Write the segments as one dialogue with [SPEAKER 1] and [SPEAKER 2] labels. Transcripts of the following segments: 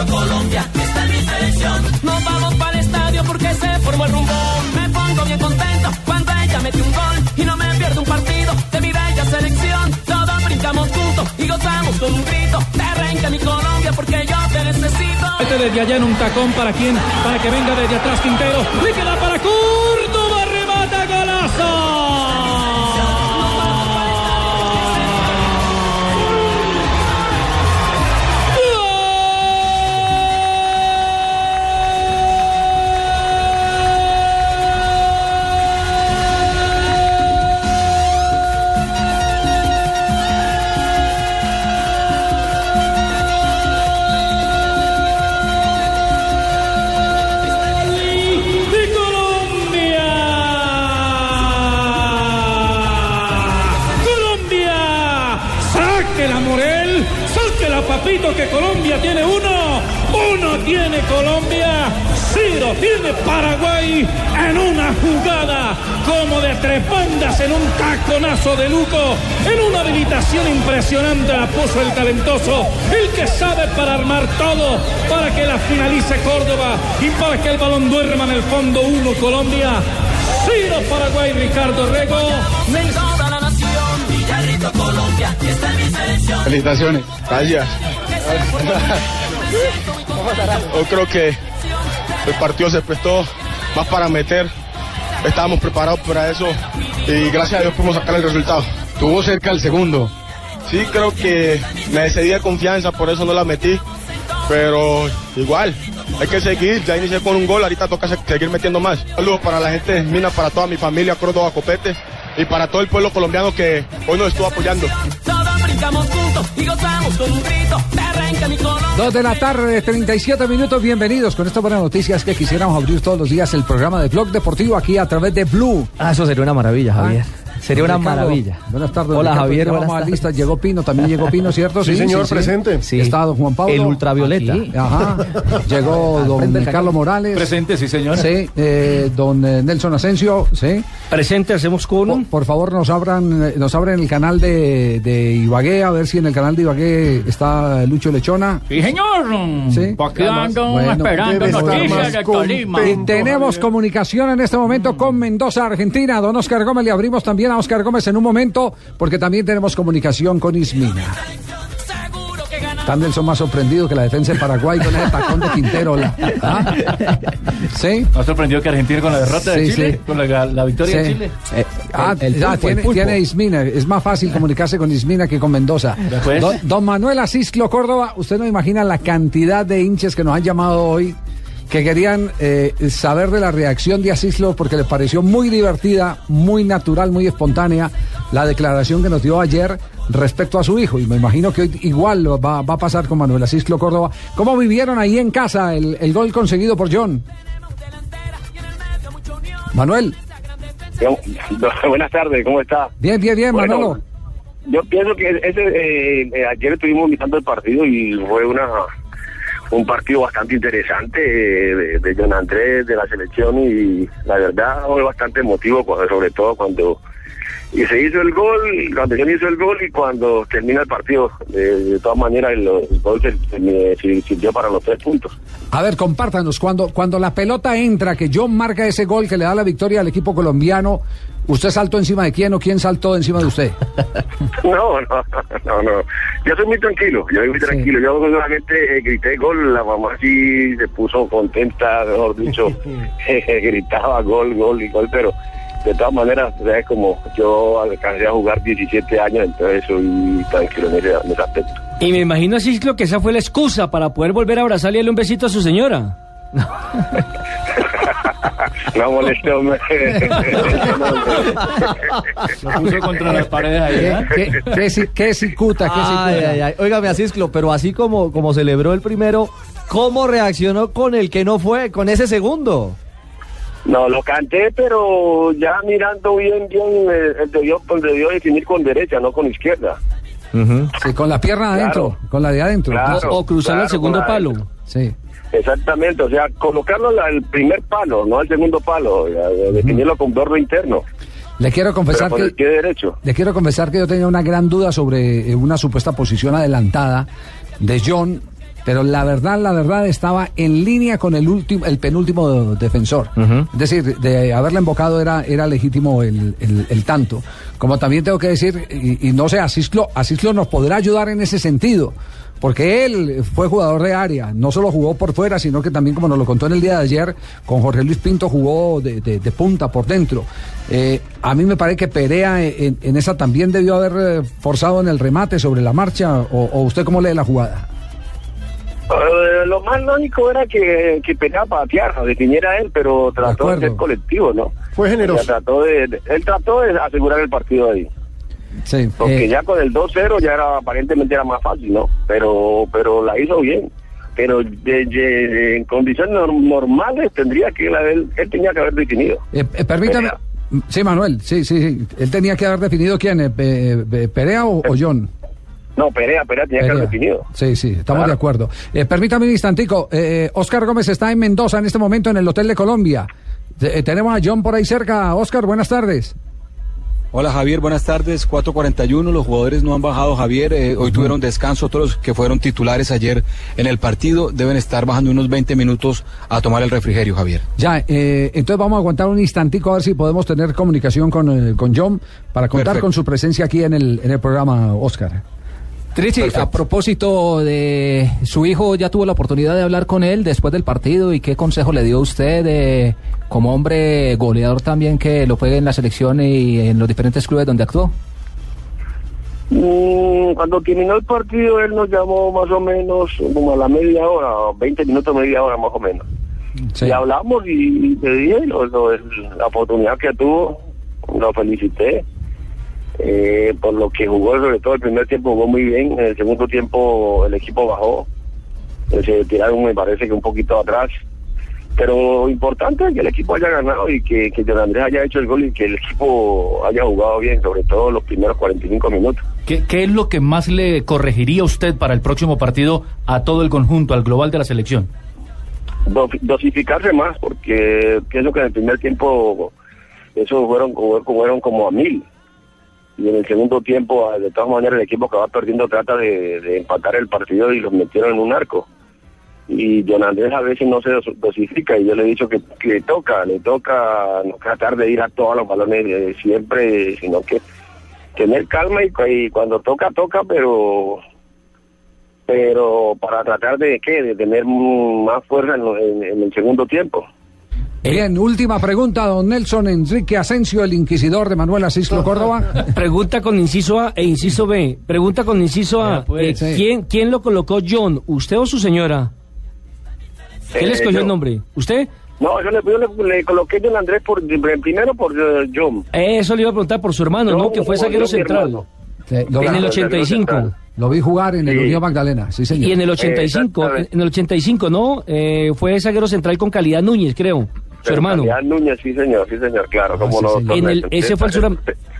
[SPEAKER 1] Grito Colombia, está en mi selección. Nos vamos para el estadio porque se formó el rumbón. Me pongo bien contento cuando ella mete un gol. Y no me pierdo un partido de mi bella selección. Todos brincamos juntos y gozamos con un grito. Te arranca mi Colombia porque yo te necesito.
[SPEAKER 2] Este desde allá en un tacón para quién, para que venga desde atrás Quintero. Le queda para Córdoba, Que Colombia tiene uno. Uno tiene Colombia. Cero tiene Paraguay en una jugada como de tres bandas en un taconazo de Luco. En una habilitación impresionante la puso el talentoso. El que sabe para armar todo. Para que la finalice Córdoba. Y para que el balón duerma en el fondo. Uno Colombia. Cero Paraguay Ricardo Rego.
[SPEAKER 3] Felicitaciones, gracias. Yo creo que el partido se prestó más para meter. Estábamos preparados para eso y gracias a Dios pudimos sacar el resultado.
[SPEAKER 4] Tuvo cerca el segundo.
[SPEAKER 3] Sí, creo que me excedí de confianza, por eso no la metí. Pero igual, hay que seguir. Ya inicié con un gol, ahorita toca se- seguir metiendo más. Saludos para la gente de Mina, para toda mi familia, Córdoba Copete y para todo el pueblo colombiano que hoy nos estuvo apoyando.
[SPEAKER 1] Todos brincamos juntos y gozamos con un grito.
[SPEAKER 5] Dos de la tarde, 37 minutos, bienvenidos con estas buenas noticias que quisiéramos abrir todos los días el programa de Blog Deportivo aquí a través de Blue.
[SPEAKER 6] Ah, eso sería una maravilla, Javier. Sería una
[SPEAKER 5] Ricardo,
[SPEAKER 6] maravilla.
[SPEAKER 5] Buenas tardes.
[SPEAKER 6] Hola,
[SPEAKER 5] Ricardo,
[SPEAKER 6] Javier, buenas
[SPEAKER 5] vamos a
[SPEAKER 6] tardes.
[SPEAKER 5] listas. Llegó Pino, también llegó Pino, ¿cierto?
[SPEAKER 4] Sí, señor, presente.
[SPEAKER 6] Sí.
[SPEAKER 5] Está don Juan Pablo.
[SPEAKER 6] El ultravioleta.
[SPEAKER 5] Aquí, Ajá. Llegó don Carlos Morales.
[SPEAKER 2] Presente, sí, señor.
[SPEAKER 5] Sí, eh, don eh, Nelson Asensio, sí.
[SPEAKER 6] Presente, hacemos
[SPEAKER 5] Por,
[SPEAKER 6] con.
[SPEAKER 5] por favor, nos abran, eh, nos abren el canal de, de Ibagué, a ver si en el canal de Ibagué está Lucho Lechona.
[SPEAKER 2] Sí, señor.
[SPEAKER 5] Sí.
[SPEAKER 2] Ando
[SPEAKER 5] Bueno,
[SPEAKER 2] esperando noticias de Tolima.
[SPEAKER 5] Y tenemos
[SPEAKER 4] Javier.
[SPEAKER 5] comunicación en este momento con Mendoza, Argentina. Don Oscar Gómez, le abrimos también a Oscar Gómez en un momento, porque también tenemos comunicación con Ismina. Nelson más sorprendido que la defensa de Paraguay con ese tacón de Quintero. la- ¿Ah? ¿Sí?
[SPEAKER 2] ¿No sorprendió que Argentina con la derrota de Chile?
[SPEAKER 5] sí.
[SPEAKER 2] Con la, la victoria de. Chile.
[SPEAKER 6] Eh,
[SPEAKER 5] Ah,
[SPEAKER 6] el- el pulpo, el
[SPEAKER 5] tiene, Ismina. Es más fácil comunicarse con Ismina que con Mendoza. Don, don Manuel Asisclo Córdoba, usted no imagina la cantidad de hinchas que nos han llamado hoy que querían eh, saber de la reacción de Asislo porque les pareció muy divertida, muy natural, muy espontánea la declaración que nos dio ayer respecto a su hijo. Y me imagino que hoy igual lo va, va a pasar con Manuel Asislo Córdoba. ¿Cómo vivieron ahí en casa el, el gol conseguido por John? Manuel,
[SPEAKER 3] Buenas tardes, ¿cómo está?
[SPEAKER 5] bien, bien, bien,
[SPEAKER 3] Bueno,
[SPEAKER 5] Manolo.
[SPEAKER 3] Yo pienso que ese, eh, eh, ayer estuvimos mirando el partido y fue una un partido bastante interesante eh, de, de John Andrés, de la selección y la verdad fue bastante emotivo, sobre todo cuando y se hizo el gol, cuando John hizo el gol y cuando termina el partido. De, de todas maneras el, el gol se, sirvió para los tres puntos.
[SPEAKER 5] A ver, compártanos, cuando, cuando la pelota entra, que John marca ese gol que le da la victoria al equipo colombiano, ¿Usted saltó encima de quién o quién saltó encima de usted?
[SPEAKER 3] No, no, no, no. Yo soy muy tranquilo, yo soy muy tranquilo. Yo solamente eh, grité gol, la mamá sí se puso contenta, mejor dicho, gritaba gol, gol y gol, pero de todas maneras, es como yo alcancé a jugar 17 años, entonces soy tranquilo en ese, en ese aspecto.
[SPEAKER 6] Y me imagino, Cislo, que esa fue la excusa para poder volver a abrazarle y darle un besito a su señora.
[SPEAKER 3] No molesté, hombre.
[SPEAKER 7] Lo puso contra las paredes ahí, ¿eh?
[SPEAKER 5] ¿Qué, qué, qué cicuta, qué
[SPEAKER 6] Ay,
[SPEAKER 5] cicuta?
[SPEAKER 6] ay, ay. Óigame, Asisclo, pero así como, como celebró el primero, ¿cómo reaccionó con el que no fue, con ese segundo?
[SPEAKER 3] No, lo canté, pero ya mirando bien, bien, eh, él debió, pues, debió definir con derecha, no con izquierda.
[SPEAKER 5] Sí, con la pierna
[SPEAKER 3] Claro.
[SPEAKER 5] adentro, con la de adentro.
[SPEAKER 3] Claro,
[SPEAKER 6] o cruzar
[SPEAKER 3] claro,
[SPEAKER 6] el segundo
[SPEAKER 3] con la-
[SPEAKER 6] palo.
[SPEAKER 5] Sí.
[SPEAKER 3] Exactamente, o sea, colocarlo al primer palo, no al segundo palo, definirlo con bordo interno,
[SPEAKER 5] Le quiero confesar que
[SPEAKER 3] pie derecho.
[SPEAKER 5] le quiero confesar que yo tenía una gran duda sobre eh, una supuesta posición adelantada de John, pero la verdad, la verdad estaba en línea con el último, el penúltimo defensor. Es decir, de haberle embocado era, era legítimo el, el- el tanto. Como también tengo que decir, y, y no sé, Asislo, Asislo nos podrá ayudar en ese sentido. Porque él fue jugador de área, no solo jugó por fuera, sino que también, como nos lo contó en el día de ayer, con Jorge Luis Pinto jugó de, de- de punta por dentro. Eh, a mí me parece que Perea en, en esa también debió haber eh, forzado en el remate sobre la marcha, o, o usted cómo lee la jugada.
[SPEAKER 3] Eh, lo más lógico era que, que peleaba patear, lo definiera él, pero trató de,
[SPEAKER 5] acuerdo.
[SPEAKER 3] ser colectivo, ¿no?
[SPEAKER 4] Fue generoso.
[SPEAKER 3] Trató de, de- él trató de asegurar el partido ahí.
[SPEAKER 5] Sí.
[SPEAKER 3] Porque
[SPEAKER 5] eh,
[SPEAKER 3] ya con el 2-0 ya era aparentemente era más fácil, ¿no? Pero pero la hizo bien. Pero de- de- en condiciones norm- normales tendría que él, él tenía que haber definido.
[SPEAKER 5] eh, eh, permítame.
[SPEAKER 3] Perea.
[SPEAKER 5] Sí, Manuel, sí, sí, sí. Él tenía que haber definido quién, Pe- Pe- Perea o, o John.
[SPEAKER 3] No, Perea, Perea tenía que haber definido.
[SPEAKER 5] Sí, sí, estamos
[SPEAKER 3] Claro.
[SPEAKER 5] de acuerdo. Eh, permítame un instantico. Eh, Oscar Gómez está en Mendoza en este momento en el Hotel de Colombia. Eh, tenemos a John por ahí cerca. Oscar, buenas tardes.
[SPEAKER 8] Hola Javier, buenas tardes. 4.41, los jugadores no han bajado Javier, eh, hoy tuvieron descanso, todos los que fueron titulares ayer en el partido deben estar bajando unos 20 minutos a tomar el refrigerio Javier.
[SPEAKER 5] Ya, eh, entonces vamos a aguantar un instantico a ver si podemos tener comunicación con, eh, con John para contar
[SPEAKER 8] Perfecto.
[SPEAKER 5] con su presencia aquí en el, en el programa, Oscar.
[SPEAKER 9] Trichi, a propósito de su hijo, ¿ya tuvo la oportunidad de hablar con él después del partido y qué consejo le dio usted eh, como hombre goleador también que lo fue en la selección y en los diferentes clubes donde actuó?
[SPEAKER 3] Mm, cuando terminó el partido, él nos llamó más o menos como a la media hora, 20 minutos, media hora más o menos. Y hablamos y, y te dije lo- lo- el- la oportunidad que tuvo, lo felicité. Eh, por lo que jugó, sobre todo el primer tiempo jugó muy bien, en el segundo tiempo el equipo bajó, eh, se tiraron me parece que un poquito atrás. Pero importante es que el equipo haya ganado y que, que Andrés haya hecho el gol y que el equipo haya jugado bien, sobre todo los primeros 45 minutos.
[SPEAKER 7] ¿Qué, qué es lo que más le corregiría usted para el próximo partido a todo el conjunto, al global de la selección?
[SPEAKER 3] Do- dosificarse más, porque pienso que en el primer tiempo esos fueron, fueron como a mil. Y en el segundo tiempo, ah, de todas maneras, el equipo que va perdiendo trata de, de empatar el partido y los metieron en un arco. Y John Andrés a veces no se dos- dosifica y yo le he dicho que, que toca, le toca no tratar de ir a todos los balones eh, siempre, sino que tener calma y, cu- y cuando toca, toca, pero pero para tratar de qué, de tener más fuerza en, en- en el segundo tiempo.
[SPEAKER 5] Bien, última pregunta, don Nelson Enrique Asensio, el inquisidor de Manuel Asislo Córdoba.
[SPEAKER 6] Pregunta con inciso A e inciso B. Pregunta con inciso A.
[SPEAKER 5] Pues,
[SPEAKER 6] eh,
[SPEAKER 5] sí.
[SPEAKER 6] ¿quién, ¿Quién lo colocó John? ¿Usted o su señora? ¿Quién le
[SPEAKER 3] Eh,
[SPEAKER 6] escogió
[SPEAKER 3] yo.
[SPEAKER 6] el nombre? ¿Usted?
[SPEAKER 3] No, yo le, yo le, le coloqué John Andrés por, primero por eh, John.
[SPEAKER 6] Eso le iba a preguntar por su hermano, ¿no?
[SPEAKER 3] No,
[SPEAKER 6] Que fue zaguero central.
[SPEAKER 5] Sí, lo-
[SPEAKER 6] En el 85.
[SPEAKER 5] Lo vi jugar en el
[SPEAKER 6] Sí.
[SPEAKER 5] Unión Magdalena, sí señor.
[SPEAKER 6] Y en el 85, en, en el 85, ¿no? Eh, fue zaguero central con Calidad Núñez, creo. Su hermano.
[SPEAKER 3] Calidad Núñez, sí señor, sí señor, claro, como
[SPEAKER 5] sí,
[SPEAKER 3] no.
[SPEAKER 5] señor.
[SPEAKER 6] En el- ese fue el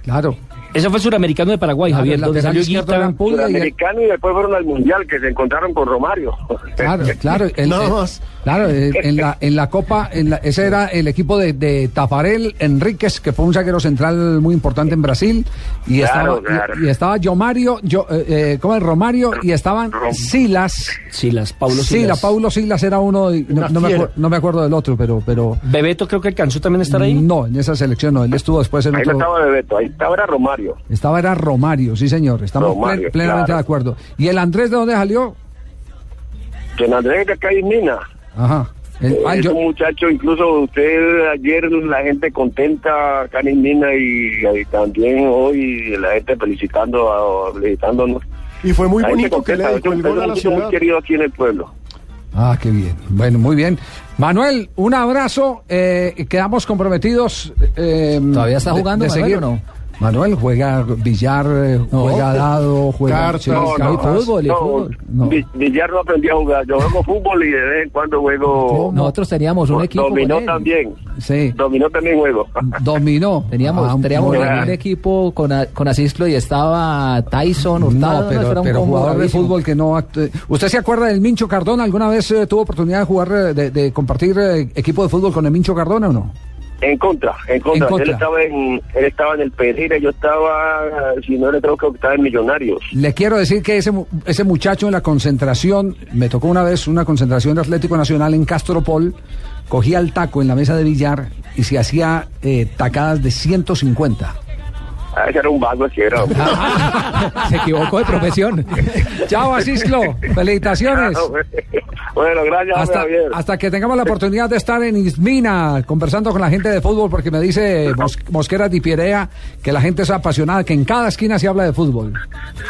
[SPEAKER 5] Claro.
[SPEAKER 7] Ese fue suramericano de Paraguay,
[SPEAKER 5] Claro,
[SPEAKER 7] Javier,
[SPEAKER 5] el
[SPEAKER 7] donde salió Guita.
[SPEAKER 5] Pulga y
[SPEAKER 3] después fueron al Mundial, que se encontraron con Romario.
[SPEAKER 5] Claro, claro. el-
[SPEAKER 4] Nada
[SPEAKER 5] el-
[SPEAKER 4] más.
[SPEAKER 5] Claro, en la, en la Copa, en la- ese era el equipo de, de Tafarel Enríquez, que fue un zaguero central muy importante en Brasil. Y
[SPEAKER 3] Claro,
[SPEAKER 5] estaba,
[SPEAKER 3] claro.
[SPEAKER 5] Y, y estaba yo Mario, yo, eh, eh, ¿cómo es? Romario, y estaban Silas.
[SPEAKER 7] Silas, Paulo
[SPEAKER 5] Silas,
[SPEAKER 7] Silas.
[SPEAKER 5] Paulo Silas era uno, y no, no me,
[SPEAKER 4] fiera.
[SPEAKER 5] acuer- no me acuerdo del otro, pero, pero
[SPEAKER 7] Bebeto creo que alcanzó también a estar ahí.
[SPEAKER 5] no, en esa selección no, él estuvo después en
[SPEAKER 3] Ahí no
[SPEAKER 5] otro.
[SPEAKER 3] estaba Bebeto, ahí estaba era Romario.
[SPEAKER 5] Estaba era Romario, sí señor, estamos
[SPEAKER 3] Romario,
[SPEAKER 5] plen- plenamente
[SPEAKER 3] claro.
[SPEAKER 5] de acuerdo. ¿Y el Andrés de dónde salió?
[SPEAKER 3] Don Andrés de acá en Mina.
[SPEAKER 5] Ajá. El- ah,
[SPEAKER 3] es
[SPEAKER 5] yo-
[SPEAKER 3] un muchacho, incluso usted ayer la gente contenta acá en Mina y, y también hoy la gente felicitando, a- felicitándonos.
[SPEAKER 4] Y fue muy
[SPEAKER 3] La
[SPEAKER 4] bonito que le gol a la ciudad.
[SPEAKER 3] muy querido aquí en el pueblo.
[SPEAKER 5] Ah, qué bien. Bueno, muy bien. Manuel, un abrazo. eh, quedamos comprometidos. eh,
[SPEAKER 9] ¿Todavía está jugando, Manuel, o no?
[SPEAKER 5] Manuel juega billar, eh, juega dado, juega
[SPEAKER 4] Cartas.
[SPEAKER 5] sí,
[SPEAKER 3] No,
[SPEAKER 9] fútbol, y
[SPEAKER 3] no,
[SPEAKER 9] fútbol.
[SPEAKER 3] Villar no aprendí a jugar. Yo juego fútbol y de vez en cuando juego.
[SPEAKER 9] Nosotros teníamos un equipo con
[SPEAKER 3] Dominó
[SPEAKER 9] él.
[SPEAKER 3] también.
[SPEAKER 5] Sí,
[SPEAKER 3] Dominó también juego.
[SPEAKER 5] dominó.
[SPEAKER 9] Teníamos,
[SPEAKER 5] Ah,
[SPEAKER 9] teníamos un, equipo con, a- con Asislo y estaba Tyson, Hurtado.
[SPEAKER 5] No, pero,
[SPEAKER 9] era un
[SPEAKER 5] pero
[SPEAKER 9] combo
[SPEAKER 5] jugador de fútbol que no... ¿Usted se acuerda del Mincho Cardona? ¿Alguna vez eh, tuvo oportunidad de jugar, eh, de, de compartir eh, equipo de fútbol con el Mincho Cardona o no?
[SPEAKER 3] En contra, en contra.
[SPEAKER 5] En contra.
[SPEAKER 3] Él estaba en, él estaba en el Pereira, yo estaba, si no le creo que estaba en Millonarios.
[SPEAKER 5] Le quiero decir que ese, ese muchacho en la concentración, me tocó una vez una concentración de Atlético Nacional en Castropol, cogía el taco en la mesa de billar y se hacía eh, tacadas de 150.
[SPEAKER 3] Ah, ese era un vago.
[SPEAKER 9] Se equivocó de profesión.
[SPEAKER 5] Chao, Asislo. Felicitaciones.
[SPEAKER 3] bueno, gracias,
[SPEAKER 5] Hasta, que tengamos la oportunidad de estar en Ismina conversando con la gente de fútbol, porque me dice Mos- Mosquera Di Pierea que la gente es apasionada, que en cada esquina se habla de fútbol.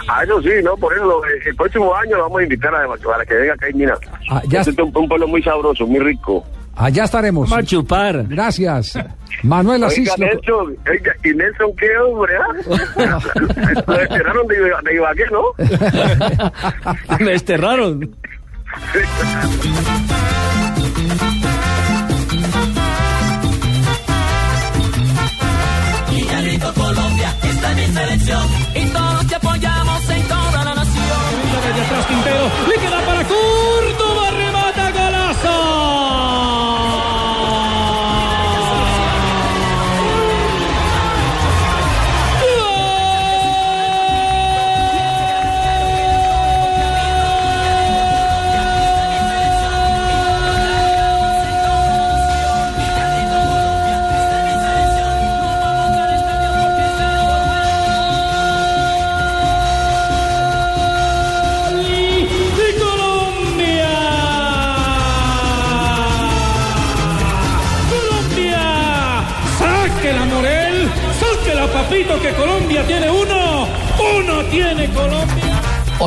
[SPEAKER 3] Ah, eso sí, ¿no? Por eso lo- el próximo año lo vamos a invitar a, para que venga acá y mira.
[SPEAKER 5] Ah, ya-
[SPEAKER 3] Este es un, un pueblo muy sabroso, muy rico.
[SPEAKER 5] Allá estaremos.
[SPEAKER 7] Vamos a chupar.
[SPEAKER 5] Gracias. Manuel
[SPEAKER 3] Oiga,
[SPEAKER 5] Asislo.
[SPEAKER 3] Nelson, oiga, ¿y Nelson qué, hombre? ah? lo desterraron de, de Ibagué, ¿no?
[SPEAKER 7] Me desterraron.
[SPEAKER 1] Villarrico, Colombia, esta es mi selección. Y todos te apoyamos en toda la nación.
[SPEAKER 2] Desde atrás Quintero,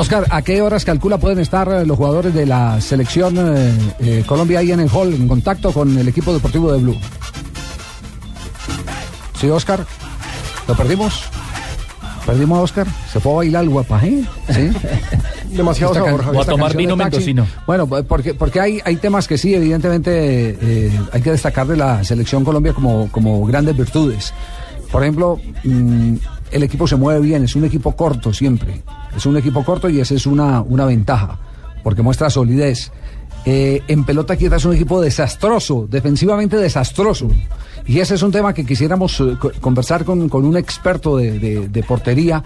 [SPEAKER 5] Oscar, ¿a qué horas calcula pueden estar eh, los jugadores de la selección eh, eh, Colombia ahí en el hall en contacto con el equipo deportivo de Blue? ¿Sí, Oscar? ¿Lo perdimos? ¿Perdimos a Oscar? ¿Se fue a bailar el guapajín? ¿Sí?
[SPEAKER 4] Demasiado
[SPEAKER 5] Esta
[SPEAKER 4] sabor.
[SPEAKER 7] O a tomar vino mendocino.
[SPEAKER 5] Bueno, pues, porque, porque hay, hay temas que sí, evidentemente, eh, hay que destacar de la selección Colombia como, como grandes virtudes. Por ejemplo, mm, el equipo se mueve bien, es un equipo corto siempre. Es un equipo corto y esa es una, una ventaja, porque muestra solidez. Eh, en pelota quieta es un equipo desastroso, defensivamente desastroso. Y ese es un tema que quisiéramos eh, co- conversar con, con un experto de, de- portería,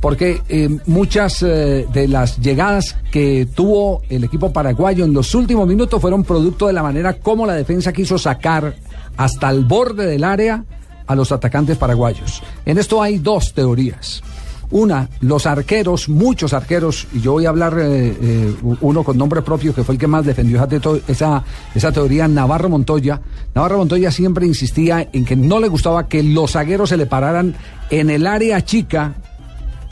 [SPEAKER 5] porque eh, muchas de las llegadas que tuvo el equipo paraguayo en los últimos minutos fueron producto de la manera como la defensa quiso sacar hasta el borde del área a los atacantes paraguayos. En esto hay dos teorías. Una, los arqueros, muchos arqueros, y yo voy a hablar eh, eh, uno con nombre propio, que fue el que más defendió esa, esa teoría, Navarro Montoya. Navarro Montoya siempre insistía en que no le gustaba que los zagueros se le pararan en el área chica,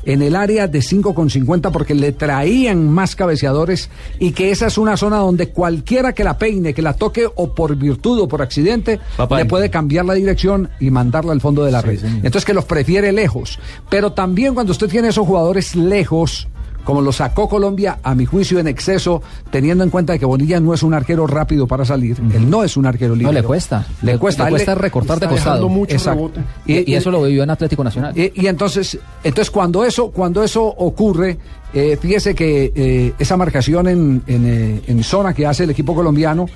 [SPEAKER 5] en el área de 5 con 50 porque le traían más cabeceadores y que esa es una zona donde cualquiera que la peine, que la toque o por virtud o por accidente,
[SPEAKER 7] Papá.
[SPEAKER 5] le puede cambiar la dirección y mandarla al fondo de la red. Entonces que los prefiere lejos. Pero también cuando usted tiene esos jugadores lejos, como lo sacó Colombia, a mi juicio en exceso, teniendo en cuenta que Bonilla no es un arquero rápido para salir, él no es un arquero libre.
[SPEAKER 9] No, le cuesta.
[SPEAKER 5] Le cuesta,
[SPEAKER 9] Le
[SPEAKER 5] él
[SPEAKER 9] cuesta recortar de costado. mucho. Y- y eso lo vivió en Atlético Nacional.
[SPEAKER 5] Y, y entonces, entonces cuando eso, cuando eso ocurre, eh, fíjese que eh, esa marcación en, en, eh, en zona que hace el equipo colombiano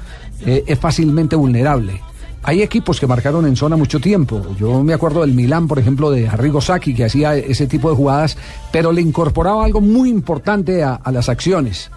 [SPEAKER 5] eh, es fácilmente vulnerable. Hay equipos que marcaron en zona mucho tiempo. Yo me acuerdo del Milán, por ejemplo, de Arrigo Sacchi, que hacía ese tipo de jugadas, pero le incorporaba algo muy importante a, a las acciones.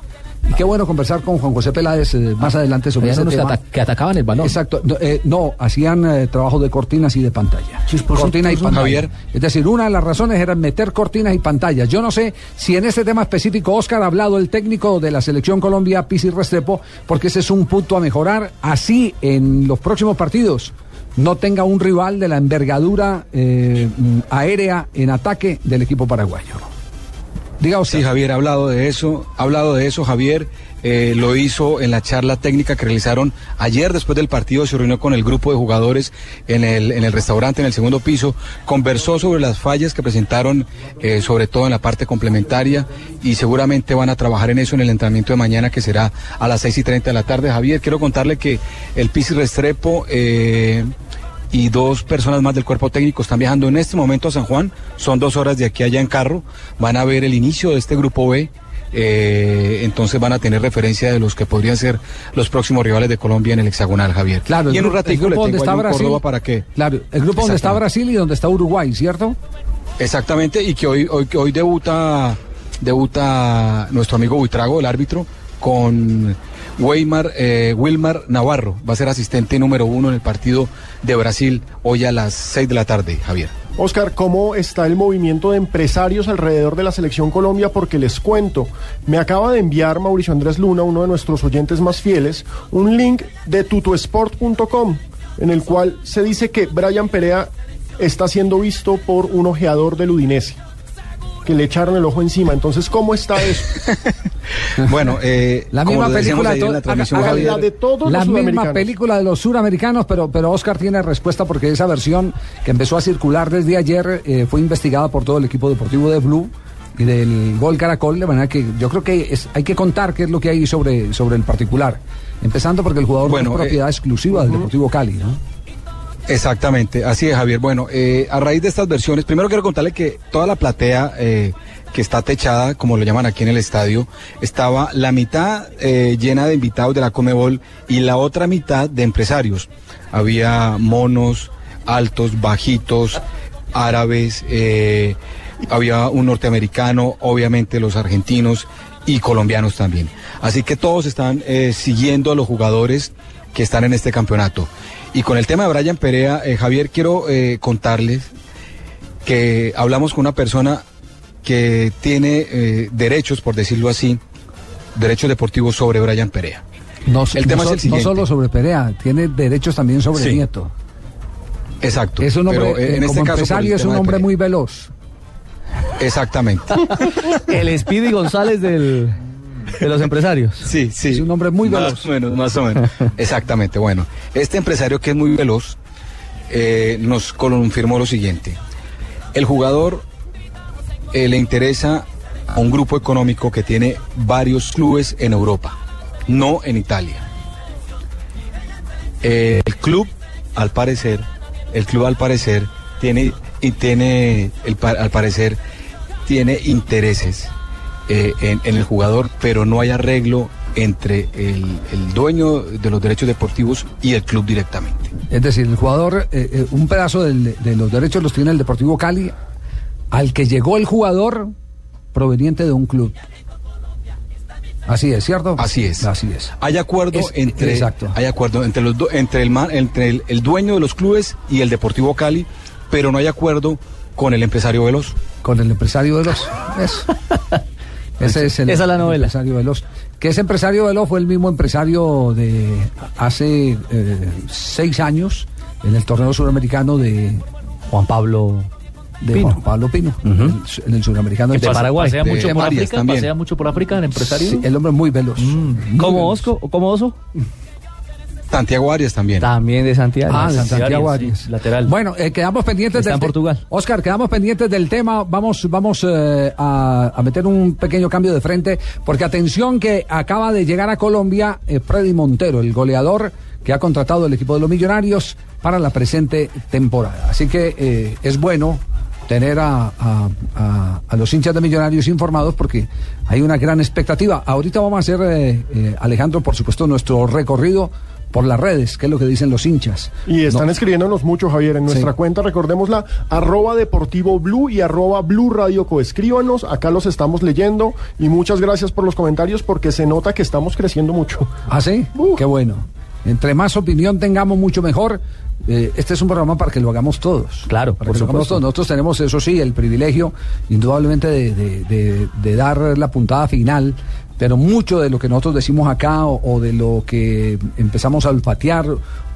[SPEAKER 5] Y qué bueno conversar con Juan José Peláez eh, más adelante sobre ese
[SPEAKER 9] que
[SPEAKER 5] tema.
[SPEAKER 9] ata- que atacaban el balón.
[SPEAKER 5] Exacto. No, eh, no, hacían eh, trabajo de cortinas y de pantalla. Cortina y
[SPEAKER 8] chisposito.
[SPEAKER 5] pantalla.
[SPEAKER 8] Javier.
[SPEAKER 5] Es decir, una de las razones era meter cortinas y pantallas. Yo no sé si en este tema específico Oscar ha hablado el técnico de la selección Colombia, Pisi Restrepo, porque ese es un punto a mejorar. Así en los próximos partidos no tenga un rival de la envergadura eh, mm, aérea en ataque del equipo paraguayo. Diga usted.
[SPEAKER 8] Sí, Javier, ha hablado de eso, ha hablado de eso, Javier. eh, lo hizo en la charla técnica que realizaron ayer después del partido, se reunió con el grupo de jugadores en el, en el restaurante, en el segundo piso, conversó sobre las fallas que presentaron, eh, sobre todo en la parte complementaria, y seguramente van a trabajar en eso en el entrenamiento de mañana, que será a las 6 y 30 de la tarde. Javier, quiero contarle que el Pisi Restrepo... eh, y dos personas más del cuerpo técnico están viajando en este momento a San Juan. Son dos horas de aquí a allá en carro. Van a ver el inicio de este grupo B. eh, entonces van a tener referencia de los que podrían ser los próximos rivales de Colombia en el hexagonal, Javier.
[SPEAKER 5] Claro,
[SPEAKER 8] y en un ratito le tengo
[SPEAKER 5] está Brasil.
[SPEAKER 8] Córdoba para que.
[SPEAKER 5] Claro, el grupo donde está. Brasil y donde está Uruguay, ¿cierto?
[SPEAKER 8] Exactamente, y que hoy, hoy, que hoy debuta, debuta nuestro amigo Buitrago, el árbitro, con Weimar, eh, Wilmar Navarro. Va a ser asistente número uno en el partido de Brasil hoy a las 6 de la tarde, Javier.
[SPEAKER 4] Oscar, ¿cómo está el movimiento de empresarios alrededor de la selección Colombia? Porque les cuento, me acaba de enviar Mauricio Andrés Luna, uno de nuestros oyentes más fieles, un link de tutosport.com en el cual se dice que Brian Perea está siendo visto por un ojeador del Udinese, que le echaron el ojo encima. Entonces, ¿cómo está eso?
[SPEAKER 8] Bueno, eh,
[SPEAKER 5] La misma película de,
[SPEAKER 8] la transmisión,
[SPEAKER 5] haga-
[SPEAKER 4] La de todos
[SPEAKER 5] la
[SPEAKER 4] los
[SPEAKER 5] misma película de los suramericanos, pero, pero Oscar tiene respuesta porque esa versión que empezó a circular desde ayer eh, fue investigada por todo el equipo deportivo de Blue y del Gol Caracol, de manera que yo creo que es- hay que contar qué es lo que hay sobre, sobre el particular. Empezando porque el jugador no
[SPEAKER 8] Bueno,
[SPEAKER 5] es propiedad
[SPEAKER 8] eh,
[SPEAKER 5] exclusiva del Deportivo Cali, ¿no?
[SPEAKER 8] Exactamente, así es Javier. Bueno, eh, a raíz de estas versiones, primero quiero contarle que toda la platea eh, que está techada, como lo llaman aquí en el estadio, estaba la mitad eh, llena de invitados de la Comebol y la otra mitad de empresarios. Había monos, altos, bajitos, árabes, había un norteamericano, obviamente los argentinos y colombianos también. Así que todos están siguiendo a los jugadores que están en este campeonato. Y con el tema de Brian Perea, eh, Javier, quiero eh, contarles que hablamos con una persona que tiene eh, derechos, por decirlo así, derechos deportivos sobre Brian Perea.
[SPEAKER 5] No,
[SPEAKER 8] El
[SPEAKER 5] no
[SPEAKER 8] tema es
[SPEAKER 5] so-
[SPEAKER 8] el siguiente.
[SPEAKER 5] no solo sobre Perea, tiene derechos también sobre
[SPEAKER 8] Sí.
[SPEAKER 5] Nieto.
[SPEAKER 8] Exacto.
[SPEAKER 5] Es un hombre,
[SPEAKER 8] Pero, eh,
[SPEAKER 5] eh,
[SPEAKER 8] en este caso,
[SPEAKER 5] empresario, es un hombre muy veloz.
[SPEAKER 8] Exactamente.
[SPEAKER 6] El Speedy González del, de los empresarios.
[SPEAKER 8] Sí, sí.
[SPEAKER 5] Es un hombre muy veloz.
[SPEAKER 8] Más o menos, más o menos. Exactamente. Bueno, este empresario que es muy veloz eh, nos confirmó lo siguiente. El jugador eh, le interesa a un grupo económico que tiene varios clubes en Europa, no en Italia. Eh, el club, al parecer, el club al parecer tiene y tiene, el al parecer, tiene intereses en el jugador, pero no hay arreglo entre el, el dueño de los derechos deportivos y el club directamente.
[SPEAKER 5] Es decir, el jugador, eh, eh, un pedazo del- de los derechos los tiene el Deportivo Cali, al que llegó el jugador proveniente de un club. Así es, ¿cierto?
[SPEAKER 8] Así es.
[SPEAKER 5] Así es.
[SPEAKER 8] Hay acuerdo
[SPEAKER 5] Es-
[SPEAKER 8] entre
[SPEAKER 5] exacto.
[SPEAKER 8] hay acuerdo entre los do- entre el entre el, el dueño de los clubes y el Deportivo Cali, pero no hay acuerdo con el empresario Veloz.
[SPEAKER 5] Con el empresario Veloz. Eso. Ese es el,
[SPEAKER 6] Esa es la
[SPEAKER 5] el
[SPEAKER 6] novela.
[SPEAKER 5] empresario Veloz. Que ese empresario Veloz fue el mismo empresario de hace eh, seis años en el torneo suramericano de
[SPEAKER 6] Juan Pablo
[SPEAKER 5] de
[SPEAKER 6] Pino.
[SPEAKER 5] Juan Pablo Pino, en, el, en el suramericano
[SPEAKER 6] De
[SPEAKER 5] de
[SPEAKER 6] Paraguay.
[SPEAKER 7] ¿Pasea
[SPEAKER 8] de
[SPEAKER 7] mucho por
[SPEAKER 8] Arias
[SPEAKER 7] África?
[SPEAKER 8] también.
[SPEAKER 7] ¿Pasea mucho por África el empresario?
[SPEAKER 5] Sí, el hombre es muy veloz.
[SPEAKER 6] Mm.
[SPEAKER 5] Muy
[SPEAKER 6] ¿Como
[SPEAKER 5] veloz.
[SPEAKER 6] Osco? ¿Como Oso?
[SPEAKER 8] Santiago Arias también.
[SPEAKER 6] También de Santiago.
[SPEAKER 5] Ah, de
[SPEAKER 6] Santiago
[SPEAKER 5] Santiago
[SPEAKER 6] Arias,
[SPEAKER 5] Arias.
[SPEAKER 6] sí, lateral.
[SPEAKER 5] Bueno, eh, quedamos pendientes
[SPEAKER 6] Está
[SPEAKER 5] del
[SPEAKER 6] en Portugal.
[SPEAKER 5] Oscar, quedamos pendientes del tema. Vamos, vamos eh, a, a meter un pequeño cambio de frente, porque atención que acaba de llegar a Colombia eh, Freddy Montero, el goleador que ha contratado el equipo de los Millonarios para la presente temporada. Así que eh, es bueno tener a, a- a- a los hinchas de Millonarios informados porque hay una gran expectativa. Ahorita vamos a hacer, eh, eh, Alejandro, por supuesto, nuestro recorrido por las redes, que es lo que dicen los hinchas.
[SPEAKER 4] Y están
[SPEAKER 5] No.
[SPEAKER 4] escribiéndonos mucho, Javier, en nuestra
[SPEAKER 5] Sí.
[SPEAKER 4] cuenta, recordémosla, arroba deportivo blue y arroba blue radio co. Escríbanos, acá los estamos leyendo y muchas gracias por los comentarios porque se nota que estamos creciendo mucho.
[SPEAKER 5] ¿Ah, sí? Qué bueno. Entre más opinión tengamos, mucho mejor. Eh, este es un programa para que lo hagamos todos.
[SPEAKER 6] Claro,
[SPEAKER 5] para
[SPEAKER 6] por
[SPEAKER 5] que lo hagamos todos. Nosotros tenemos, eso sí, el privilegio, indudablemente, de, de- de- de dar la puntada final. Pero mucho de lo que nosotros decimos acá o, de lo que empezamos a olfatear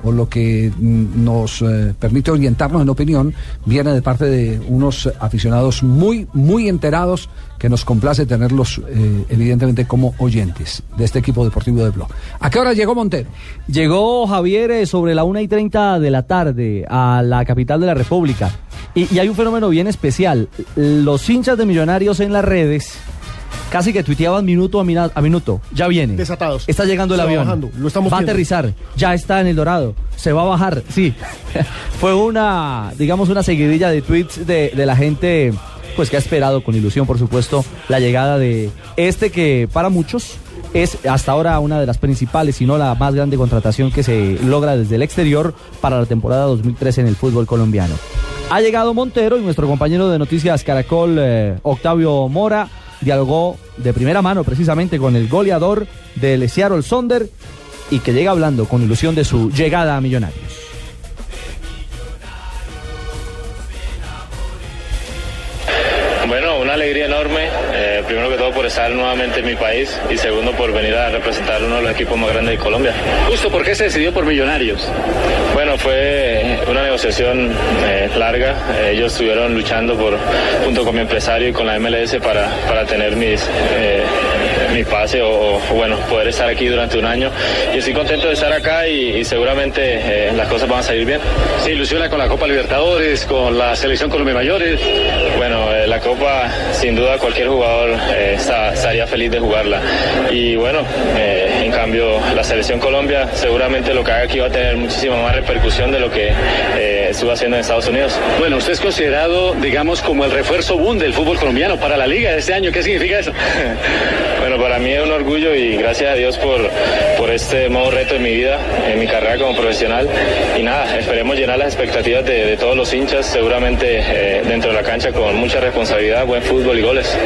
[SPEAKER 5] o lo que mm, nos eh, permite orientarnos en opinión viene de parte de unos aficionados muy, muy enterados que nos complace tenerlos eh, evidentemente como oyentes de este equipo deportivo de Blog. ¿A qué hora llegó Montero?
[SPEAKER 6] Llegó Javier eh, sobre la una y 30 de la tarde a la capital de la República. Y hay un fenómeno bien especial. Los hinchas de Millonarios en las redes casi que tuiteaban minuto a, mina- a minuto. Ya viene.
[SPEAKER 4] Desatados.
[SPEAKER 6] Está llegando el
[SPEAKER 4] Se va
[SPEAKER 6] avión.
[SPEAKER 4] bajando, lo estamos
[SPEAKER 6] va a aterrizar. Ya está en el Dorado. Se va a bajar. Sí. Fue una, digamos, una seguidilla de tweets de, de la gente pues que ha esperado con ilusión, por supuesto, la llegada de este que para muchos es hasta ahora una de las principales, si no la más grande contratación que se logra desde el exterior para la temporada 2013 en el fútbol colombiano. Ha llegado Montero y nuestro compañero de noticias Caracol, eh, Octavio Mora, dialogó de primera mano precisamente con el goleador del Seattle Sonder y que llega hablando con ilusión de su llegada a Millonarios.
[SPEAKER 10] Bueno, una alegría enorme, primero que todo por estar nuevamente en mi país y segundo por venir a representar uno de los equipos más grandes de Colombia.
[SPEAKER 11] Justo, ¿por qué se decidió por Millonarios?
[SPEAKER 10] Bueno, fue una negociación eh, larga, Eh, ellos estuvieron luchando por, junto con mi empresario y con la MLS para, para tener mis, eh, mi pase o, o, bueno, poder estar aquí durante un año y estoy contento de estar acá y, y seguramente eh, las cosas van a salir bien.
[SPEAKER 11] Se ilusiona con la Copa Libertadores, con la Selección Colombia Mayores.
[SPEAKER 10] Bueno, eh, la Copa, sin duda, cualquier jugador eh, está- estaría feliz de jugarla. Y bueno, en cambio, la Selección Colombia, seguramente lo que haga aquí va a tener muchísima más repercusión de lo que estuvo haciendo en Estados Unidos.
[SPEAKER 11] Bueno, usted es considerado, digamos, como el refuerzo boom del fútbol colombiano para la liga de este año. ¿Qué significa eso?
[SPEAKER 10] Bueno, para mí es un orgullo y gracias a Dios por, por este nuevo reto en mi vida, en mi carrera como profesional. Y nada, esperemos llenar las expectativas de, todos los hinchas, seguramente eh, dentro de la cancha con mucha responsabilidad, buen fútbol y goles.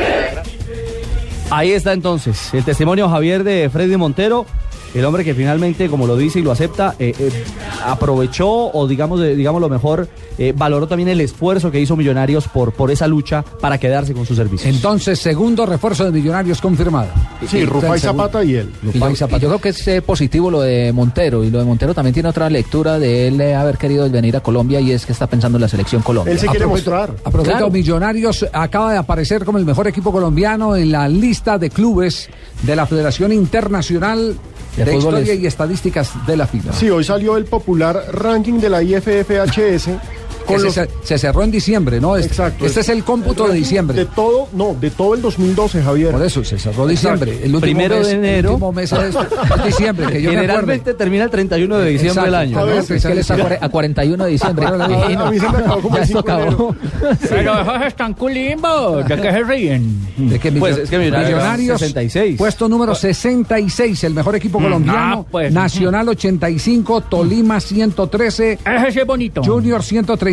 [SPEAKER 6] Ahí está entonces el testimonio Javier de Freddy Montero, el hombre que finalmente, como lo dice y lo acepta, eh, eh, aprovechó o digamos, de- digamos lo mejor, eh, valoró también el esfuerzo que hizo Millonarios por, por esa lucha para quedarse con sus servicios.
[SPEAKER 5] Entonces, segundo refuerzo de Millonarios confirmado.
[SPEAKER 4] Sí, Rufai Zapata y él.
[SPEAKER 9] Y yo, y yo creo que es eh, positivo lo de Montero y lo de Montero también tiene otra lectura de él eh, haber querido venir a Colombia y es que está pensando en la selección Colombia.
[SPEAKER 4] Él se quiere
[SPEAKER 5] A
[SPEAKER 4] mostrar.
[SPEAKER 5] A
[SPEAKER 9] Claro.
[SPEAKER 5] Millonarios acaba de aparecer como el mejor equipo colombiano en la lista de clubes de la Federación Internacional de,
[SPEAKER 9] De fútbol
[SPEAKER 5] Historia
[SPEAKER 9] es-
[SPEAKER 5] y Estadísticas de la FIFA.
[SPEAKER 4] Sí, hoy salió el popular ranking de la IFFHS. Con
[SPEAKER 5] se,
[SPEAKER 4] los,
[SPEAKER 5] se- se cerró en diciembre, ¿no? Es-
[SPEAKER 4] Exacto.
[SPEAKER 5] Este es el cómputo de diciembre.
[SPEAKER 4] De todo, no, de todo el 2012, Javier.
[SPEAKER 5] Por eso se cerró diciembre. El último
[SPEAKER 6] Primero
[SPEAKER 5] mes,
[SPEAKER 6] de
[SPEAKER 5] el
[SPEAKER 6] enero.
[SPEAKER 5] último mes es, es diciembre, que yo me.
[SPEAKER 6] Generalmente termina el 31 de diciembre del
[SPEAKER 5] Exacto.
[SPEAKER 6] año.
[SPEAKER 5] A ver,
[SPEAKER 9] Es que él está a cuare- a 41 de diciembre.
[SPEAKER 4] A, a mí se me acabó como
[SPEAKER 9] Ya
[SPEAKER 4] el
[SPEAKER 9] esto
[SPEAKER 4] 5 de enero.
[SPEAKER 9] acabó.
[SPEAKER 7] Pero esos están culimbos. ¿De qué se ríen?
[SPEAKER 5] De que
[SPEAKER 6] Pues es que Millonarios, 66.
[SPEAKER 5] puesto número 66, el mejor equipo colombiano.
[SPEAKER 7] ah, pues,
[SPEAKER 5] Nacional 85, Tolima 113,
[SPEAKER 7] Ese sí es bonito.
[SPEAKER 5] Junior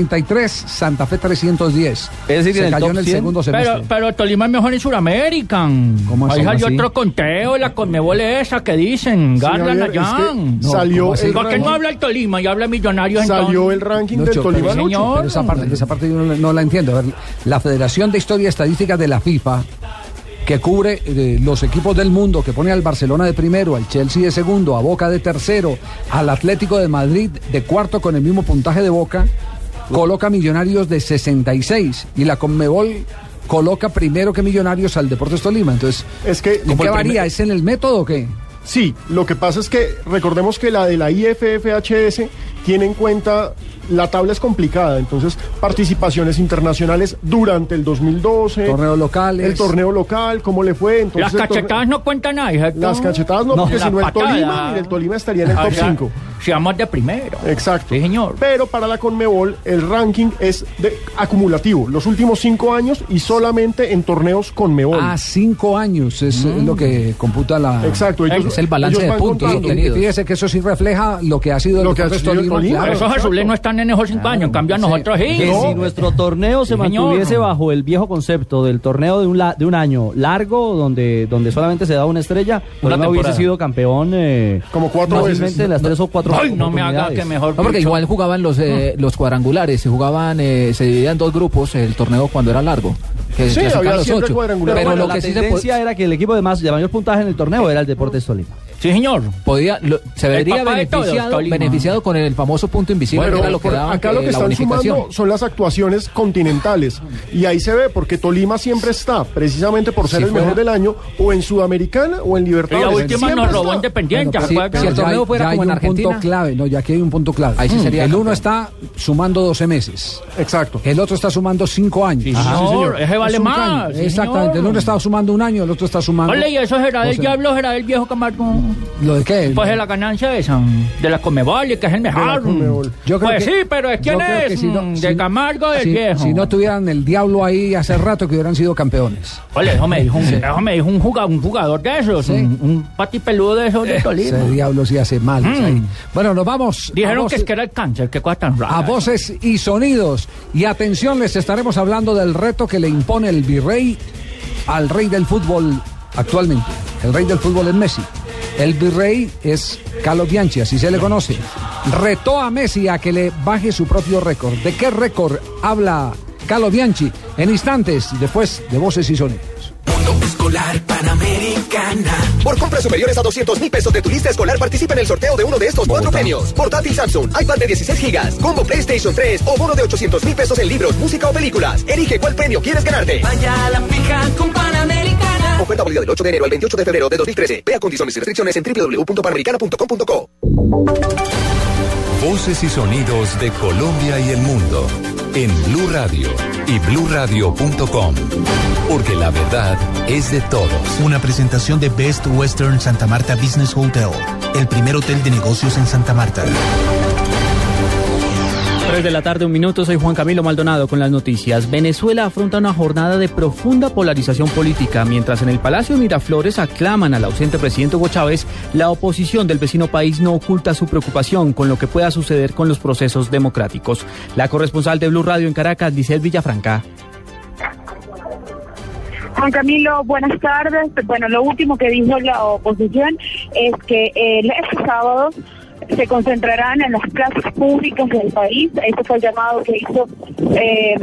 [SPEAKER 5] 133, Santa Fe 310.
[SPEAKER 6] Es decir,
[SPEAKER 5] Se
[SPEAKER 6] en el
[SPEAKER 5] cayó
[SPEAKER 6] top
[SPEAKER 5] en el
[SPEAKER 6] 100,
[SPEAKER 5] segundo semestre.
[SPEAKER 7] Pero, pero Tolima es mejor en Sudamérica.
[SPEAKER 5] ¿Cómo?
[SPEAKER 7] Ahí salió otro conteo, la Conmebol esa que dicen, Garland
[SPEAKER 4] Javier,
[SPEAKER 7] allá.
[SPEAKER 4] es que
[SPEAKER 5] No,
[SPEAKER 4] salió
[SPEAKER 5] ¿cómo así?
[SPEAKER 4] el
[SPEAKER 7] ¿Por qué no habla el Tolima y habla Millonarios
[SPEAKER 4] Salió el
[SPEAKER 7] entonces?
[SPEAKER 4] ranking
[SPEAKER 5] Lucho,
[SPEAKER 4] del Tolima
[SPEAKER 5] pero,
[SPEAKER 4] Lucho.
[SPEAKER 5] pero esa parte, esa parte yo no, la- no la entiendo. A ver, la Federación de Historia y Estadística de la FIFA, que cubre eh, los equipos del mundo, que pone al Barcelona de primero, al Chelsea de segundo, a Boca de tercero, al Atlético de Madrid de cuarto con el mismo puntaje de Boca, coloca Millonarios de 66 y la Conmebol coloca primero que Millonarios al Deportes Tolima. Entonces,
[SPEAKER 4] Es que
[SPEAKER 5] ¿en qué varía? ¿Es en el método o qué?
[SPEAKER 4] Sí, lo que pasa es que recordemos que la de la IFFHS tiene en cuenta la tabla es complicada, entonces participaciones internacionales durante el 2012,
[SPEAKER 5] torneos locales,
[SPEAKER 4] el torneo local, cómo le fue, entonces
[SPEAKER 12] Las cachetadas no cuentan nada, ¿cierto?
[SPEAKER 4] las cachetadas no, porque
[SPEAKER 12] la
[SPEAKER 4] si no el. Tolima, el Tolima estaría en el
[SPEAKER 12] O
[SPEAKER 4] top
[SPEAKER 12] sea,
[SPEAKER 4] 5.
[SPEAKER 12] Si vamos de primero.
[SPEAKER 4] Exacto.
[SPEAKER 12] Sí, señor.
[SPEAKER 4] Pero para la Conmebol el ranking es de acumulativo, los últimos cinco años y solamente en torneos Conmebol.
[SPEAKER 5] A cinco años es eh, lo que computa la.
[SPEAKER 4] Exacto, ellos-
[SPEAKER 13] Es el balance de puntos obtenidos.
[SPEAKER 5] fíjese que eso sí refleja lo que ha sido
[SPEAKER 4] Lo
[SPEAKER 5] el
[SPEAKER 4] que ha sido el Tolima,
[SPEAKER 5] claro.
[SPEAKER 12] Esos azules no están en esos cinco años, en cambio a nosotros sí.
[SPEAKER 6] Que si nuestro torneo se mantuviese bajo el viejo concepto del torneo de un, la- de un año largo, donde, donde solamente se da una estrella,
[SPEAKER 12] Una
[SPEAKER 6] Tolima hubiese sido campeón eh,
[SPEAKER 4] Como cuatro veces.
[SPEAKER 6] en las tres o cuatro
[SPEAKER 12] Ay, no me haga que mejor.
[SPEAKER 13] No, porque igual jugaban los eh, los cuadrangulares, se jugaban, eh, se dividían en dos grupos el torneo cuando era largo. Que
[SPEAKER 4] Sí, había
[SPEAKER 13] los ocho.
[SPEAKER 4] cuadrangulares.
[SPEAKER 13] Pero
[SPEAKER 6] Bueno,
[SPEAKER 13] lo
[SPEAKER 6] la
[SPEAKER 13] que sí se
[SPEAKER 6] tendencia era que el equipo de, más, de mayor puntaje en el torneo era el Deportes Tolima.
[SPEAKER 12] Sí, señor.
[SPEAKER 13] podía, lo- se vería
[SPEAKER 12] todos,
[SPEAKER 13] beneficiado, beneficiado con el famoso punto invisible,
[SPEAKER 4] Pero
[SPEAKER 13] que era lo que
[SPEAKER 4] por-
[SPEAKER 13] daba
[SPEAKER 4] acá lo que
[SPEAKER 13] la
[SPEAKER 4] están sumando son las actuaciones continentales. Y ahí se ve, porque Tolima siempre está, precisamente por ser
[SPEAKER 13] Si
[SPEAKER 4] el mejor del año, o en Sudamericana o en
[SPEAKER 12] Y
[SPEAKER 4] Libertadores.
[SPEAKER 12] la última nos robó
[SPEAKER 4] está.
[SPEAKER 12] Independiente,
[SPEAKER 5] Bueno,
[SPEAKER 13] Sí, si el
[SPEAKER 5] ya
[SPEAKER 13] torneo
[SPEAKER 5] hay-
[SPEAKER 13] fuera
[SPEAKER 5] ya hay
[SPEAKER 13] como en
[SPEAKER 5] un
[SPEAKER 13] Argentina.
[SPEAKER 5] punto clave, no, ya aquí hay un punto clave.
[SPEAKER 13] Ahí sí
[SPEAKER 5] Mm,
[SPEAKER 13] sería
[SPEAKER 5] el uno está sumando 12 meses,
[SPEAKER 4] Exacto.
[SPEAKER 5] el otro está sumando 5 años.
[SPEAKER 12] Sí,
[SPEAKER 5] Ajá.
[SPEAKER 12] señor, ese vale
[SPEAKER 5] Es
[SPEAKER 12] más, sí,
[SPEAKER 5] Exactamente,
[SPEAKER 12] señor.
[SPEAKER 5] el uno está sumando un año, el otro está sumando.
[SPEAKER 12] Ole, y eso será del diablo, será del viejo Camargo.
[SPEAKER 5] ¿Lo de qué?
[SPEAKER 12] Pues de la ganancia esa, de la Comebol, y que es el mejor.
[SPEAKER 4] Conmebol.
[SPEAKER 5] Yo creo
[SPEAKER 12] pues
[SPEAKER 5] que-
[SPEAKER 12] sí, pero es quién
[SPEAKER 5] que
[SPEAKER 12] es,
[SPEAKER 5] si no-
[SPEAKER 12] Mm,
[SPEAKER 5] si-
[SPEAKER 12] de Camargo del
[SPEAKER 5] si,
[SPEAKER 12] viejo.
[SPEAKER 5] si no tuvieran el diablo ahí hace rato que hubieran sido campeones.
[SPEAKER 12] Ole, eso me dijo un, eso me dijo un jugador, un jugador de esos,
[SPEAKER 5] Sí.
[SPEAKER 12] un, un patipeludo de esos de Tolima.
[SPEAKER 5] Ese diablo sí hace mal.
[SPEAKER 12] Mm.
[SPEAKER 5] ahí. Bueno, nos vamos.
[SPEAKER 12] Dijeron que
[SPEAKER 5] voces-
[SPEAKER 12] es que era el cáncer, qué cosa tan rara.
[SPEAKER 5] a voces y sonidos. Y atención, les estaremos hablando del reto que le impone el virrey al rey del fútbol actualmente. El rey del fútbol es Messi. El virrey es Carlos Bianchi, así se le conoce. Retó a Messi a que le baje su propio récord. ¿De qué récord habla Carlos Bianchi? En instantes, después de voces y sonidos.
[SPEAKER 14] Escolar Panamericana. Por compras superiores a 200 mil pesos de tu lista escolar, participa en el sorteo de uno de estos cuatro premios. Portátil Samsung, iPad de 16 gigas, combo PlayStation 3 o bono de 800 mil pesos en libros, música o películas. Elige cuál premio quieres ganarte.
[SPEAKER 1] Vaya a la fija con Panamericana.
[SPEAKER 14] Oferta válida del 8 de enero al 28 de febrero de 2013. Vea condiciones y restricciones en www.panamericana.com.co.
[SPEAKER 15] Voces y sonidos de Colombia y el mundo en Blue Radio y bluradio.com. Porque la verdad es de todos.
[SPEAKER 16] Una presentación de Best Western Santa Marta Business Hotel, el primer hotel de negocios en Santa Marta.
[SPEAKER 17] 3 de la tarde, un minuto, soy Juan Camilo Maldonado con las noticias. Venezuela afronta una jornada de profunda polarización política, mientras en el Palacio Miraflores aclaman al ausente presidente Hugo Chávez, la oposición del vecino país no oculta su preocupación con lo que pueda suceder con los procesos democráticos. La corresponsal de Blue Radio en Caracas, Giselle Villafranca.
[SPEAKER 18] Juan Camilo, buenas tardes. Bueno, lo último que dijo la oposición es que el sábado se concentrarán en las plazas públicas del país. Este fue el llamado que hizo eh,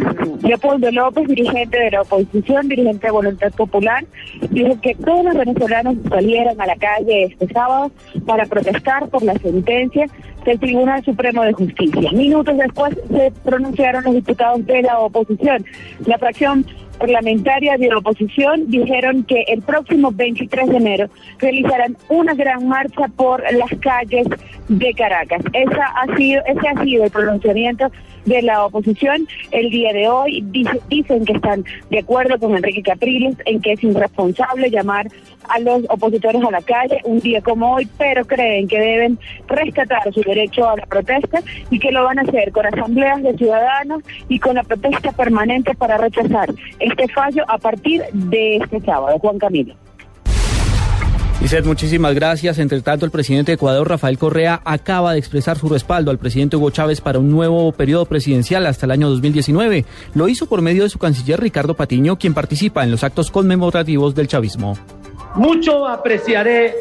[SPEAKER 18] Leopoldo López, dirigente de la oposición, dirigente de Voluntad Popular. Dijo que todos los venezolanos salieran a la calle este sábado para protestar por la sentencia del Tribunal Supremo de Justicia. Minutos después se pronunciaron los diputados de la oposición. La fracción parlamentaria de la oposición dijeron que el próximo 23 de enero realizarán una gran marcha por las calles de Caracas. Esa ha sido, ese ha sido el pronunciamiento de la oposición el día de hoy. Dice- dicen que están de acuerdo con Enrique Capriles en que es irresponsable llamar a los opositores a la calle un día como hoy, pero creen que deben rescatar su derecho a la protesta y que lo van a hacer con asambleas de ciudadanos y con la protesta permanente para rechazar este fallo a partir de este sábado. Juan Camilo.
[SPEAKER 17] Lizeth, muchísimas gracias. Entre tanto, el presidente de Ecuador, Rafael Correa, acaba de expresar su respaldo al presidente Hugo Chávez para un nuevo periodo presidencial hasta el año 2019. Lo hizo por medio de su canciller Ricardo Patiño, quien participa en los actos conmemorativos del chavismo.
[SPEAKER 19] Mucho apreciaré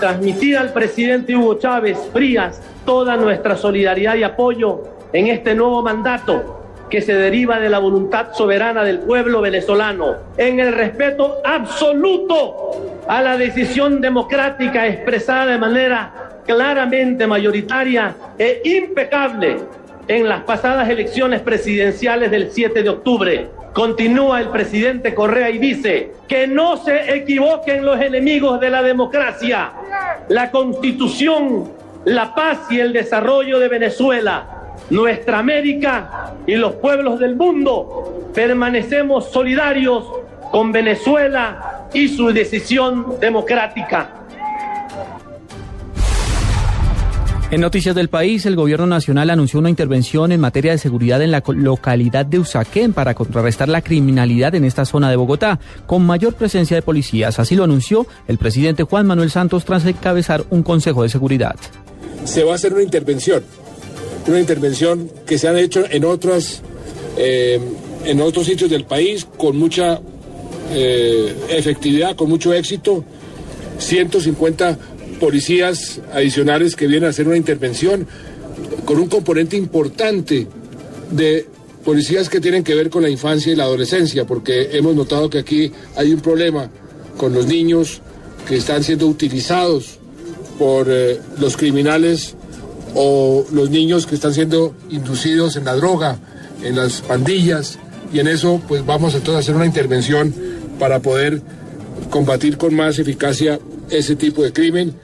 [SPEAKER 19] transmitir al presidente Hugo Chávez Frías toda nuestra solidaridad y apoyo en este nuevo mandato que se deriva de la voluntad soberana del pueblo venezolano, en el respeto absoluto a la decisión democrática expresada de manera claramente mayoritaria e impecable en las pasadas elecciones presidenciales del 7 de octubre. Continúa el presidente Correa y dice que no se equivoquen los enemigos de la democracia. la constitución, la paz y el desarrollo de Venezuela, nuestra América y los pueblos del mundo, permanecemos solidarios con Venezuela y su decisión democrática.
[SPEAKER 17] En noticias del país, el gobierno nacional anunció una intervención en materia de seguridad en la localidad de Usaquén para contrarrestar la criminalidad en esta zona de Bogotá, con mayor presencia de policías. Así lo anunció el presidente Juan Manuel Santos tras encabezar un consejo de seguridad.
[SPEAKER 20] se va a hacer una intervención, una intervención que se han hecho en otras, eh, en otros sitios del país con mucha eh, efectividad, con mucho éxito. 150 policías adicionales que vienen a hacer una intervención con un componente importante de policías que tienen que ver con la infancia y la adolescencia, porque hemos notado que aquí hay un problema con los niños que están siendo utilizados por eh, los criminales o los niños que están siendo inducidos en la droga, en las pandillas, y en eso pues vamos entonces a hacer una intervención para poder combatir con más eficacia ese tipo de crimen.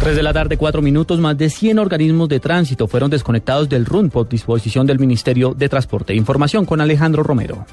[SPEAKER 17] 3 de la tarde, 4 minutos, más de 100 organismos de tránsito fueron desconectados del RUN por disposición del Ministerio de Transporte. Información con Alejandro Romero.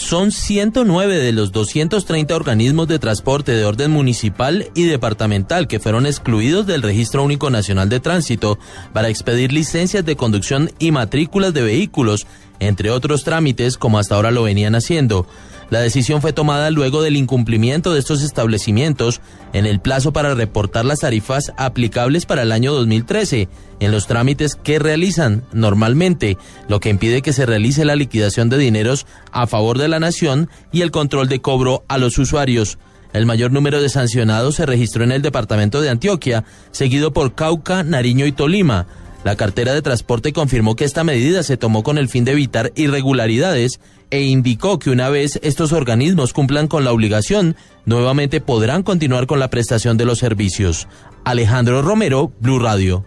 [SPEAKER 21] Son 109 de los 230 organismos de transporte de orden municipal y departamental que fueron excluidos del Registro Único Nacional de Tránsito para expedir licencias de conducción y matrículas de vehículos, entre otros trámites como hasta ahora lo venían haciendo. La decisión fue tomada luego del incumplimiento de estos establecimientos en el plazo para reportar las tarifas aplicables para el año 2013 en los trámites que realizan normalmente, lo que impide que se realice la liquidación de dineros a favor de la nación y el control de cobro a los usuarios. El mayor número de sancionados se registró en el departamento de Antioquia, seguido por Cauca, Nariño y Tolima. La cartera de transporte confirmó que esta medida se tomó con el fin de evitar irregularidades e indicó que una vez estos organismos cumplan con la obligación, nuevamente podrán continuar con la prestación de los servicios. Alejandro Romero, Blue Radio.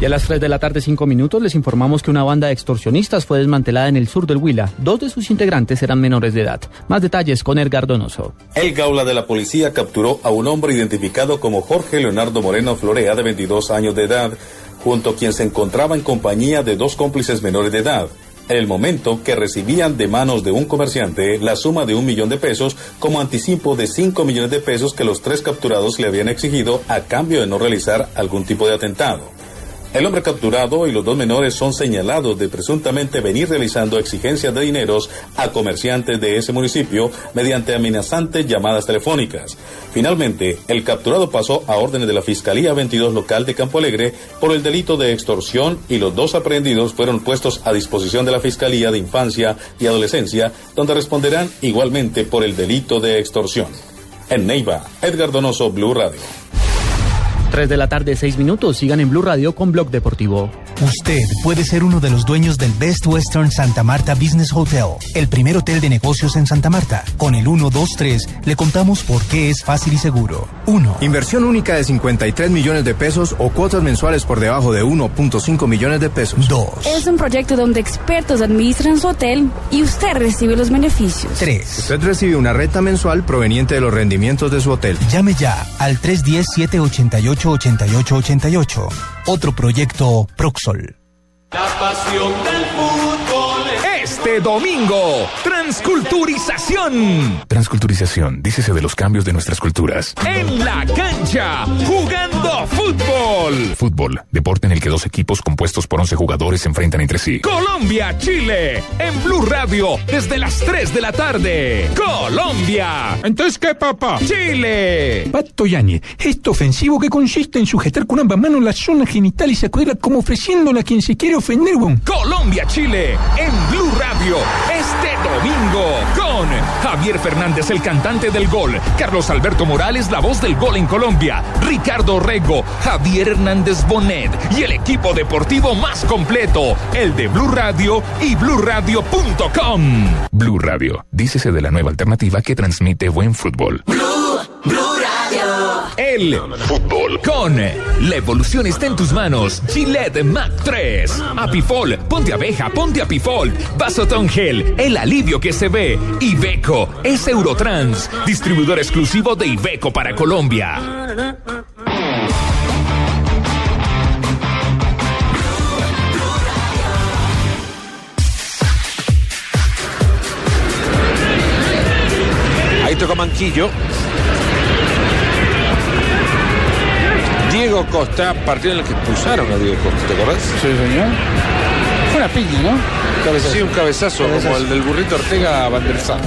[SPEAKER 17] Y a las 3 de la tarde, 5 minutos, les informamos que una banda de extorsionistas fue desmantelada en el sur del Huila. Dos de sus integrantes eran menores de edad. Más detalles con Edgar Donoso.
[SPEAKER 22] El Gaula de la policía capturó a un hombre identificado como Jorge Leonardo Moreno Florea, de 22 años de edad, junto a quien se encontraba en compañía de dos cómplices menores de edad. En el momento que recibían de manos de un comerciante la suma de un millón de pesos como anticipo de 5 millones de pesos que los tres capturados le habían exigido a cambio de no realizar algún tipo de atentado. El hombre capturado y los dos menores son señalados de presuntamente venir realizando exigencias de dineros a comerciantes de ese municipio mediante amenazantes llamadas telefónicas. Finalmente, el capturado pasó a órdenes de la Fiscalía 22 local de Campo Alegre por el delito de extorsión y los dos aprehendidos fueron puestos a disposición de la Fiscalía de Infancia y Adolescencia, donde responderán igualmente por el delito de extorsión. En Neiva, Edgar Donoso, Blue Radio.
[SPEAKER 17] 3 de la tarde, 6 minutos. Sigan en Blue Radio con Blog Deportivo.
[SPEAKER 16] Usted puede ser uno de los dueños del Best Western Santa Marta Business Hotel, el primer hotel de negocios en Santa Marta. Con el 123 le contamos por qué es fácil y seguro. 1.
[SPEAKER 23] Inversión única de 53 millones de pesos o cuotas mensuales por debajo de 1.5 millones de pesos.
[SPEAKER 16] 2.
[SPEAKER 24] Es un proyecto donde expertos administran su hotel y usted recibe los beneficios.
[SPEAKER 16] 3.
[SPEAKER 23] Usted recibe una renta mensual proveniente de los rendimientos de su hotel.
[SPEAKER 16] Llame ya al 310-788-8888. Otro proyecto Proxol.
[SPEAKER 1] La pasión del fútbol.
[SPEAKER 25] Este domingo, Transculturización.
[SPEAKER 26] Transculturización, dícese de los cambios de nuestras culturas.
[SPEAKER 25] En la cancha, jugando fútbol.
[SPEAKER 26] Fútbol, deporte en el que dos equipos compuestos por 11 jugadores se enfrentan entre sí.
[SPEAKER 25] Colombia, Chile. En Blue Radio, desde las 3 de la tarde. Colombia.
[SPEAKER 2] Entonces, ¿qué, papá?
[SPEAKER 25] Chile.
[SPEAKER 2] Pato Yañez, gesto ofensivo que consiste en sujetar con ambas manos la zona genital y sacudirla como ofreciéndola a quien se quiere ofender.
[SPEAKER 25] Colombia, Chile. En Blue Radio, este domingo. Con Javier Fernández, el cantante del gol. Carlos Alberto Morales, la voz del gol en Colombia. Ricardo Rego, Javier Hernández Bonet y el equipo deportivo más completo, el de Blue Radio y BlueRadio.com.
[SPEAKER 26] Blue Radio, dícese de la nueva alternativa que transmite buen fútbol.
[SPEAKER 1] Blue, Blue Radio.
[SPEAKER 25] El fútbol. Con la evolución está en tus manos. Gillette Mac 3. Apifol. Ponte abeja, ponte Apifol. Vasotón Gel. El alivio que se ve. Ibeco. Es Eurotrans. Distribuidor exclusivo de Ibeco para Colombia.
[SPEAKER 27] Ahí toca Manquillo. Diego Costa, partido en el que expulsaron a Diego Costa, ¿te acordás?
[SPEAKER 28] Sí, señor. Una piña, ¿no?
[SPEAKER 27] Sí, un cabezazo, como el del burrito Ortega a Van der Sar.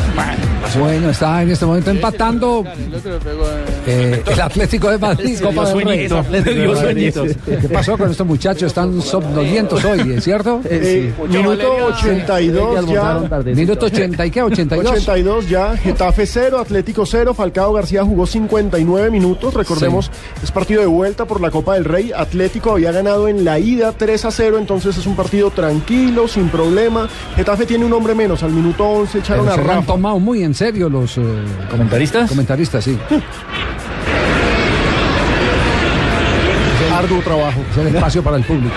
[SPEAKER 5] Bueno, está en este momento empatando eh, el Atlético de Madrid. Copa del Rey. ¿Qué pasó con estos muchachos? Están somnolientos hoy, ¿es cierto?
[SPEAKER 4] Eh, minuto 82 ya.
[SPEAKER 5] Minuto 80 y qué, 82.
[SPEAKER 4] 82 ya, Getafe 0, Atlético 0, Falcao García jugó 59 minutos, recordemos, es partido de vuelta por la Copa del Rey, Atlético había ganado en la ida 3 a 0, entonces es un partido tranquilo, sin problema, Getafe tiene un hombre menos, al minuto 11 echaron
[SPEAKER 5] Pero
[SPEAKER 4] a
[SPEAKER 5] se lo han tomado muy en serio los eh,
[SPEAKER 6] comentaristas.
[SPEAKER 5] Comentaristas, sí.
[SPEAKER 4] Arduo trabajo.
[SPEAKER 5] Es el espacio para el público.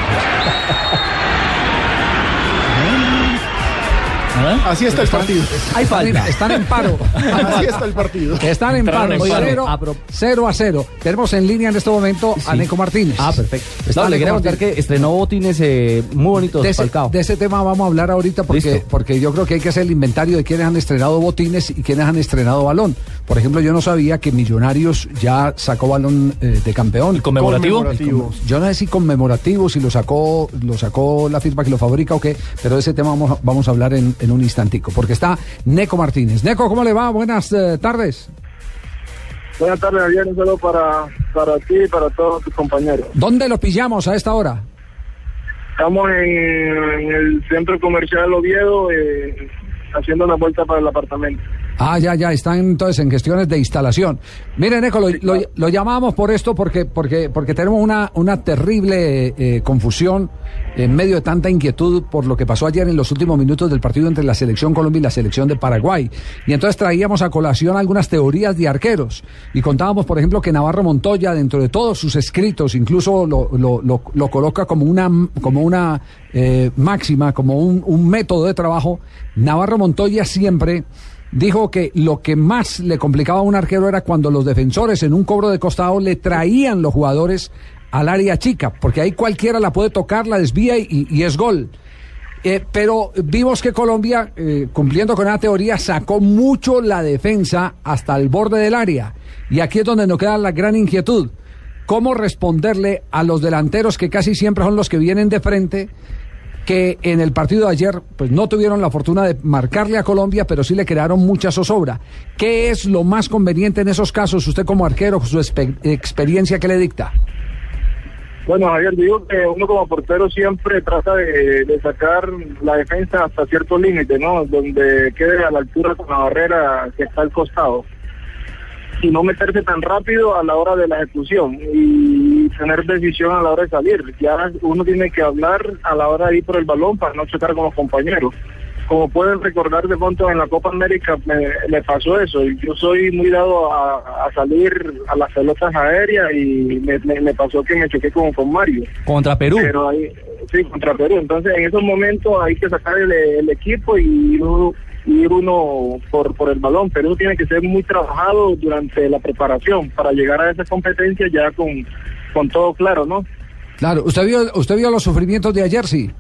[SPEAKER 4] Así está el partido.
[SPEAKER 5] Hay falta. Están en paro.
[SPEAKER 4] Así está el partido.
[SPEAKER 5] Están en paro. 0
[SPEAKER 6] a pro-
[SPEAKER 5] 0 a 0. Tenemos en línea en este momento a Neco Martínez.
[SPEAKER 6] Ah, perfecto.
[SPEAKER 5] Está
[SPEAKER 6] No, le quería contar que estrenó botines eh, muy bonitos,
[SPEAKER 5] de ese, de ese tema vamos a hablar ahorita porque,
[SPEAKER 6] Listo.
[SPEAKER 5] porque yo creo que hay que hacer el inventario de quienes han estrenado botines y quienes han estrenado balón. Por ejemplo, yo no sabía que Millonarios ya sacó balón eh, de campeón. ¿El
[SPEAKER 6] conmemorativo?
[SPEAKER 5] yo no sé si conmemorativo, si lo sacó, lo sacó la firma que lo fabrica o qué, pero de ese tema vamos, a- vamos a hablar en, en un instantico, porque está Neco Martínez. Neco, ¿cómo le va? Buenas eh, tardes.
[SPEAKER 29] Buenas tardes, Javier. Un saludo para, para ti y para todos tus compañeros.
[SPEAKER 5] ¿Dónde lo pillamos a esta hora?
[SPEAKER 29] Estamos en, en el centro comercial Oviedo eh, haciendo una vuelta para el apartamento.
[SPEAKER 5] Ah, ya, ya, están entonces en gestiones de instalación. Miren, Eco, lo, lo, lo llamamos por esto porque, porque, porque tenemos una, una terrible eh, confusión en medio de tanta inquietud por lo que pasó ayer en los últimos minutos del partido entre la selección Colombia y la selección de Paraguay. Y entonces traíamos a colación algunas teorías de arqueros. Y contábamos, por ejemplo, que Navarro Montoya, dentro de todos sus escritos, incluso lo, lo, lo, lo coloca como una, como una eh, máxima, como un, un método de trabajo. Navarro Montoya siempre dijo que lo que más le complicaba a un arquero era cuando los defensores en un cobro de costado le traían los jugadores al área chica, porque ahí cualquiera la puede tocar, la desvía y, es gol. Eh, pero vimos que Colombia, eh, cumpliendo con la teoría, sacó mucho la defensa hasta el borde del área. Y aquí es donde nos queda la gran inquietud. ¿Cómo responderle a los delanteros que casi siempre son los que vienen de frente? Que en el partido de ayer pues no tuvieron la fortuna de marcarle a Colombia, pero sí le crearon mucha zozobra. ¿Qué es lo más conveniente en esos casos, usted como arquero, su experiencia que le dicta?
[SPEAKER 29] Bueno, Javier, digo que uno como portero siempre trata de, de sacar la defensa hasta cierto límite, ¿no? Donde quede a la altura con la barrera que está al costado. Y no meterse tan rápido a la hora de la ejecución y tener decisión a la hora de salir. Ya uno tiene que hablar a la hora de ir por el balón para no chocar con los compañeros. Como pueden recordar de pronto en la Copa América me, me pasó eso. y Yo soy muy dado a, a salir a las pelotas aéreas y me, me- me pasó que me choqué con, con Mario.
[SPEAKER 6] Contra Perú.
[SPEAKER 29] Pero ahí, sí, contra Perú. Entonces, en esos momentos hay que sacar el, el equipo y uno, ir uno por, por el balón. Pero uno tiene que ser muy trabajado durante la preparación para llegar a esa competencia ya con, con todo claro, ¿no?
[SPEAKER 5] Claro, ¿usted vio, usted vio los sufrimientos de ayer, sí?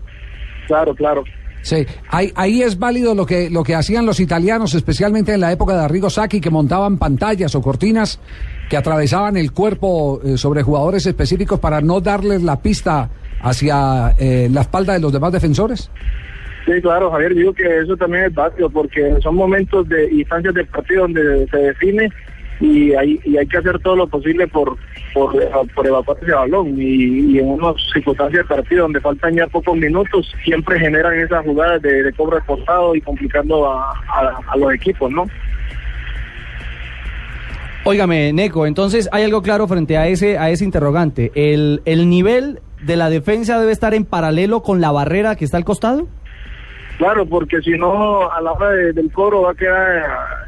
[SPEAKER 29] Claro, claro.
[SPEAKER 5] Sí, ahí, ahí es válido lo que, lo que hacían los italianos, especialmente en la época de Arrigo Sacchi, que montaban pantallas o cortinas que atravesaban el cuerpo eh, sobre jugadores específicos para no darles la pista hacia eh, la espalda de los demás defensores.
[SPEAKER 29] Sí, claro, Javier, digo que eso también es válido porque son momentos de instancias del partido donde se define y hay, y hay que hacer todo lo posible por, por, por balón y, en unas circunstancias del partido donde faltan ya pocos minutos siempre generan esas jugadas de, de cobro de costado y complicando a, a- a los equipos, ¿no?
[SPEAKER 6] Óigame, Neco, entonces hay algo claro frente a ese, a ese interrogante. ¿El, ¿El nivel de la defensa debe estar en paralelo con la barrera que está al costado?
[SPEAKER 29] Claro, porque si no, a la hora de- del coro va a quedar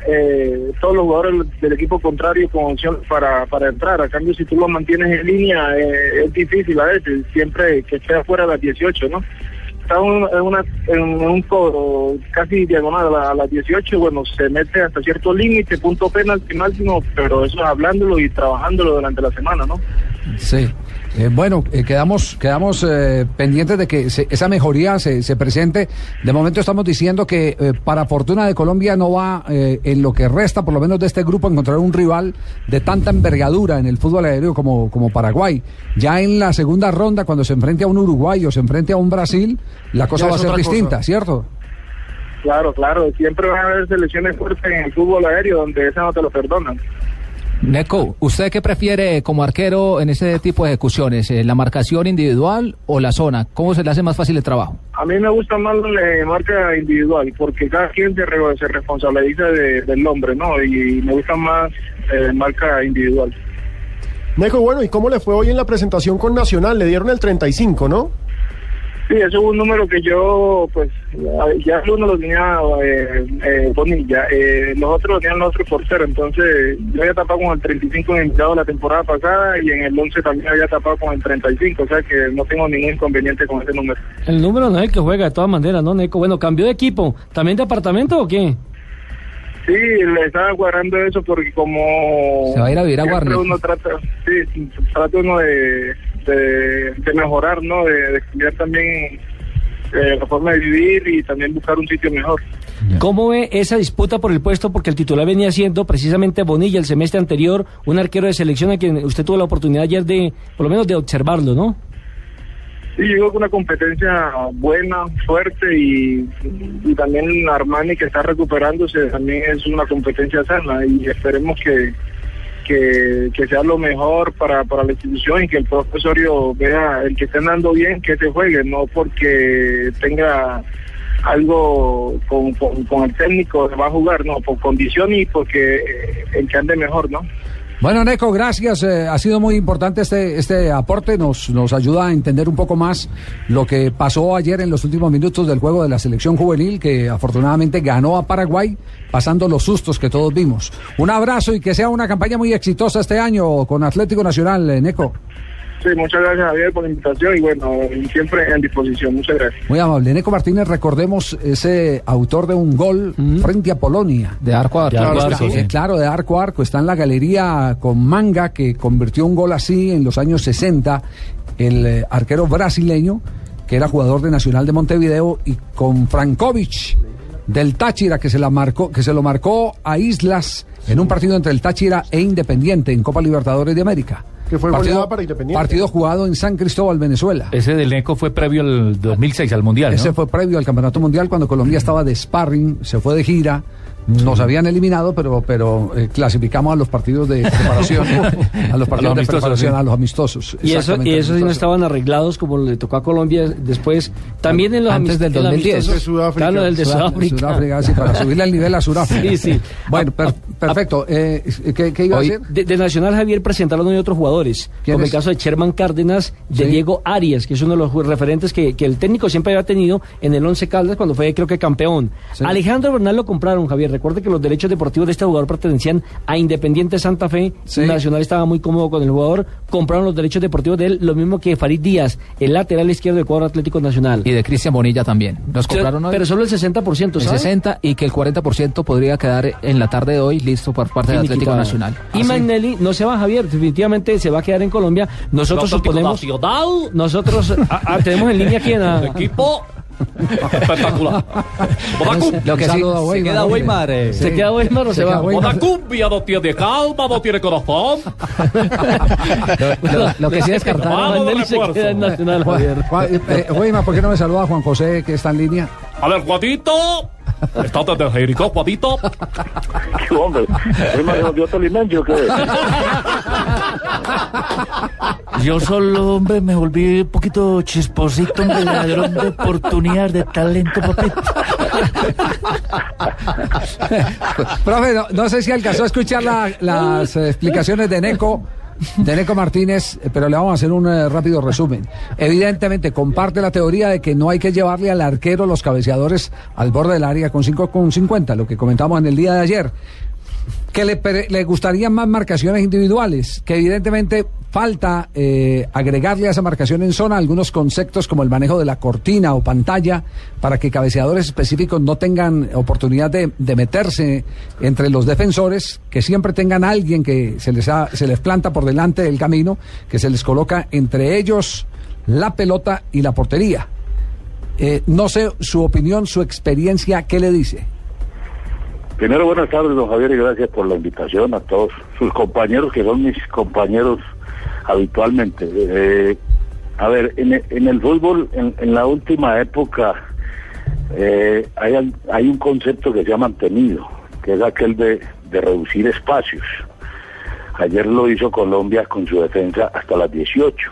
[SPEAKER 29] eh, todos los jugadores del equipo contrario con opción para, para entrar. A cambio, si tú lo mantienes en línea, eh, es difícil a veces, siempre que esté afuera de las 18, ¿no? Está en, una, en un coro casi diagonal a, a las 18, bueno, se mete hasta cierto límite, punto penalti máximo, pero eso es hablándolo y trabajándolo durante la semana, ¿no?
[SPEAKER 5] Sí. Eh, bueno, eh, quedamos, quedamos eh, pendientes de que se- esa mejoría se, se presente. De momento estamos diciendo que eh, para fortuna de Colombia no va en lo que resta, por lo menos de este grupo, encontrar un rival de tanta envergadura en el fútbol aéreo como, como Paraguay. Ya en la segunda ronda, cuando se enfrente a un Uruguay o se enfrente a un Brasil, la cosa va a ser
[SPEAKER 29] cosa.
[SPEAKER 5] distinta, ¿cierto?
[SPEAKER 29] Claro, claro, siempre van a haber selecciones fuertes en el fútbol aéreo donde esa no te lo perdonan.
[SPEAKER 13] Neco, ¿usted qué prefiere como arquero en ese tipo de ejecuciones? eh, ¿La marcación individual o la zona? ¿Cómo se le hace más fácil el trabajo?
[SPEAKER 29] A mí me gusta más la marca individual, porque cada quien se, re- se responsabiliza de- del hombre, ¿no? Y me gusta más eh, marca individual.
[SPEAKER 4] Neco, bueno, ¿y cómo le fue hoy en la presentación con Nacional? Le dieron el 35, ¿no?
[SPEAKER 29] Sí, eso es un número que yo, pues, ya el uno lo tenía eh, eh, Bonilla, eh, los otros lo tenían los otros porteros, entonces yo había tapado con el 35 en el invitado la temporada pasada y en el 11 también había tapado con el 35, o sea que no tengo ningún inconveniente con ese número.
[SPEAKER 6] El número no es el que juega de todas maneras, ¿no, Neco? Bueno, ¿cambió de equipo? ¿También de apartamento o qué?
[SPEAKER 29] Sí, le estaba guardando eso porque como...
[SPEAKER 13] Se va a ir a vivir a
[SPEAKER 29] uno trata, sí, trata uno de, de, de mejorar, ¿no? De, de cambiar también eh, la forma de vivir y también buscar un sitio mejor.
[SPEAKER 6] ¿Cómo ve esa disputa por el puesto? Porque el titular venía siendo precisamente Bonilla el semestre anterior, un arquero de selección a quien usted tuvo la oportunidad ayer de, por lo menos, de observarlo, ¿no?
[SPEAKER 29] Sí, creo que una competencia buena, fuerte y, y también Armani que está recuperándose también es una competencia sana y esperemos que, que, que sea lo mejor para, para la institución y que el profesorio vea el que esté andando bien que se juegue, no porque tenga algo con, con, con el técnico que va a jugar, no, por condición y porque el que ande mejor, ¿no?
[SPEAKER 5] Bueno, Neco, gracias. eh, ha sido muy importante este, este aporte. Nos, nos ayuda a entender un poco más lo que pasó ayer en los últimos minutos del juego de la selección juvenil, que afortunadamente ganó a Paraguay, pasando los sustos que todos vimos. Un abrazo y que sea una campaña muy exitosa este año con Atlético Nacional, eh, Neco.
[SPEAKER 29] Sí, muchas gracias Javier por la invitación y bueno, siempre en disposición. Muchas gracias.
[SPEAKER 5] Muy amable. Neco Martínez, recordemos ese autor de un gol frente a Polonia.
[SPEAKER 13] De arco a arco.
[SPEAKER 5] Claro,
[SPEAKER 13] De arco a
[SPEAKER 5] está-
[SPEAKER 13] arco, sí.
[SPEAKER 5] claro, de arco a arco. Está en la galería con Manga, que convirtió un gol así en los años 60. El eh, arquero brasileño, que era jugador de Nacional de Montevideo, y con Frankovic del Táchira, que se, la marcó, que se lo marcó a Islas en un partido entre el Táchira e Independiente en Copa Libertadores de América.
[SPEAKER 4] Que fue
[SPEAKER 5] partido,
[SPEAKER 4] goleada para Independiente.
[SPEAKER 5] partido jugado en San Cristóbal, Venezuela.
[SPEAKER 30] Ese del Neco fue previo al 2006, al Mundial, ¿no?
[SPEAKER 5] Ese fue previo al Campeonato Mundial cuando Colombia estaba de sparring, se fue de gira. Nos habían eliminado, pero, pero eh, clasificamos a los partidos de preparación, a los partidos de
[SPEAKER 6] amistosos,
[SPEAKER 5] preparación,
[SPEAKER 6] sí.
[SPEAKER 5] a los amistosos.
[SPEAKER 6] Y eso, y eso sí no estaban arreglados como le tocó a Colombia después. También en los
[SPEAKER 5] Antes del
[SPEAKER 6] en los
[SPEAKER 5] 2010.
[SPEAKER 6] amistosos.
[SPEAKER 5] De Sudáfrica.
[SPEAKER 6] Claro, el de
[SPEAKER 5] Sudá-
[SPEAKER 6] Sudáfrica.
[SPEAKER 5] Sudáfrica, sí, para subirle el nivel a Sudáfrica.
[SPEAKER 6] Sí, sí.
[SPEAKER 5] Bueno, per- perfecto. Eh, ¿qué, qué iba
[SPEAKER 6] Hoy,
[SPEAKER 5] a decir?
[SPEAKER 6] de, de Nacional Javier presentaron hoy otros jugadores, como el caso de Sherman Cárdenas, de
[SPEAKER 5] Sí.
[SPEAKER 6] Diego Arias, que es uno de los referentes que, que el técnico siempre había tenido en el Once Caldas cuando fue creo que campeón. Alejandro Bernal lo compraron, Javier. Recuerde que los derechos deportivos de este jugador pertenecían a Independiente Santa Fe. Nacional estaba muy cómodo con el jugador. Compraron los derechos deportivos de él, lo mismo que Farid Díaz, el lateral izquierdo del cuadro Atlético Nacional.
[SPEAKER 13] Y de Cristian Bonilla también. Nos compraron hoy.
[SPEAKER 6] Pero solo el 60%,
[SPEAKER 13] El
[SPEAKER 6] ¿sabe?
[SPEAKER 13] 60 y que el 40% podría quedar en la tarde de hoy listo por parte del Atlético. Nacional.
[SPEAKER 6] Y Magnelli no se va, Javier, definitivamente se va a quedar en Colombia. Nosotros suponemos. Nosotros ah, ah, tenemos en línea quién a
[SPEAKER 31] equipo espectacular.
[SPEAKER 6] Lo que sí, se queda Weimar, eh. ¿Se queda Weimar o se va?
[SPEAKER 31] Una cumbia no tiene calma, no tiene corazón.
[SPEAKER 5] Lo, lo que sí descartaron. Se queda en Nacional, Javier. Juan- eh, Weimar, ¿por qué no me saluda a Juan José, que está en línea?
[SPEAKER 31] A ver, Juanito. Está desde Jericó, Juanito.
[SPEAKER 29] ¿Qué hombre? ¿Es Mario Dios Tolimencho qué?
[SPEAKER 32] Yo solo, hombre, me volví un poquito chisposito, hombre, ladrón de oportunidad, de talento, papito.
[SPEAKER 5] Profe, no, no sé si alcanzó a escuchar la- las eh, explicaciones de Neco Deneco Martínez, eh, pero le vamos a hacer un eh, rápido resumen. Evidentemente, comparte la teoría de que no hay que llevarle al arquero los cabeceadores al borde del área con 5 con 50, lo que comentamos en el día de ayer. Que le, le gustarían más marcaciones individuales, que evidentemente falta eh, agregarle a esa marcación en zona algunos conceptos como el manejo de la cortina o pantalla para que cabeceadores específicos no tengan oportunidad de, de meterse entre los defensores, que siempre tengan alguien que se les, ha- se les planta por delante del camino, que se les coloca entre ellos la pelota y la portería. Eh, no sé su opinión, su experiencia, ¿qué le dice?
[SPEAKER 33] Primero, buenas tardes, don Javier, y gracias por la invitación a todos sus compañeros, que son mis compañeros habitualmente. Eh, a ver, en, e- en el fútbol, en, en la última época, eh, hay, hay un concepto que se ha mantenido, que es aquel de, de reducir espacios. Ayer lo hizo Colombia con su defensa hasta las 18.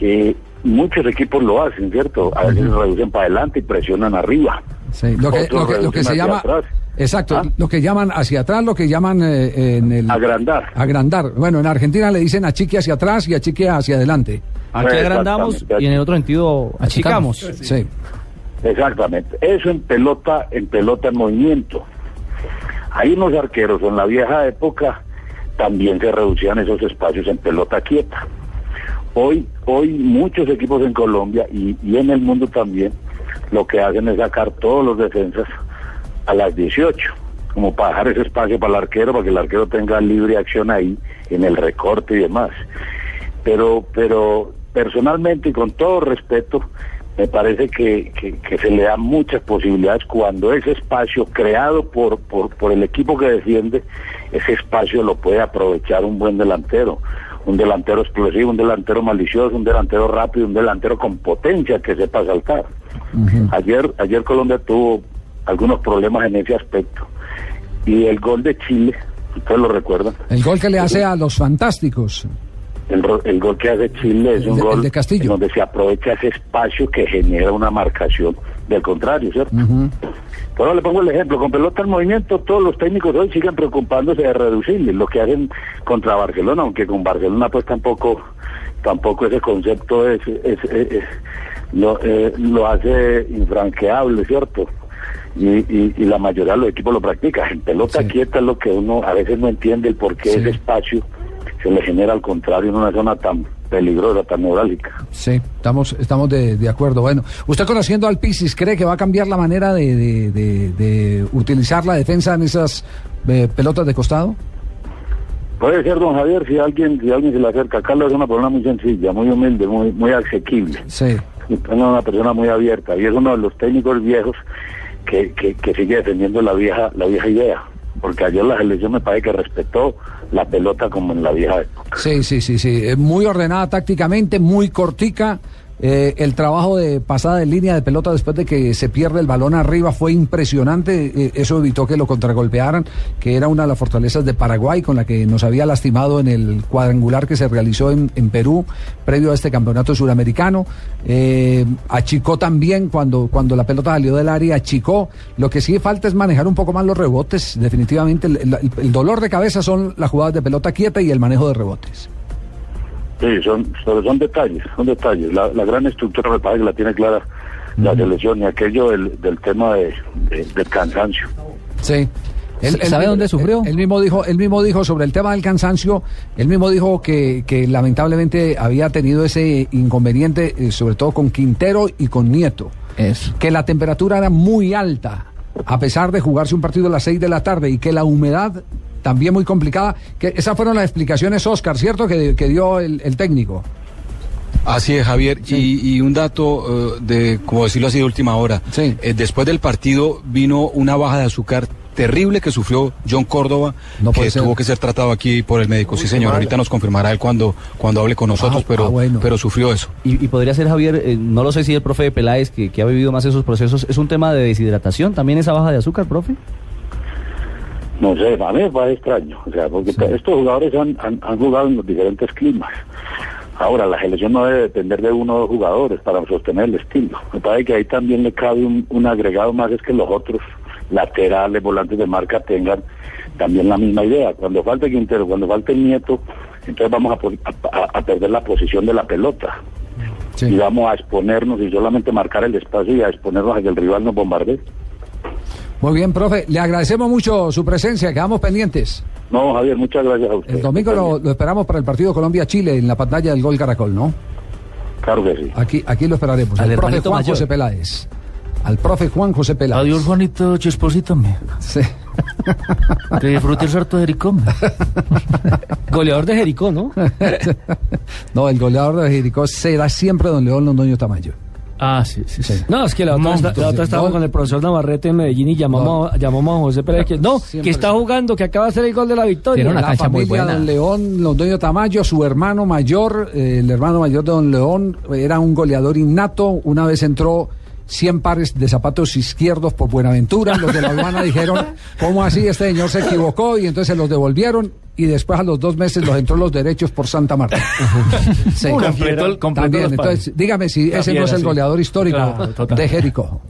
[SPEAKER 33] Eh, muchos equipos lo hacen, ¿cierto? A veces reducen para adelante y presionan arriba.
[SPEAKER 5] Sí, lo que, lo que, lo que
[SPEAKER 33] reducen
[SPEAKER 5] se llama.
[SPEAKER 33] atrás.
[SPEAKER 5] Exacto,
[SPEAKER 33] ¿Ah?
[SPEAKER 5] lo que llaman hacia atrás, lo que llaman eh, en el.
[SPEAKER 33] Agrandar.
[SPEAKER 5] Agrandar. Bueno, en Argentina le dicen achique hacia atrás y achique hacia adelante.
[SPEAKER 6] Aquí agrandamos y en el otro sentido achicamos.
[SPEAKER 5] Sí.
[SPEAKER 33] Exactamente. Eso en pelota, en pelota en movimiento. Hay unos arqueros en la vieja época también se reducían esos espacios en pelota quieta. Hoy, hoy muchos equipos en Colombia y, y en el mundo también lo que hacen es sacar todos los defensas a las 18, como para dejar ese espacio para el arquero, para que el arquero tenga libre acción ahí en el recorte y demás. Pero, pero personalmente y con todo respeto, me parece que, que- que se le dan muchas posibilidades cuando ese espacio creado por, por, por el equipo que defiende, ese espacio lo puede aprovechar un buen delantero, un delantero explosivo, un delantero malicioso, un delantero rápido, un delantero con potencia que sepa saltar. Ayer, ayer Colombia tuvo algunos problemas en ese aspecto y el gol de Chile, ustedes lo recuerdan,
[SPEAKER 5] El gol que le hace a los fantásticos.
[SPEAKER 33] el, el gol que hace Chile es
[SPEAKER 5] El
[SPEAKER 33] un
[SPEAKER 5] el
[SPEAKER 33] gol
[SPEAKER 5] de Castillo.
[SPEAKER 33] en donde se aprovecha ese espacio que genera una marcación del contrario, ¿cierto? Ahora le pongo el ejemplo, con pelota en movimiento todos los técnicos hoy siguen preocupándose de reducirle lo que hacen contra Barcelona, aunque con Barcelona pues tampoco tampoco ese concepto es, es- es- es- lo, eh, lo hace infranqueable, ¿cierto? Y, y- y la mayoría de los equipos lo practican. En pelota quieta es lo que uno a veces no entiende el por qué ese espacio se le genera al contrario en una zona tan peligrosa, tan neurálgica.
[SPEAKER 5] Sí, estamos, estamos de, de acuerdo. Bueno, usted conociendo al Pisis, ¿cree que va a cambiar la manera de, de- de- de utilizar la defensa en esas eh, pelotas de costado?
[SPEAKER 33] Puede ser, don Javier, si alguien, si alguien se le acerca. Carlos es una persona muy sencilla, muy humilde, muy, muy asequible.
[SPEAKER 5] Sí.
[SPEAKER 33] Es una persona muy abierta y es uno de los técnicos viejos que, que, sigue defendiendo la vieja, la vieja idea. Porque ayer la selección me parece que respetó la pelota como en la vieja época.
[SPEAKER 5] Sí, sí, sí, sí. Eh, Muy ordenada tácticamente, muy cortica. Eh, el trabajo de pasada de línea de pelota después de que se pierde el balón arriba fue impresionante. Eh, eso evitó que lo contragolpearan, que era una de las fortalezas de Paraguay con la que nos había lastimado en el cuadrangular que se realizó en, Perú previo a este campeonato suramericano. Eh, achicó también cuando, cuando la pelota salió del área, achicó. Lo que sí falta es manejar un poco más los rebotes. Definitivamente el- el dolor de cabeza son las jugadas de pelota quieta y el manejo de rebotes.
[SPEAKER 33] Sí, son, son, son detalles, son detalles. La, la gran estructura me parece que la tiene clara la selección y aquello del, del tema de, de- del cansancio.
[SPEAKER 5] Sí.
[SPEAKER 33] ¿Sabe dónde
[SPEAKER 5] sufrió? Él mismo dijo, él mismo dijo sobre el tema del cansancio, él mismo dijo que, que lamentablemente había tenido ese inconveniente, eh, sobre todo con Quintero y con Nieto. Que la temperatura era muy alta, a pesar de jugarse un partido a las 6 de la tarde, y que la humedad también muy complicada. Que esas fueron las explicaciones, Oscar, ¿cierto? Que, que dio el, el técnico.
[SPEAKER 34] Así es, Javier. Y, y un dato eh, de, como decirlo así, de última hora. Eh, después del partido vino una baja de azúcar terrible que sufrió John Córdoba,
[SPEAKER 5] No
[SPEAKER 34] que
[SPEAKER 5] ser.
[SPEAKER 34] tuvo que ser tratado aquí por el médico. Sí, señor. Ahorita nos confirmará él cuando, cuando hable con nosotros,
[SPEAKER 6] Ah,
[SPEAKER 34] pero,
[SPEAKER 6] ah, bueno.
[SPEAKER 34] pero sufrió eso.
[SPEAKER 6] Y, y podría ser, Javier, eh, no lo sé si el profe Peláez, que, que ha vivido más esos procesos, es un tema de deshidratación, también esa baja de azúcar, profe.
[SPEAKER 33] No sé, a mí me parece extraño, o sea, porque estos jugadores han, han, han jugado en los diferentes climas. Ahora, la selección no debe depender de uno o dos jugadores para sostener el estilo. Me parece que ahí también le cabe un, un agregado más, es que los otros laterales, volantes de marca tengan también la misma idea. Cuando falte Quintero, cuando falte Nieto, entonces vamos a- a- a perder la posición de la pelota. Y vamos a exponernos y solamente marcar el espacio y a exponernos a que el rival nos bombardee.
[SPEAKER 5] Muy bien, profe. Le agradecemos mucho su presencia. Quedamos pendientes.
[SPEAKER 33] No, Javier, muchas gracias a usted.
[SPEAKER 5] El domingo lo, lo esperamos para el partido Colombia-Chile en la pantalla del Gol Caracol, ¿no?
[SPEAKER 33] Claro que sí.
[SPEAKER 5] Aquí, aquí lo esperaremos.
[SPEAKER 12] Al
[SPEAKER 5] profe Juan
[SPEAKER 12] mayor.
[SPEAKER 5] José Peláez. Al profe Juan José Peláez.
[SPEAKER 12] Adiós, Juanito Chesposito, me.
[SPEAKER 5] Sí.
[SPEAKER 12] Que disfrutes harto de Jericó.
[SPEAKER 6] Goleador de Jericó, ¿no?
[SPEAKER 5] no, el goleador de Jericó será siempre don León Londoño Tamayo.
[SPEAKER 12] Ah, sí, sí. sí.
[SPEAKER 6] No, es que la otra, la estaba
[SPEAKER 5] No.
[SPEAKER 6] con el profesor Navarrete en Medellín y llamamos, a- llamamos a José Pérez que no,
[SPEAKER 5] Siempre
[SPEAKER 6] que está jugando, que acaba de hacer el gol de la victoria.
[SPEAKER 5] la familia Don León Londoño Tamayo, su hermano mayor, eh, el hermano mayor de Don León, era un goleador innato. Una vez entró 100 pares de zapatos izquierdos por Buenaventura. Los de la aduana dijeron, ¿cómo así? Este señor se equivocó y entonces se los devolvieron. Y después a los dos meses los entró los derechos por Santa Marta. Sí.
[SPEAKER 12] Completó el- completó
[SPEAKER 5] También, entonces, dígame si
[SPEAKER 12] La
[SPEAKER 5] ese no es el
[SPEAKER 12] sí.
[SPEAKER 5] goleador histórico
[SPEAKER 12] Claro,
[SPEAKER 5] de Jericó.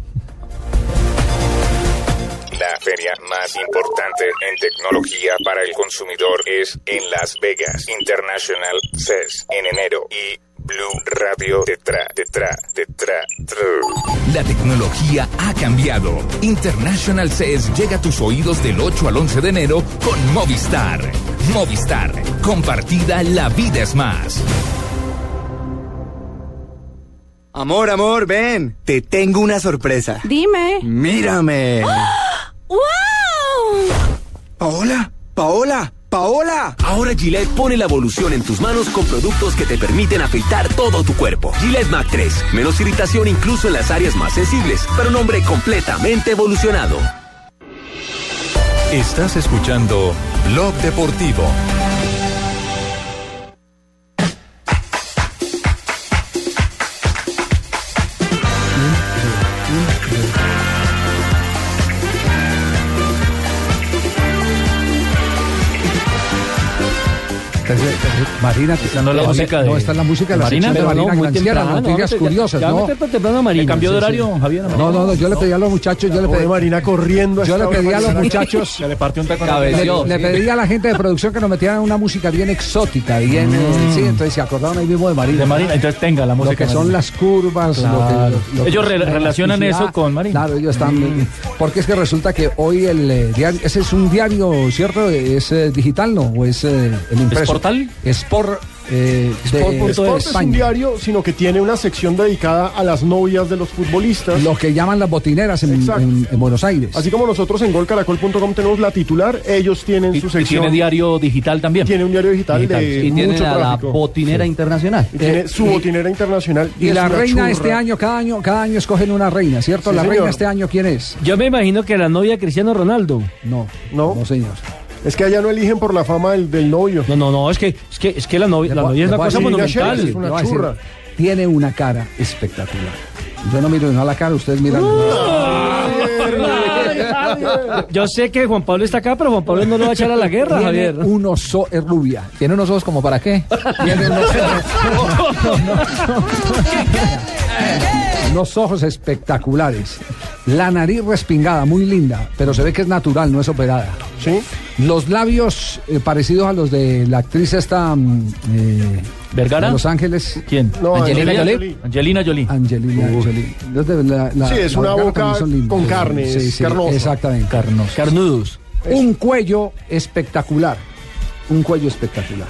[SPEAKER 35] La feria más importante en tecnología para el consumidor es en Las Vegas International CES en enero y Blue Radio detrás, detrás, detrás.
[SPEAKER 25] La tecnología ha cambiado. International CES llega a tus oídos del 8 al 11 de enero con Movistar. Movistar. Compartida, la vida es más.
[SPEAKER 36] Amor, amor, ven. Te tengo una sorpresa.
[SPEAKER 37] Dime.
[SPEAKER 36] Mírame.
[SPEAKER 37] ¡Wow!
[SPEAKER 36] Paola, Paola, Paola.
[SPEAKER 38] Ahora Gillette pone la evolución en tus manos con productos que te permiten afeitar todo tu cuerpo. Gillette Mac 3. Menos irritación incluso en las áreas más sensibles, pero un hombre completamente evolucionado.
[SPEAKER 35] Estás escuchando Blog Deportivo.
[SPEAKER 5] Marina,
[SPEAKER 31] no es la música de-
[SPEAKER 5] no, está en la música de la
[SPEAKER 31] Marina,
[SPEAKER 5] sección de Marina
[SPEAKER 31] no,
[SPEAKER 5] Granciera,
[SPEAKER 31] temprano,
[SPEAKER 5] noticias curiosas,
[SPEAKER 31] ya
[SPEAKER 5] ¿no?
[SPEAKER 31] temprano Marina. ¿Le cambió de horario, Javier?
[SPEAKER 5] No, no, no, yo le pedí a los muchachos, yo le pedí
[SPEAKER 4] Marina corriendo. a
[SPEAKER 5] Yo le
[SPEAKER 4] esta
[SPEAKER 5] pedí a los muchachos,
[SPEAKER 31] le partió un taco.
[SPEAKER 5] le, le pedí a la gente de producción que nos metieran una música bien exótica, bien, eh, sí, entonces se acordaron ahí mismo de Marina.
[SPEAKER 31] De Marina, entonces tenga la
[SPEAKER 5] Lo
[SPEAKER 31] música.
[SPEAKER 5] que
[SPEAKER 31] de
[SPEAKER 5] son las curvas, lo que- lo que-
[SPEAKER 31] Ellos re-
[SPEAKER 5] la
[SPEAKER 31] relacionan eso con Marina.
[SPEAKER 5] Claro, ellos están. Porque es que resulta que hoy el eh, diario, ese es un diario, ¿cierto? Es eh, digital, ¿no? O es eh, el impreso.
[SPEAKER 4] portal?
[SPEAKER 5] Sport. Eh, de
[SPEAKER 4] Sport, Sport es un diario, sino que tiene una sección dedicada a las novias de los futbolistas.
[SPEAKER 5] Lo que llaman las botineras en,
[SPEAKER 4] Exacto.
[SPEAKER 5] en- en Buenos Aires.
[SPEAKER 4] Así como nosotros en golcaracol.com tenemos la titular, ellos tienen
[SPEAKER 31] Y,
[SPEAKER 4] su
[SPEAKER 31] y
[SPEAKER 4] sección.
[SPEAKER 31] tiene diario digital también.
[SPEAKER 4] Tiene un diario digital,
[SPEAKER 31] Digital,
[SPEAKER 4] de.
[SPEAKER 31] Y
[SPEAKER 39] tiene
[SPEAKER 4] mucho
[SPEAKER 39] a la botinera internacional.
[SPEAKER 4] Y tiene su
[SPEAKER 5] y-
[SPEAKER 4] botinera internacional.
[SPEAKER 5] Y la reina
[SPEAKER 4] churra.
[SPEAKER 5] este año, cada año, cada año escogen una reina, ¿cierto?
[SPEAKER 4] Sí,
[SPEAKER 5] la
[SPEAKER 4] señor.
[SPEAKER 5] reina este año, ¿quién es?
[SPEAKER 6] Yo me imagino que la novia de Cristiano Ronaldo.
[SPEAKER 5] No,
[SPEAKER 4] no,
[SPEAKER 5] no señor.
[SPEAKER 4] Es que allá no eligen por la fama del, del novio.
[SPEAKER 6] No, no, no, es que, es que, es que la novia, la novia es una cosa
[SPEAKER 5] decir-
[SPEAKER 6] monumental.
[SPEAKER 5] le voy a decir, Tiene una cara espectacular. Yo no miro no a la cara, ustedes miran.
[SPEAKER 6] Yo sé que Juan Pablo está acá, pero Juan Pablo no lo va a echar a la guerra,
[SPEAKER 5] Tiene
[SPEAKER 6] Javier.
[SPEAKER 5] unos ojos, es rubia.
[SPEAKER 13] ¿Tiene unos ojos como para qué?
[SPEAKER 5] Tiene unos unos ojos espectaculares. La nariz respingada, muy linda, pero se ve que es natural, no es operada.
[SPEAKER 4] Sí.
[SPEAKER 5] Los labios eh, parecidos a los de la actriz esta. mm, eh,
[SPEAKER 31] ¿Vergara?
[SPEAKER 5] de Los Ángeles.
[SPEAKER 31] ¿Quién?
[SPEAKER 4] No,
[SPEAKER 31] Angelina
[SPEAKER 4] Angelina
[SPEAKER 31] Jolie. Angelina Jolie.
[SPEAKER 5] Angelina Jolie. Los de la- la-
[SPEAKER 4] Sí, es
[SPEAKER 5] la
[SPEAKER 4] una boca con carne, es carnosa.
[SPEAKER 5] Exactamente.
[SPEAKER 31] Carnos.
[SPEAKER 6] Carnudos.
[SPEAKER 5] Un cuello espectacular. Un cuello espectacular.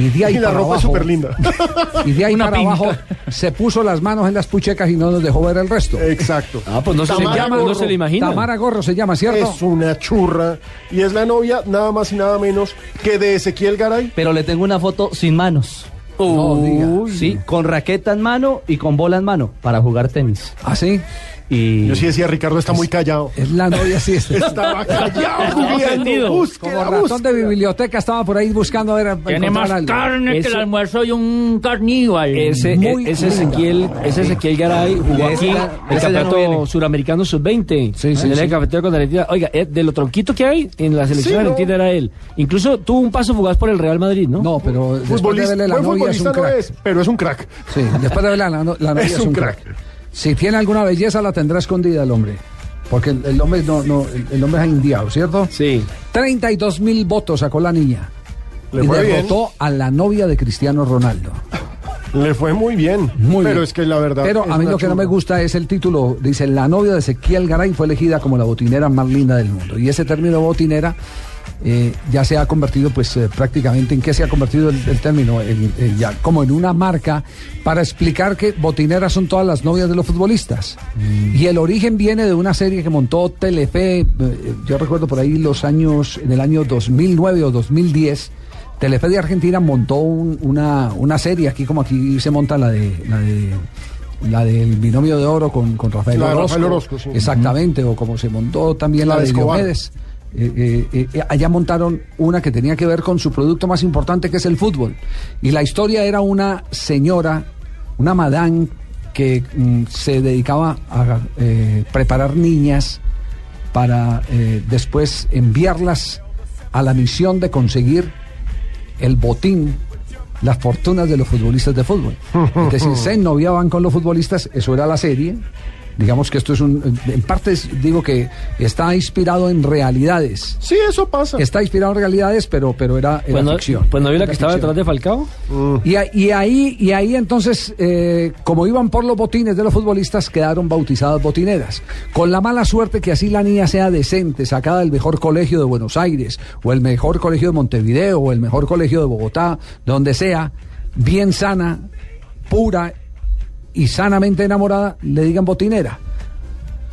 [SPEAKER 5] Y de ahí
[SPEAKER 4] Y la
[SPEAKER 5] para
[SPEAKER 4] ropa es súper linda.
[SPEAKER 5] Y de ahí
[SPEAKER 31] Una
[SPEAKER 5] para
[SPEAKER 31] pinta.
[SPEAKER 5] abajo se puso las manos en las puchecas y no nos dejó ver el resto.
[SPEAKER 4] Exacto.
[SPEAKER 6] Ah, pues no se,
[SPEAKER 4] Tamara
[SPEAKER 6] llama, no se le imagina.
[SPEAKER 5] Tamara Gorro se llama, ¿cierto?
[SPEAKER 4] Es una churra. Y es la novia, nada más y nada menos que de Ezequiel Garay.
[SPEAKER 39] Pero le tengo una foto sin manos.
[SPEAKER 5] No diga.
[SPEAKER 39] Sí, con raqueta en mano y con bola en mano para jugar tenis.
[SPEAKER 5] ¿Ah, sí?
[SPEAKER 39] Y
[SPEAKER 4] Yo sí decía, Ricardo está muy callado.
[SPEAKER 5] Es la novia, sí. es-
[SPEAKER 4] Estaba callado,
[SPEAKER 6] ofendido.
[SPEAKER 4] juliando.
[SPEAKER 5] Como ratón
[SPEAKER 4] búsqueda.
[SPEAKER 5] de biblioteca estaba por ahí buscando a ver.
[SPEAKER 12] Tiene más
[SPEAKER 5] algo.
[SPEAKER 12] carne que el almuerzo y un carníval.
[SPEAKER 6] Ese,
[SPEAKER 5] Muy
[SPEAKER 6] ese. Ezequiel, ese Ezequiel Garay jugó aquí el
[SPEAKER 39] no
[SPEAKER 6] campeonato suramericano sub-20.
[SPEAKER 5] Sí, sí,
[SPEAKER 6] en el
[SPEAKER 5] sí.
[SPEAKER 6] cafetero con Argentina. Oiga, eh, de lo tronquito que hay en la selección
[SPEAKER 4] Sí, ¿no?
[SPEAKER 6] argentina era él. Incluso tuvo un paso fugaz por el Real Madrid, ¿no?
[SPEAKER 5] No, pero después de
[SPEAKER 4] Futbolista,
[SPEAKER 5] verle la novia es un
[SPEAKER 4] no
[SPEAKER 5] crack.
[SPEAKER 4] es, pero es un crack.
[SPEAKER 5] Sí, después de verle la, no- la novia
[SPEAKER 4] Es un
[SPEAKER 5] un crack.
[SPEAKER 4] crack.
[SPEAKER 5] Si tiene alguna belleza la tendrá escondida el hombre. Porque el, el hombre no, no, el, el hombre es indiado, ¿cierto?
[SPEAKER 6] Sí.
[SPEAKER 5] 32 mil votos sacó la niña.
[SPEAKER 4] Le
[SPEAKER 5] y
[SPEAKER 4] fue bien.
[SPEAKER 5] derrotó a la novia de Cristiano Ronaldo.
[SPEAKER 4] Le fue muy bien.
[SPEAKER 5] Muy
[SPEAKER 4] pero
[SPEAKER 5] bien.
[SPEAKER 4] es que la verdad.
[SPEAKER 5] Pero a mí lo que no me gusta es el título. Dice, la novia de Ezequiel Garay fue elegida como la botinera más linda del mundo. Y ese término botinera eh, ya se ha convertido, pues eh, prácticamente, ¿en qué se ha convertido el, el término? En ya como en una marca para explicar que botineras son todas las novias de los futbolistas. Y el origen viene de una serie que montó Telefe, eh, yo recuerdo por ahí los años, en el año 2009 o 2010. Telefe de Argentina montó un- una, una serie, aquí como aquí se monta la de la de la del binomio de oro con, con Rafael
[SPEAKER 4] La
[SPEAKER 5] Orozco.
[SPEAKER 4] Rafael Orozco, sí.
[SPEAKER 5] Exactamente, o como se montó también
[SPEAKER 4] La
[SPEAKER 5] la,
[SPEAKER 4] de
[SPEAKER 5] de
[SPEAKER 4] Escobar.
[SPEAKER 5] Diomedes. Eh, eh, eh, allá montaron una que tenía que ver con su producto más importante que es el fútbol. Y la historia era una señora, una madame que mm, se dedicaba a preparar niñas para después enviarlas a la misión de conseguir el botín, las fortunas de los futbolistas de fútbol. Es decir, se noviaban con los futbolistas, eso era la serie. Digamos que esto es un. En parte digo que está inspirado en realidades.
[SPEAKER 4] Sí, eso pasa.
[SPEAKER 5] Está inspirado en realidades, pero, pero era, era
[SPEAKER 40] Pues no,
[SPEAKER 5] ficción.
[SPEAKER 40] pues no vio la que estaba
[SPEAKER 5] ficción.
[SPEAKER 40] detrás de Falcao.
[SPEAKER 5] Y, a- y ahí, y ahí entonces, eh, como iban por los botines de los futbolistas, quedaron bautizadas botineras. Con la mala suerte que así la niña sea decente, sacada del mejor colegio de Buenos Aires, o el mejor colegio de Montevideo, o el mejor colegio de Bogotá, donde sea, bien sana, pura y sanamente enamorada, le digan botinera.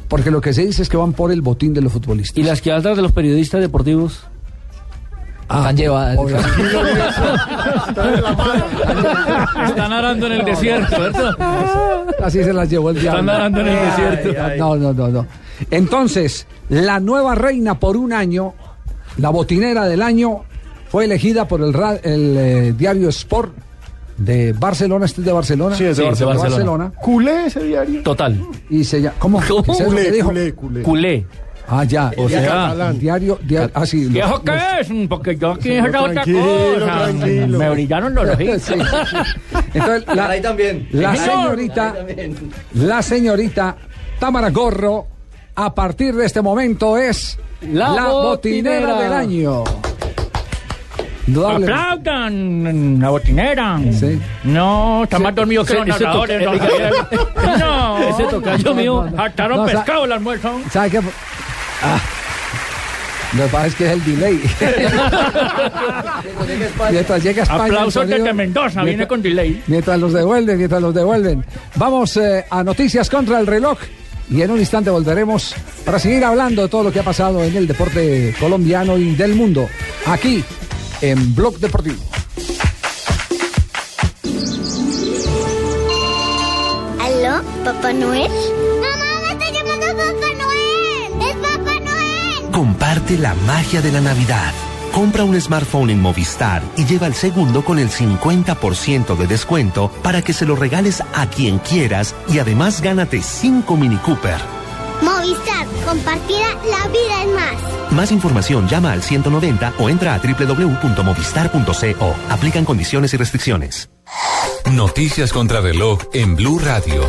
[SPEAKER 5] Porque lo que se dice es que van por el botín de los futbolistas.
[SPEAKER 40] Y las que atrás de los periodistas deportivos.
[SPEAKER 5] Están llevadas.
[SPEAKER 31] Están arando en el desierto, ¿cierto?
[SPEAKER 5] Así se las llevó el diablo.
[SPEAKER 31] Están nadando en el desierto.
[SPEAKER 5] No, no, no, no. Entonces, la nueva reina por un año, la botinera del año, fue elegida por el, eh, diario Sport de Barcelona. ¿Este es de Barcelona?
[SPEAKER 4] Sí, es de
[SPEAKER 5] Sí,
[SPEAKER 4] Barcelona. Culé ese diario.
[SPEAKER 31] Total.
[SPEAKER 5] Y se llama. ¿Cómo?
[SPEAKER 4] ¿Cómo?
[SPEAKER 5] ¿Qué es eso
[SPEAKER 4] Culé,
[SPEAKER 5] dijo?
[SPEAKER 4] culé, culé.
[SPEAKER 31] Culé.
[SPEAKER 5] Ah, ya.
[SPEAKER 31] O sea,
[SPEAKER 5] diario, diario. Ah, sí.
[SPEAKER 31] ¿Qué eso es? Porque yo aquí otra cosa.
[SPEAKER 4] tranquilo.
[SPEAKER 31] Me brillaron los ojitos.
[SPEAKER 5] Sí. Entonces, la,
[SPEAKER 6] Ahí también.
[SPEAKER 5] la
[SPEAKER 31] Sí, señor.
[SPEAKER 5] señorita, la señorita Tamara Gorro, a partir de este momento es
[SPEAKER 40] La
[SPEAKER 5] la, botinera.
[SPEAKER 40] botinera.
[SPEAKER 5] del año. Indudable.
[SPEAKER 31] Aplaudan, la botinera.
[SPEAKER 5] Sí.
[SPEAKER 31] No, está más dormido que los narradores. don
[SPEAKER 40] oiga,
[SPEAKER 31] Javier. No,
[SPEAKER 40] ese tocayo mío.
[SPEAKER 31] Hartaron pescado el almuerzo.
[SPEAKER 5] ¿Sabe qué? Ah, lo que pasa es que es el delay. Mientras llega a España.
[SPEAKER 31] Aplausos desde Mendoza, viene con delay.
[SPEAKER 5] Mientras los devuelven, mientras los devuelven. Vamos eh, a noticias contra el reloj. Y en un instante volveremos para seguir hablando de todo lo que ha pasado en el deporte colombiano y del mundo. Aquí en Blog Deportivo.
[SPEAKER 41] ¿Aló? ¿Papá Noel? ¡Mamá, me está llamando Papá Noel! ¡Es Papá Noel!
[SPEAKER 35] Comparte la magia de la Navidad. Compra un smartphone en Movistar y lleva el segundo con el 50% de descuento para que se lo regales a quien quieras y además gánate 5 Mini Cooper.
[SPEAKER 41] Movistar, compartida, la vida es más.
[SPEAKER 35] Más información llama al 190 o entra a www.movistar.co. Aplican condiciones y restricciones.
[SPEAKER 26] Noticias contra reloj en Blue Radio.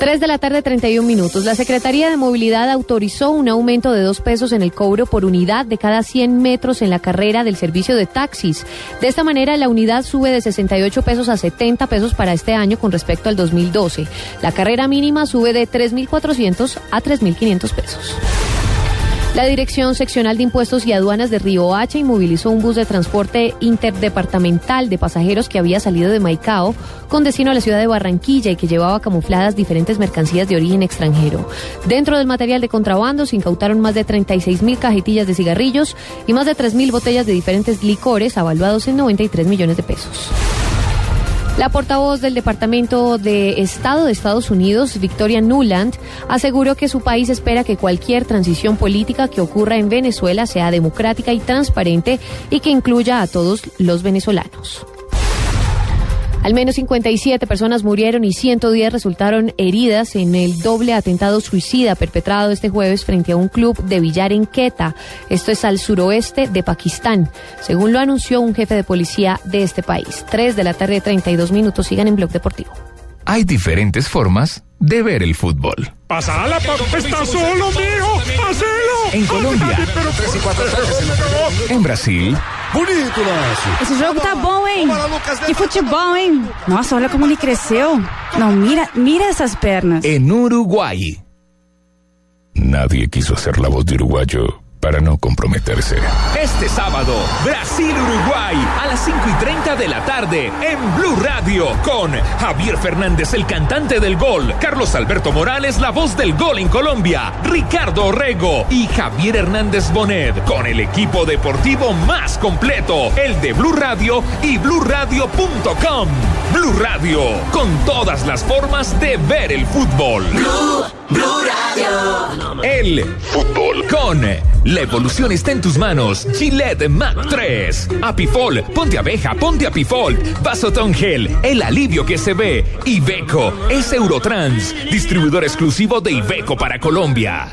[SPEAKER 42] 3 de la tarde, 31 minutos. La Secretaría de Movilidad autorizó un aumento de dos pesos en el cobro por unidad de cada 100 metros en la carrera del servicio de taxis. De esta manera, la unidad sube de 68 pesos a 70 pesos para este año con respecto al 2012. La carrera mínima sube de 3.400 a 3.500 pesos. La Dirección Seccional de Impuestos y Aduanas de Río Hacha inmovilizó un bus de transporte interdepartamental de pasajeros que había salido de Maicao con destino a la ciudad de Barranquilla y que llevaba camufladas diferentes mercancías de origen extranjero. Dentro del material de contrabando se incautaron más de 36 mil cajetillas de cigarrillos y más de 3 mil botellas de diferentes licores avaluados en 93 millones de pesos. La portavoz del Departamento de Estado de Estados Unidos, Victoria Nuland, aseguró que su país espera que cualquier transición política que ocurra en Venezuela sea democrática y transparente y que incluya a todos los venezolanos. Al menos 57 personas murieron y 110 resultaron heridas en el doble atentado suicida perpetrado este jueves frente a un club de billar en Quetta. Esto es al suroeste de Pakistán, según lo anunció un jefe de policía de este país. 3 de la tarde, 32 minutos. Sigan en Blog Deportivo.
[SPEAKER 26] Hay diferentes formas de ver el fútbol.
[SPEAKER 2] Pasa la está solo, mijo. ¡Hacelo!
[SPEAKER 25] En Colombia. En Brasil.
[SPEAKER 38] Bonito, Lácio.
[SPEAKER 24] Esse jogo tá bom, hein? Que futebol, hein? Nossa, olha como ele cresceu. Não, mira, mira essas pernas.
[SPEAKER 25] En Uruguay. Nadie quiso ser la voz de uruguayo para no comprometerse. Este sábado, Brasil-Uruguay a las 5 y 30 de la tarde en Blue Radio con Javier Fernández, el cantante del gol, Carlos Alberto Morales, la voz del gol en Colombia, Ricardo Orrego y Javier Hernández Bonet con el equipo deportivo más completo, el de Blue Radio y bluradio.com. Blue Radio, con todas las formas de ver el fútbol.
[SPEAKER 1] Blue Radio.
[SPEAKER 25] El fútbol con la evolución está en tus manos. Gillette Mac 3. Apifol, ponte abeja, ponte Apifol. Vasotón Gel, el alivio que se ve. Ibeco, es Eurotrans, distribuidor exclusivo de Ibeco para Colombia.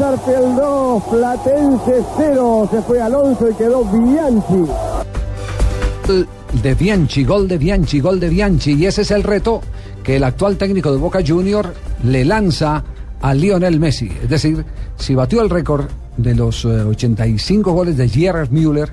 [SPEAKER 43] Arfiel 2, Platense 0. Se fue Alonso y quedó Bianchi.
[SPEAKER 5] de Bianchi, gol de Bianchi, gol de Bianchi. Y ese es el reto que el actual técnico de Boca Junior le lanza a Lionel Messi. Es decir, si batió el récord de los eh, 85 goles de Gerard Müller,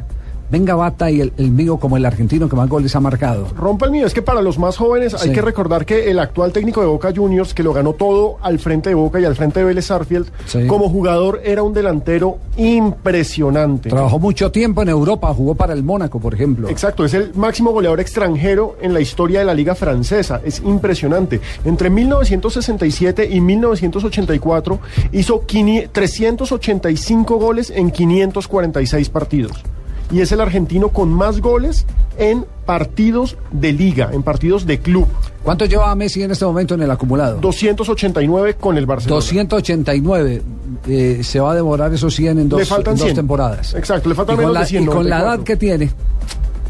[SPEAKER 5] venga bata y el, el mío como el argentino que más goles ha marcado.
[SPEAKER 4] Rompa el mío, es que para los más jóvenes hay que recordar que el actual técnico de Boca Juniors, que lo ganó todo al frente de Boca y al frente de Vélez Arfield,
[SPEAKER 5] Sí.
[SPEAKER 4] como jugador era un delantero impresionante.
[SPEAKER 5] Trabajó mucho tiempo en Europa, jugó para el Mónaco, por ejemplo.
[SPEAKER 4] Exacto, es el máximo goleador extranjero en la historia de la liga francesa. Es impresionante. Entre 1967 y 1984 hizo 500 385 goles en 546 partidos. Y es el argentino con más goles en partidos de liga, en partidos de club.
[SPEAKER 5] ¿Cuánto lleva Messi en este momento en el acumulado?
[SPEAKER 4] 289 con el Barcelona.
[SPEAKER 5] 289. Eh, se va a demorar esos 100 en dos,
[SPEAKER 4] Le faltan
[SPEAKER 5] en dos
[SPEAKER 4] 100.
[SPEAKER 5] temporadas.
[SPEAKER 4] Exacto, le faltan menos
[SPEAKER 5] la,
[SPEAKER 4] de 100,
[SPEAKER 5] Y con la
[SPEAKER 4] 94.
[SPEAKER 5] edad que tiene.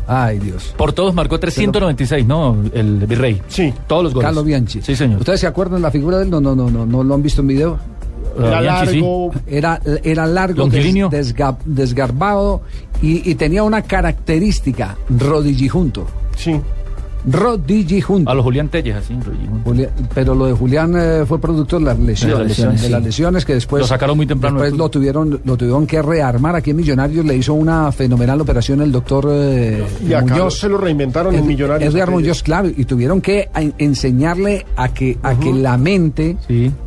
[SPEAKER 5] Ay, Dios.
[SPEAKER 12] Por todos marcó 396, ¿no? El Virrey.
[SPEAKER 4] Sí.
[SPEAKER 12] Todos los goles.
[SPEAKER 5] Carlos Bianchi.
[SPEAKER 12] Sí, señor.
[SPEAKER 5] ¿Ustedes se acuerdan la figura de él? No, no, no, no, no lo han visto en video.
[SPEAKER 4] Era
[SPEAKER 12] sí.
[SPEAKER 4] largo.
[SPEAKER 5] Era, era largo, des-
[SPEAKER 12] Longilíneo.
[SPEAKER 5] desga- desgarbado y, y tenía una característica, rodillijunto.
[SPEAKER 4] Sí.
[SPEAKER 5] Rodillijunto.
[SPEAKER 12] A los Julián Telles, así.
[SPEAKER 5] Julián- pero lo de Julián eh, fue producto de las lesiones,
[SPEAKER 12] lesiones,
[SPEAKER 5] de las lesiones que después
[SPEAKER 12] Lo sacaron muy temprano
[SPEAKER 5] después lo tuvieron lo tuvieron que rearmar aquí en Millonarios le hizo una fenomenal operación el doctor eh,
[SPEAKER 4] Y acá
[SPEAKER 5] Muñoz
[SPEAKER 4] se lo reinventaron en Millonarios.
[SPEAKER 5] Edgar. Muñoz claro y tuvieron que a- enseñarle a que a que la mente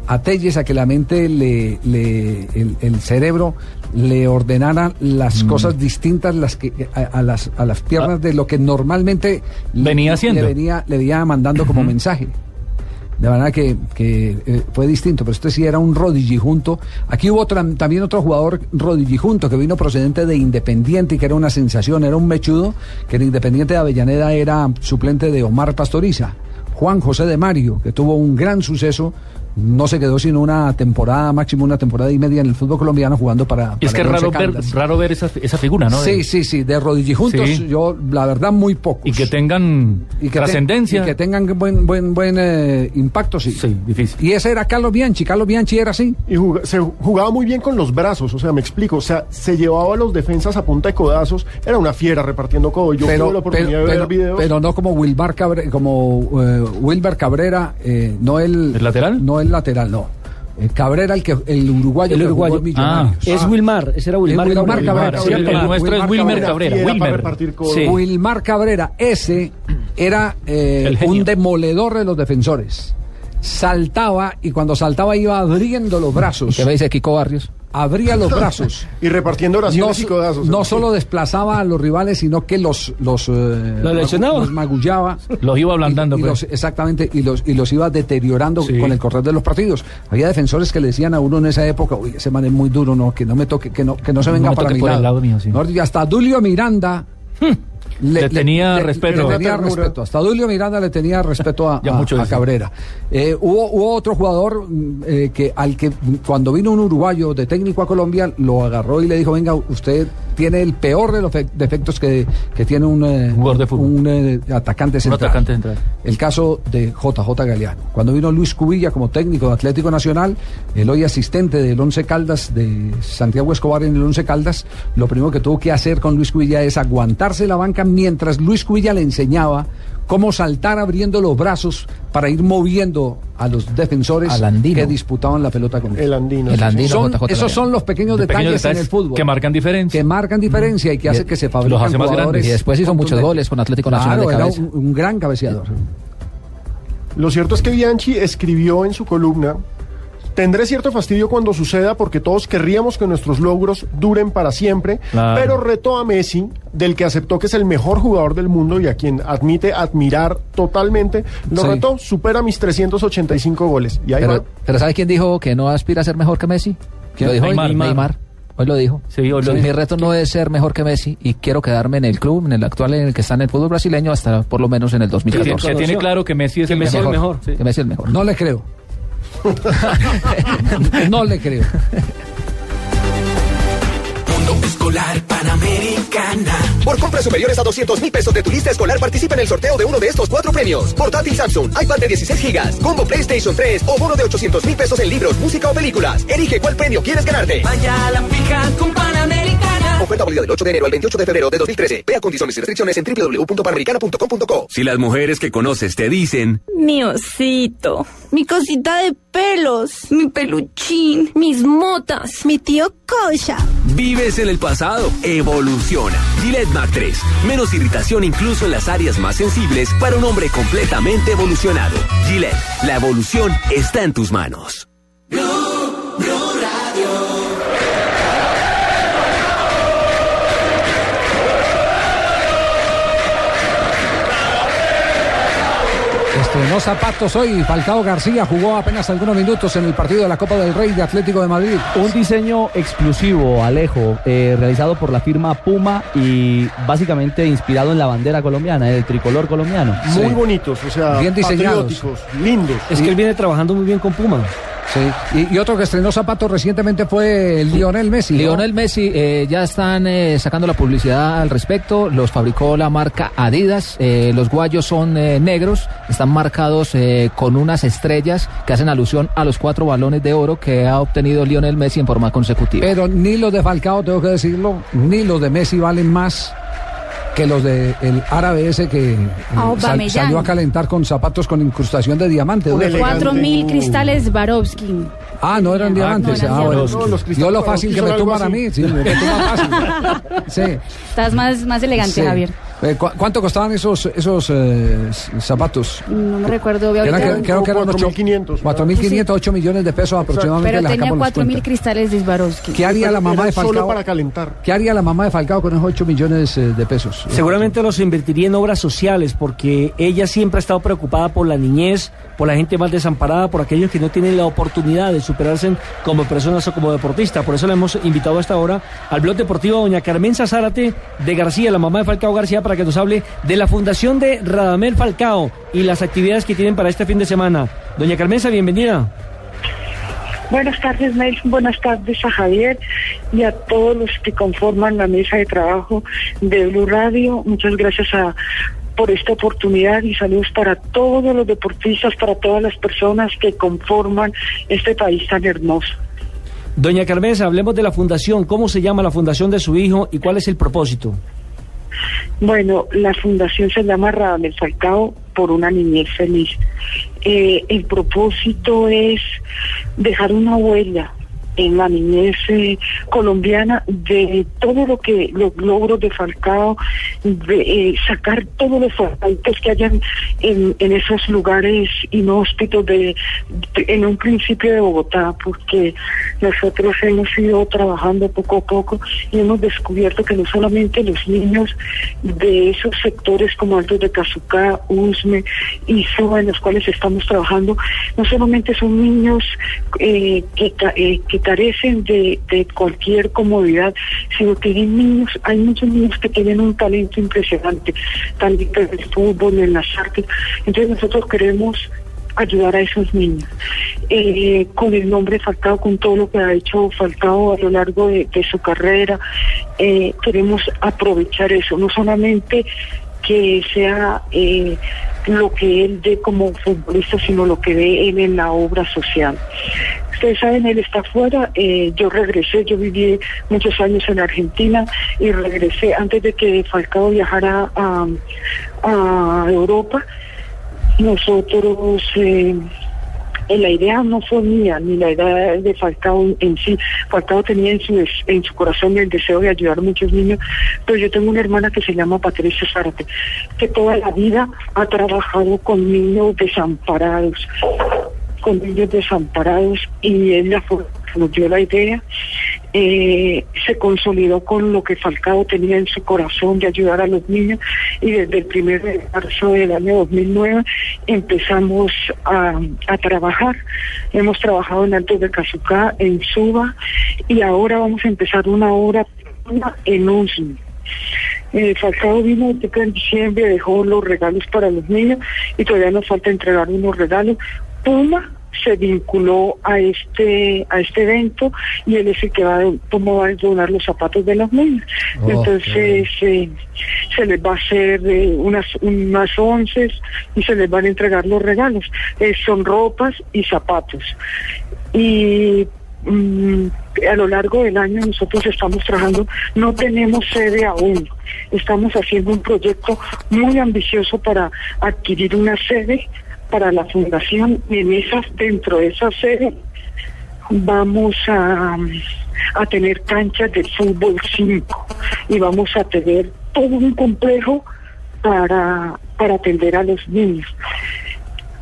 [SPEAKER 5] a Telles a que la mente le, le- el, el cerebro le ordenara las cosas distintas las que a, a las a las piernas de lo que normalmente le-
[SPEAKER 12] Venía haciendo.
[SPEAKER 5] le venía le venía mandando como mensaje de manera que, que, eh, fue distinto, pero este sí era un rodillijunto. Aquí hubo también otro jugador rodillijunto que vino procedente de Independiente y que era una sensación, era un mechudo, que en Independiente de Avellaneda era suplente de Omar Pastoriza. Juan José de Mario, que tuvo un gran suceso, no se quedó sino una temporada, máximo una temporada y media en el fútbol colombiano jugando para...
[SPEAKER 12] Es que es raro ver, raro ver esa, esa figura, ¿no?
[SPEAKER 5] Sí,
[SPEAKER 12] De-
[SPEAKER 5] sí, sí, de rodillijuntos,
[SPEAKER 12] Sí.
[SPEAKER 5] yo la verdad muy pocos.
[SPEAKER 12] Y que tengan
[SPEAKER 5] Y que te-
[SPEAKER 12] trascendencia.
[SPEAKER 5] y que tengan buen buen buen eh, impacto, sí.
[SPEAKER 12] Sí, difícil.
[SPEAKER 5] Y ese era Carlos Bianchi. Carlos Bianchi era así.
[SPEAKER 4] Y se jugaba muy bien con los brazos, o sea, me explico, o sea, se llevaba a los defensas a punta de codazos, era una fiera repartiendo codo. Yo tuve la oportunidad de ver
[SPEAKER 5] pero-
[SPEAKER 4] videos.
[SPEAKER 5] pero no como Wilbar Cabrera, como eh, Wilber Cabrera, eh, no el,
[SPEAKER 12] ¿El lateral?
[SPEAKER 5] no el lateral, no. Eh, Cabrera el que el uruguayo
[SPEAKER 40] El
[SPEAKER 5] que jugó Millonarios.
[SPEAKER 40] Es Wilmar, ese era Wilmar.
[SPEAKER 5] Es Wilmar
[SPEAKER 40] Cabrera.
[SPEAKER 5] Cabrera.
[SPEAKER 12] Sí, el
[SPEAKER 5] Wilmar-
[SPEAKER 12] nuestro es Wilmer
[SPEAKER 5] Cabrera.
[SPEAKER 12] Wilmer. Sí.
[SPEAKER 5] Wilmar Cabrera, ese era eh, un demoledor de los defensores. Saltaba y cuando saltaba iba abriendo los brazos.
[SPEAKER 13] ¿Qué me dice Kiko Barrios?
[SPEAKER 5] Abría los brazos.
[SPEAKER 4] Y repartiendo
[SPEAKER 5] no,
[SPEAKER 4] oraciones y codazos.
[SPEAKER 5] no solo desplazaba a los rivales, sino que los los, eh,
[SPEAKER 40] ¿Los lesionaba?
[SPEAKER 5] los magullaba.
[SPEAKER 12] Los iba ablandando,
[SPEAKER 5] Y- y
[SPEAKER 12] pues.
[SPEAKER 5] los- exactamente, y los, y los iba deteriorando
[SPEAKER 12] Sí.
[SPEAKER 5] con el correr de los partidos. Había defensores que le decían a uno en esa época, uy, ese man es muy duro, no, que no me toque, que no, que no se venga para mi lado.
[SPEAKER 12] lado mío, sí.
[SPEAKER 5] Hasta Dulio Miranda
[SPEAKER 31] Le tenía respeto.
[SPEAKER 5] Le tenía respeto. Hasta Dulio Miranda le tenía respeto a,
[SPEAKER 31] Ya
[SPEAKER 5] a-
[SPEAKER 31] mucho
[SPEAKER 5] a
[SPEAKER 31] decir.
[SPEAKER 5] Cabrera. Eh, hubo, hubo otro jugador mm, eh, que al que mm, cuando vino un uruguayo de técnico a Colombia lo agarró y le dijo, venga, usted tiene el peor de los fe- defectos que, que tiene un, eh, un eh, atacante
[SPEAKER 31] Un
[SPEAKER 5] central.
[SPEAKER 31] atacante central.
[SPEAKER 5] El caso de JJ Galeano. Cuando vino Luis Cubilla como técnico de Atlético Nacional, el hoy asistente del Once Caldas de Santiago Escobar en el Once Caldas, lo primero que tuvo que hacer con Luis Cubilla es aguantarse la banca mientras Luis Cubilla le enseñaba cómo saltar abriendo los brazos para ir moviendo a los defensores que disputaban la pelota con él.
[SPEAKER 4] El andino.
[SPEAKER 13] El andino,
[SPEAKER 5] Son-
[SPEAKER 13] JJ
[SPEAKER 5] esos son los pequeños
[SPEAKER 31] De
[SPEAKER 5] detalles,
[SPEAKER 31] pequeños
[SPEAKER 5] en el fútbol.
[SPEAKER 31] que marcan diferencia.
[SPEAKER 5] Que marcan diferencia y que hace que se fabriquen
[SPEAKER 31] los hace más
[SPEAKER 5] jugadores
[SPEAKER 31] grandes.
[SPEAKER 13] Y después hizo muchos goles con Atlético Nacional
[SPEAKER 5] Claro,
[SPEAKER 13] de
[SPEAKER 5] era
[SPEAKER 13] cabeza.
[SPEAKER 5] un, un gran cabeceador.
[SPEAKER 4] Lo cierto es que Bianchi escribió en su columna, tendré cierto fastidio cuando suceda porque todos querríamos que nuestros logros duren para siempre,
[SPEAKER 31] Claro.
[SPEAKER 4] pero retó a Messi, del que aceptó que es el mejor jugador del mundo y a quien admite admirar totalmente, lo
[SPEAKER 13] Sí.
[SPEAKER 4] retó, supera mis 385 goles. Y ahí
[SPEAKER 13] Pero,
[SPEAKER 4] va.
[SPEAKER 13] pero ¿sabe quién dijo que no aspira a ser mejor que Messi?
[SPEAKER 31] ¿Quién?
[SPEAKER 13] Lo dijo hoy,
[SPEAKER 31] Neymar.
[SPEAKER 13] Neymar. Hoy lo dijo.
[SPEAKER 31] Sí, hoy lo
[SPEAKER 13] Sí,
[SPEAKER 31] dijo.
[SPEAKER 13] Mi reto no es ser mejor que Messi y quiero quedarme en el club, en el actual en el que está en el fútbol brasileño hasta por lo menos en el
[SPEAKER 31] Que,
[SPEAKER 13] 2014.
[SPEAKER 31] que tiene claro que Messi es
[SPEAKER 6] Que
[SPEAKER 31] el
[SPEAKER 6] Messi es el
[SPEAKER 31] mejor.
[SPEAKER 6] mejor.
[SPEAKER 13] Que Messi es el mejor.
[SPEAKER 5] No le creo. no le creo.
[SPEAKER 14] Mundo Escolar Por compras superiores a 200 mil pesos de tu lista escolar, participa en el sorteo de uno de estos cuatro premios. Portátil Samsung, iPad de 16 gigas, combo PlayStation 3 o bono de 800 mil pesos en libros, música o películas. Elige cuál premio quieres ganarte.
[SPEAKER 1] Vaya a la fija con Panamericana.
[SPEAKER 14] Oferta válida del 8 de enero al 28 de febrero de 2013. Vea condiciones y restricciones en www.panamericana.com.co.
[SPEAKER 38] Si las mujeres que conoces te dicen,
[SPEAKER 24] Mi osito, mi cosita de pelos, mi peluchín, mis motas, mi tío Kosha.
[SPEAKER 38] Vives en el pasado, evoluciona. Gillette Mac 3. Menos irritación incluso en las áreas más sensibles para un hombre completamente evolucionado. Gillette, la evolución está en tus manos.
[SPEAKER 5] Estrenó zapatos hoy. Falcao García jugó apenas algunos minutos en el partido de la Copa del Rey de Atlético de Madrid.
[SPEAKER 44] Un diseño exclusivo, Alejo, eh, realizado por la firma Puma y básicamente inspirado en la bandera colombiana, el tricolor colombiano.
[SPEAKER 4] Muy bonitos, o sea,
[SPEAKER 5] Bien diseñados.
[SPEAKER 4] patrióticos, lindos.
[SPEAKER 6] Es que él viene trabajando muy bien con Puma.
[SPEAKER 5] Sí. Y, y otro que estrenó zapatos recientemente fue Lionel Messi. ¿no?
[SPEAKER 13] Lionel Messi eh, ya están eh, sacando la publicidad al respecto. Los fabricó la marca Adidas. Eh, los guayos son negros. Están marcados con unas estrellas que hacen alusión a los cuatro balones de oro que ha obtenido Lionel Messi en forma consecutiva.
[SPEAKER 5] Pero ni los de Falcao, tengo que decirlo, ni los de Messi valen más que los del árabe ese que eh, sal- salió a calentar con zapatos con incrustación de diamante.
[SPEAKER 24] Cuatro mil cristales Swarovski.
[SPEAKER 5] Ah, no eran diamantes.
[SPEAKER 24] no eran
[SPEAKER 5] ah, bueno.
[SPEAKER 24] diamantes.
[SPEAKER 4] No, los cristales
[SPEAKER 5] Yo lo fácil que me tumban a mí. Sí, me tumban fácil. Sí.
[SPEAKER 24] Estás más, más elegante,
[SPEAKER 5] sí.
[SPEAKER 24] Javier.
[SPEAKER 5] Eh, ¿cu- ¿Cuánto costaban esos, esos eh, zapatos?
[SPEAKER 24] No me recuerdo
[SPEAKER 5] Eran, creo que eran
[SPEAKER 4] 4.500.
[SPEAKER 5] 4.500, 8 millones de pesos aproximadamente.
[SPEAKER 24] Pero tenía
[SPEAKER 5] sacamos las
[SPEAKER 24] cuatro mil
[SPEAKER 5] cuentas.
[SPEAKER 24] cristales de Swarovski.
[SPEAKER 5] ¿Qué haría la mamá de
[SPEAKER 4] Era Solo
[SPEAKER 5] Falcao?
[SPEAKER 4] para calentar.
[SPEAKER 5] ¿Qué haría la mamá de Falcao con esos 8 millones eh, de pesos?
[SPEAKER 6] Seguramente los invertiría en obras sociales porque ella siempre ha estado preocupada por la niñez, por la gente más desamparada, por aquellos que no tienen la oportunidad de superarse como personas o como deportistas. Por eso le hemos invitado a esta hora al blog deportivo doña Carmen Zárate de García, la mamá de Falcao García, para que nos hable de la fundación de Radamel Falcao y las actividades que tienen para este fin de semana. Doña Carmenza, bienvenida.
[SPEAKER 45] Buenas tardes, Nelson. Buenas tardes a Javier y a todos los que conforman la mesa de trabajo de Blue Radio. Muchas gracias a, por esta oportunidad y saludos para todos los deportistas, para todas las personas que conforman este país tan hermoso.
[SPEAKER 6] Doña Carmenza, hablemos de la fundación. ¿Cómo se llama la fundación de su hijo y cuál es el propósito?
[SPEAKER 45] Bueno, la fundación se llama Radamel Falcao por una niñez feliz. Eh, el propósito es dejar una huella en la niñez eh, colombiana de todo lo que los logros de Falcao, de eh, sacar todos los faltantes que hayan en, esos lugares inhóspitos de, en un principio de Bogotá, porque nosotros hemos ido trabajando poco a poco y hemos descubierto que no solamente los niños de esos sectores como Altos de Cazucá, Usme y Soba, en los cuales estamos trabajando, no solamente son niños eh, que, eh, que carecen de, cualquier comodidad, sino que hay niños, hay muchos niños que tienen un talento impresionante, talento en el fútbol, en las artes. Entonces nosotros queremos ayudar a esos niños. Eh, con el nombre Falcao, con todo lo que ha hecho Falcao a lo largo de, de su carrera, eh, queremos aprovechar eso, no solamente que sea eh, lo que él ve como futbolista, sino lo que ve él en la obra social. Ustedes saben, él está afuera, eh, yo regresé, yo viví muchos años en Argentina y regresé antes de que Falcao viajara a, Europa. Nosotros, eh, la idea no fue mía, ni la idea de Falcao en, sí. Falcao tenía en su, en su corazón el deseo de ayudar a muchos niños, pero yo tengo una hermana que se llama Patricia Zárate, que toda la vida ha trabajado con niños desamparados, con niños desamparados, y ella dio la idea. Eh, se consolidó con lo que Falcao tenía en su corazón de ayudar a los niños y desde el primer de marzo del año 2009 empezamos a, trabajar. Hemos trabajado en Altos de Cazucá, en Suba y ahora vamos a empezar una obra en Usme. Eh, Falcao vino en diciembre, dejó los regalos para los niños y todavía nos falta entregar unos regalos. Puma se vinculó a este a este evento y él es el que va a, Puma va a donar los zapatos de los niños.
[SPEAKER 46] Oh,
[SPEAKER 45] Entonces eh, se les va a hacer eh, unas unas once y se les van a entregar los regalos. Eh, son ropas y zapatos. Y mm, a lo largo del año nosotros estamos trabajando, no tenemos sede aún, estamos haciendo un proyecto muy ambicioso para adquirir una sede para la fundación y en esas, dentro de esa sede vamos a, a tener canchas de fútbol 5 y vamos a tener todo un complejo para, para atender a los niños.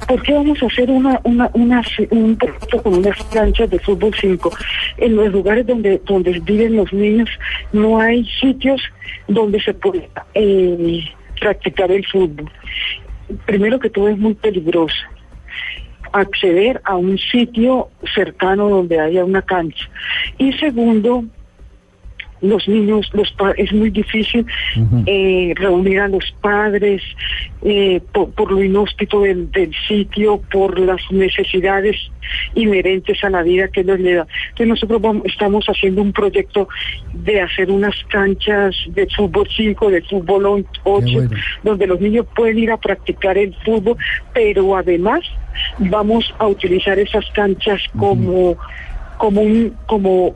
[SPEAKER 45] ¿Por qué vamos a hacer una, una, una, un proyecto con unas canchas de fútbol 5? En los lugares donde, donde viven los niños no hay sitios donde se pueda eh, practicar el fútbol. Primero que todo es muy peligroso acceder a un sitio cercano donde haya una cancha. Y segundo, los niños, los pa- es muy difícil eh, reunir a los padres eh, por, por lo inhóspito del, del sitio, por las necesidades inherentes a la vida que les le da. Entonces nosotros vamos- estamos haciendo un proyecto de hacer unas canchas de fútbol 5, de fútbol 8, donde los niños pueden ir a practicar el fútbol, pero además vamos a utilizar esas canchas como como un como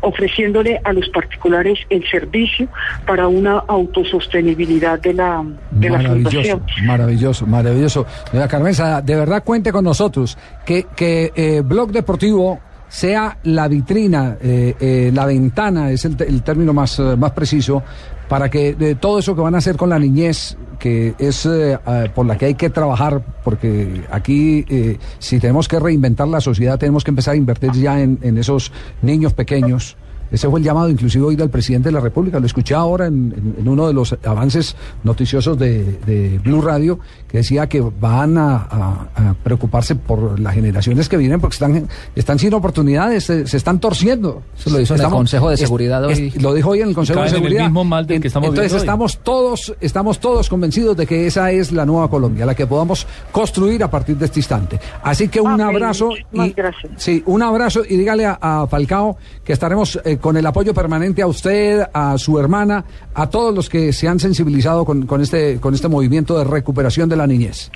[SPEAKER 45] ofreciéndole a los particulares el servicio para una autosostenibilidad de la de la
[SPEAKER 5] Maravilloso,
[SPEAKER 45] fundación.
[SPEAKER 5] maravilloso, maravilloso. Doña Carmenza, de verdad cuente con nosotros. Que, que eh, Blog Deportivo sea la vitrina, eh, eh, la ventana, es el término más, eh, más preciso, para que de todo eso que van a hacer con la niñez, que es eh, por la que hay que trabajar, porque aquí eh, si tenemos que reinventar la sociedad, tenemos que empezar a invertir ya en, en esos niños pequeños. Ese fue el llamado inclusive hoy del presidente de la República. Lo escuché ahora en, en- en uno de los avances noticiosos de, de Blue Radio, que decía que van a, a- a preocuparse por las generaciones que vienen porque están, están sin oportunidades, se, se están torciendo.
[SPEAKER 13] Eso lo hizo en el Consejo de Seguridad hoy.
[SPEAKER 5] lo dijo hoy en el Consejo de
[SPEAKER 12] en el
[SPEAKER 5] Seguridad.
[SPEAKER 12] mismo mal del que estamos
[SPEAKER 5] Entonces
[SPEAKER 12] hoy.
[SPEAKER 5] estamos todos, estamos todos convencidos de que esa es la nueva Colombia, la que podamos construir a partir de este instante. Así que un
[SPEAKER 45] Amén.
[SPEAKER 5] abrazo y
[SPEAKER 45] gracias.
[SPEAKER 5] sí, un abrazo y dígale a, a Falcao que estaremos eh, con el apoyo permanente a usted, a su hermana, a todos los que se han sensibilizado con, con este con este movimiento de recuperación de la niñez.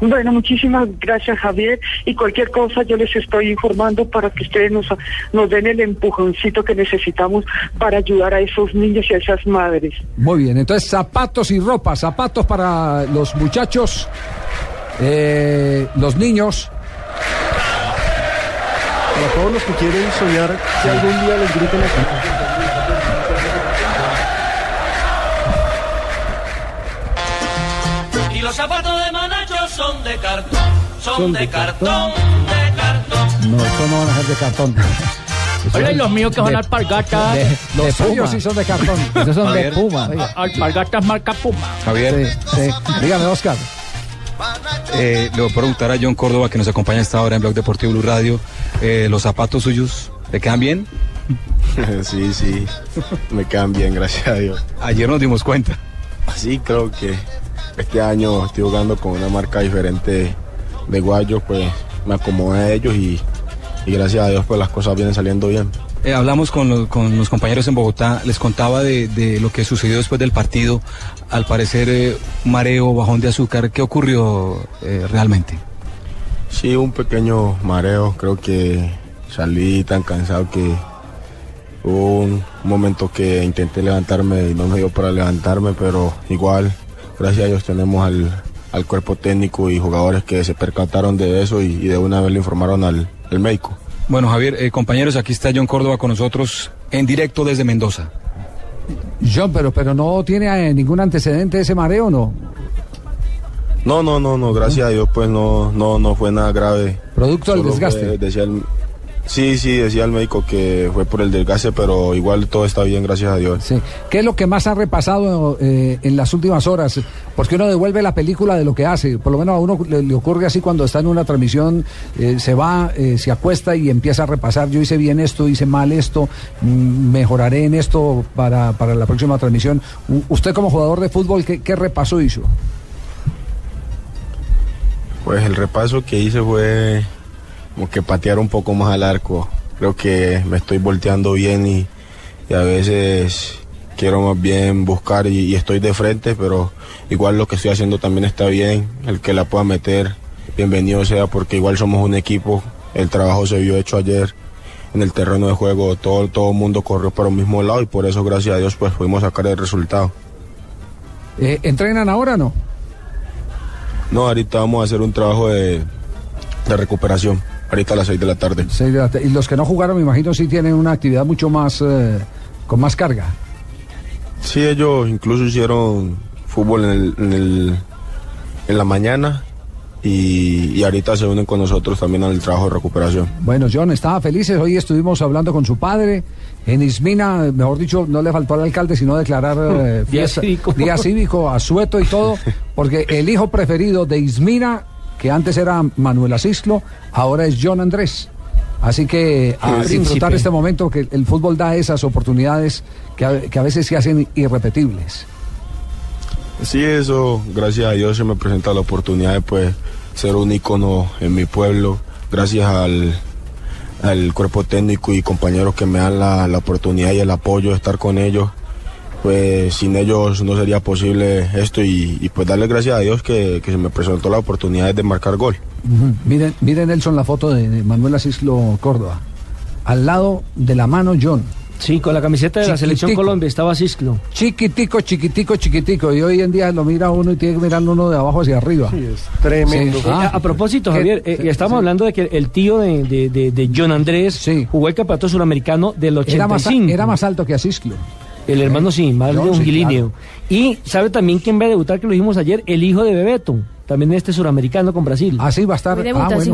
[SPEAKER 45] Bueno, muchísimas gracias Javier y cualquier cosa yo les estoy informando para que ustedes nos, nos den el empujoncito que necesitamos para ayudar a esos niños y a esas madres.
[SPEAKER 5] Muy bien, entonces zapatos y ropa, zapatos para los muchachos, eh, los niños.
[SPEAKER 4] Para todos los que quieren soñar que algún día les griten aquí.
[SPEAKER 1] Y los zapatos de Manacho son de cartón, son, de, cartón, de cartón.
[SPEAKER 5] No, estos no van a ser de cartón.
[SPEAKER 31] Oiga, y los míos que son
[SPEAKER 5] De-
[SPEAKER 31] alpargatas.
[SPEAKER 5] de- los suyos sí son de cartón.
[SPEAKER 13] Esos son de
[SPEAKER 31] Javier.
[SPEAKER 13] Puma.
[SPEAKER 31] A- Alpargatas marca Puma.
[SPEAKER 47] Javier,
[SPEAKER 5] Sí, sí. Dígame, Oscar.
[SPEAKER 47] Eh, le voy a preguntar a John Córdoba, que nos acompaña a esta hora en Blog Deportivo Blue Radio, eh, ¿los zapatos suyos le quedan bien?
[SPEAKER 46] Sí, sí, me quedan bien, gracias a Dios.
[SPEAKER 47] Ayer nos dimos cuenta.
[SPEAKER 46] Sí, creo que este año estoy jugando con una marca diferente de guayos, pues me acomodé a ellos y, y gracias a Dios pues las cosas vienen saliendo bien.
[SPEAKER 47] Eh, hablamos con los, compañeros en Bogotá, les contaba de, lo que sucedió después del partido. Al parecer, eh, mareo, bajón de azúcar. ¿Qué ocurrió eh, realmente?
[SPEAKER 46] Sí, un pequeño mareo, creo que salí tan cansado que hubo un momento que intenté levantarme y no me dio para levantarme, pero igual, gracias a Dios tenemos al, cuerpo técnico y jugadores que se percataron de eso y, de una vez le informaron al médico.
[SPEAKER 47] Bueno, Javier, eh, compañeros, aquí está John Córdoba con nosotros en directo desde Mendoza.
[SPEAKER 5] John, pero, pero no tiene eh, ningún antecedente ese mareo, ¿no?
[SPEAKER 46] No, no, no, no, gracias a Dios pues no, no, no fue nada grave.
[SPEAKER 5] ¿Producto del desgaste?
[SPEAKER 46] fue- decía el- sí, sí, decía el médico que fue por el desgaste, pero igual todo está bien, gracias a Dios.
[SPEAKER 5] Sí. ¿Qué es lo que más ha repasado eh, en las últimas horas? Porque uno devuelve la película de lo que hace. Por lo menos a uno le, le ocurre así cuando está en una transmisión, eh, se va, eh, se acuesta y empieza a repasar. Yo hice bien esto, hice mal esto, mm, mejoraré en esto para, para la próxima transmisión. U- usted como jugador de fútbol, ¿qué, qué repaso hizo?
[SPEAKER 46] Pues el repaso que hice fue como que patear un poco más al arco. Creo que me estoy volteando bien y, y a veces quiero más bien buscar y, y estoy de frente, pero igual lo que estoy haciendo también está bien. El que la pueda meter, bienvenido sea, porque igual somos un equipo. El trabajo se vio hecho ayer en el terreno de juego. Todo todo el mundo corrió para un mismo lado y por eso, gracias a Dios, pues pudimos sacar el resultado.
[SPEAKER 5] Eh, ¿Entrenan ahora o no?
[SPEAKER 46] No, ahorita vamos a hacer un trabajo de, de recuperación. Ahorita a las 6 de la tarde.
[SPEAKER 5] Seis de la y los que no jugaron, me imagino, sí tienen una actividad mucho más, eh, con más carga.
[SPEAKER 46] Sí, ellos incluso hicieron fútbol en, el, en, el- en la mañana y, y ahorita se unen con nosotros también al trabajo de recuperación.
[SPEAKER 5] Bueno, John, estaba felices. Hoy estuvimos hablando con su padre. En Ismina, mejor dicho, no le faltó al alcalde sino declarar eh,
[SPEAKER 40] Día
[SPEAKER 5] fiesta-
[SPEAKER 40] cívico.
[SPEAKER 5] día cívico, asueto y todo, porque el hijo preferido de Ismina, que antes era Manuel Asislo, ahora es John Andrés. Así que a
[SPEAKER 40] El
[SPEAKER 5] disfrutar
[SPEAKER 40] príncipe.
[SPEAKER 5] este momento que el fútbol da esas oportunidades que a, que a veces se hacen irrepetibles.
[SPEAKER 46] Sí, eso, gracias a Dios se me presenta la oportunidad de pues, ser un ícono en mi pueblo, gracias al, al cuerpo técnico y compañeros que me dan la, la oportunidad y el apoyo de estar con ellos. Pues sin ellos no sería posible esto y, y, pues darle gracias a Dios que, que se me presentó la oportunidad de marcar gol.
[SPEAKER 5] Miren, miren Nelson la foto de, de Manuel Asislo Córdoba. Al lado de la mano John.
[SPEAKER 40] Sí, con la camiseta de la selección. Colombia estaba Cisclo.
[SPEAKER 5] Chiquitico, chiquitico, chiquitico. Y hoy en día lo mira uno y tiene que mirar uno de abajo hacia arriba. Sí,
[SPEAKER 4] es tremendo.
[SPEAKER 40] Eh, a, a propósito. Javier, eh,
[SPEAKER 5] Sí,
[SPEAKER 40] estamos
[SPEAKER 5] sí.
[SPEAKER 40] hablando de que el tío de, de- de- de John Andrés jugó el campeonato suramericano del 85.
[SPEAKER 5] Era más, era más alto que Asislo.
[SPEAKER 40] El hermano sí, más de un
[SPEAKER 5] sí,
[SPEAKER 40] guilíneo. Y sabe también quién va a debutar, que lo dijimos ayer, el hijo de Bebeto, también este suramericano con Brasil.
[SPEAKER 5] Ah, sí, va a estar.
[SPEAKER 24] Hoy debuta, sí.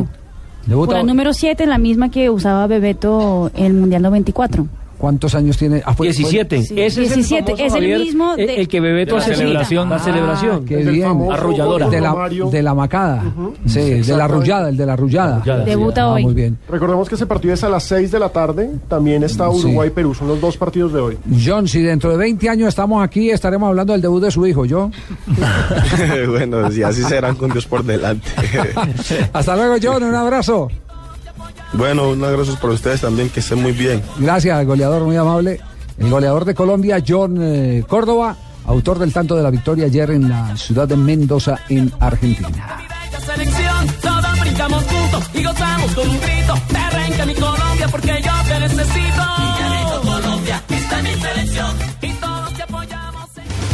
[SPEAKER 5] Debuta-
[SPEAKER 24] Por la número 7, la misma que usaba Bebeto en el Mundial 94.
[SPEAKER 5] ¿Cuántos años tiene? Ah, fue-
[SPEAKER 40] 17.
[SPEAKER 24] Sí.
[SPEAKER 40] Ese es el
[SPEAKER 24] 17,
[SPEAKER 40] famoso,
[SPEAKER 24] es el mismo
[SPEAKER 40] el-
[SPEAKER 24] de-
[SPEAKER 40] el que Bebeto
[SPEAKER 24] de la
[SPEAKER 40] hace
[SPEAKER 24] celebración.
[SPEAKER 40] La celebración.
[SPEAKER 5] Qué bien.
[SPEAKER 40] Arrolladora.
[SPEAKER 5] De la, de la macada. Sí, de la arrullada, el de la arrullada.
[SPEAKER 24] Debuta
[SPEAKER 5] Ah,
[SPEAKER 24] hoy.
[SPEAKER 5] Muy bien.
[SPEAKER 4] Recordemos que ese partido es a las 6 de la tarde. También está
[SPEAKER 5] Sí.
[SPEAKER 4] Uruguay-Perú. Son los dos partidos de hoy.
[SPEAKER 5] John, si dentro de 20 años estamos aquí, estaremos hablando del debut de su hijo, ¿yo?
[SPEAKER 46] bueno, si así serán con Dios por delante.
[SPEAKER 5] Hasta luego, John, un abrazo.
[SPEAKER 46] Bueno, un abrazo para ustedes también, que estén muy bien.
[SPEAKER 5] Gracias, goleador muy amable. El goleador de Colombia, John eh, Córdoba, autor del tanto de la victoria ayer en la ciudad de Mendoza, en Argentina.
[SPEAKER 1] Esta selección, todos brincamos juntos y gozamos con un grito. Te arranca mi Colombia porque yo te necesito. Colombia, esta es mi selección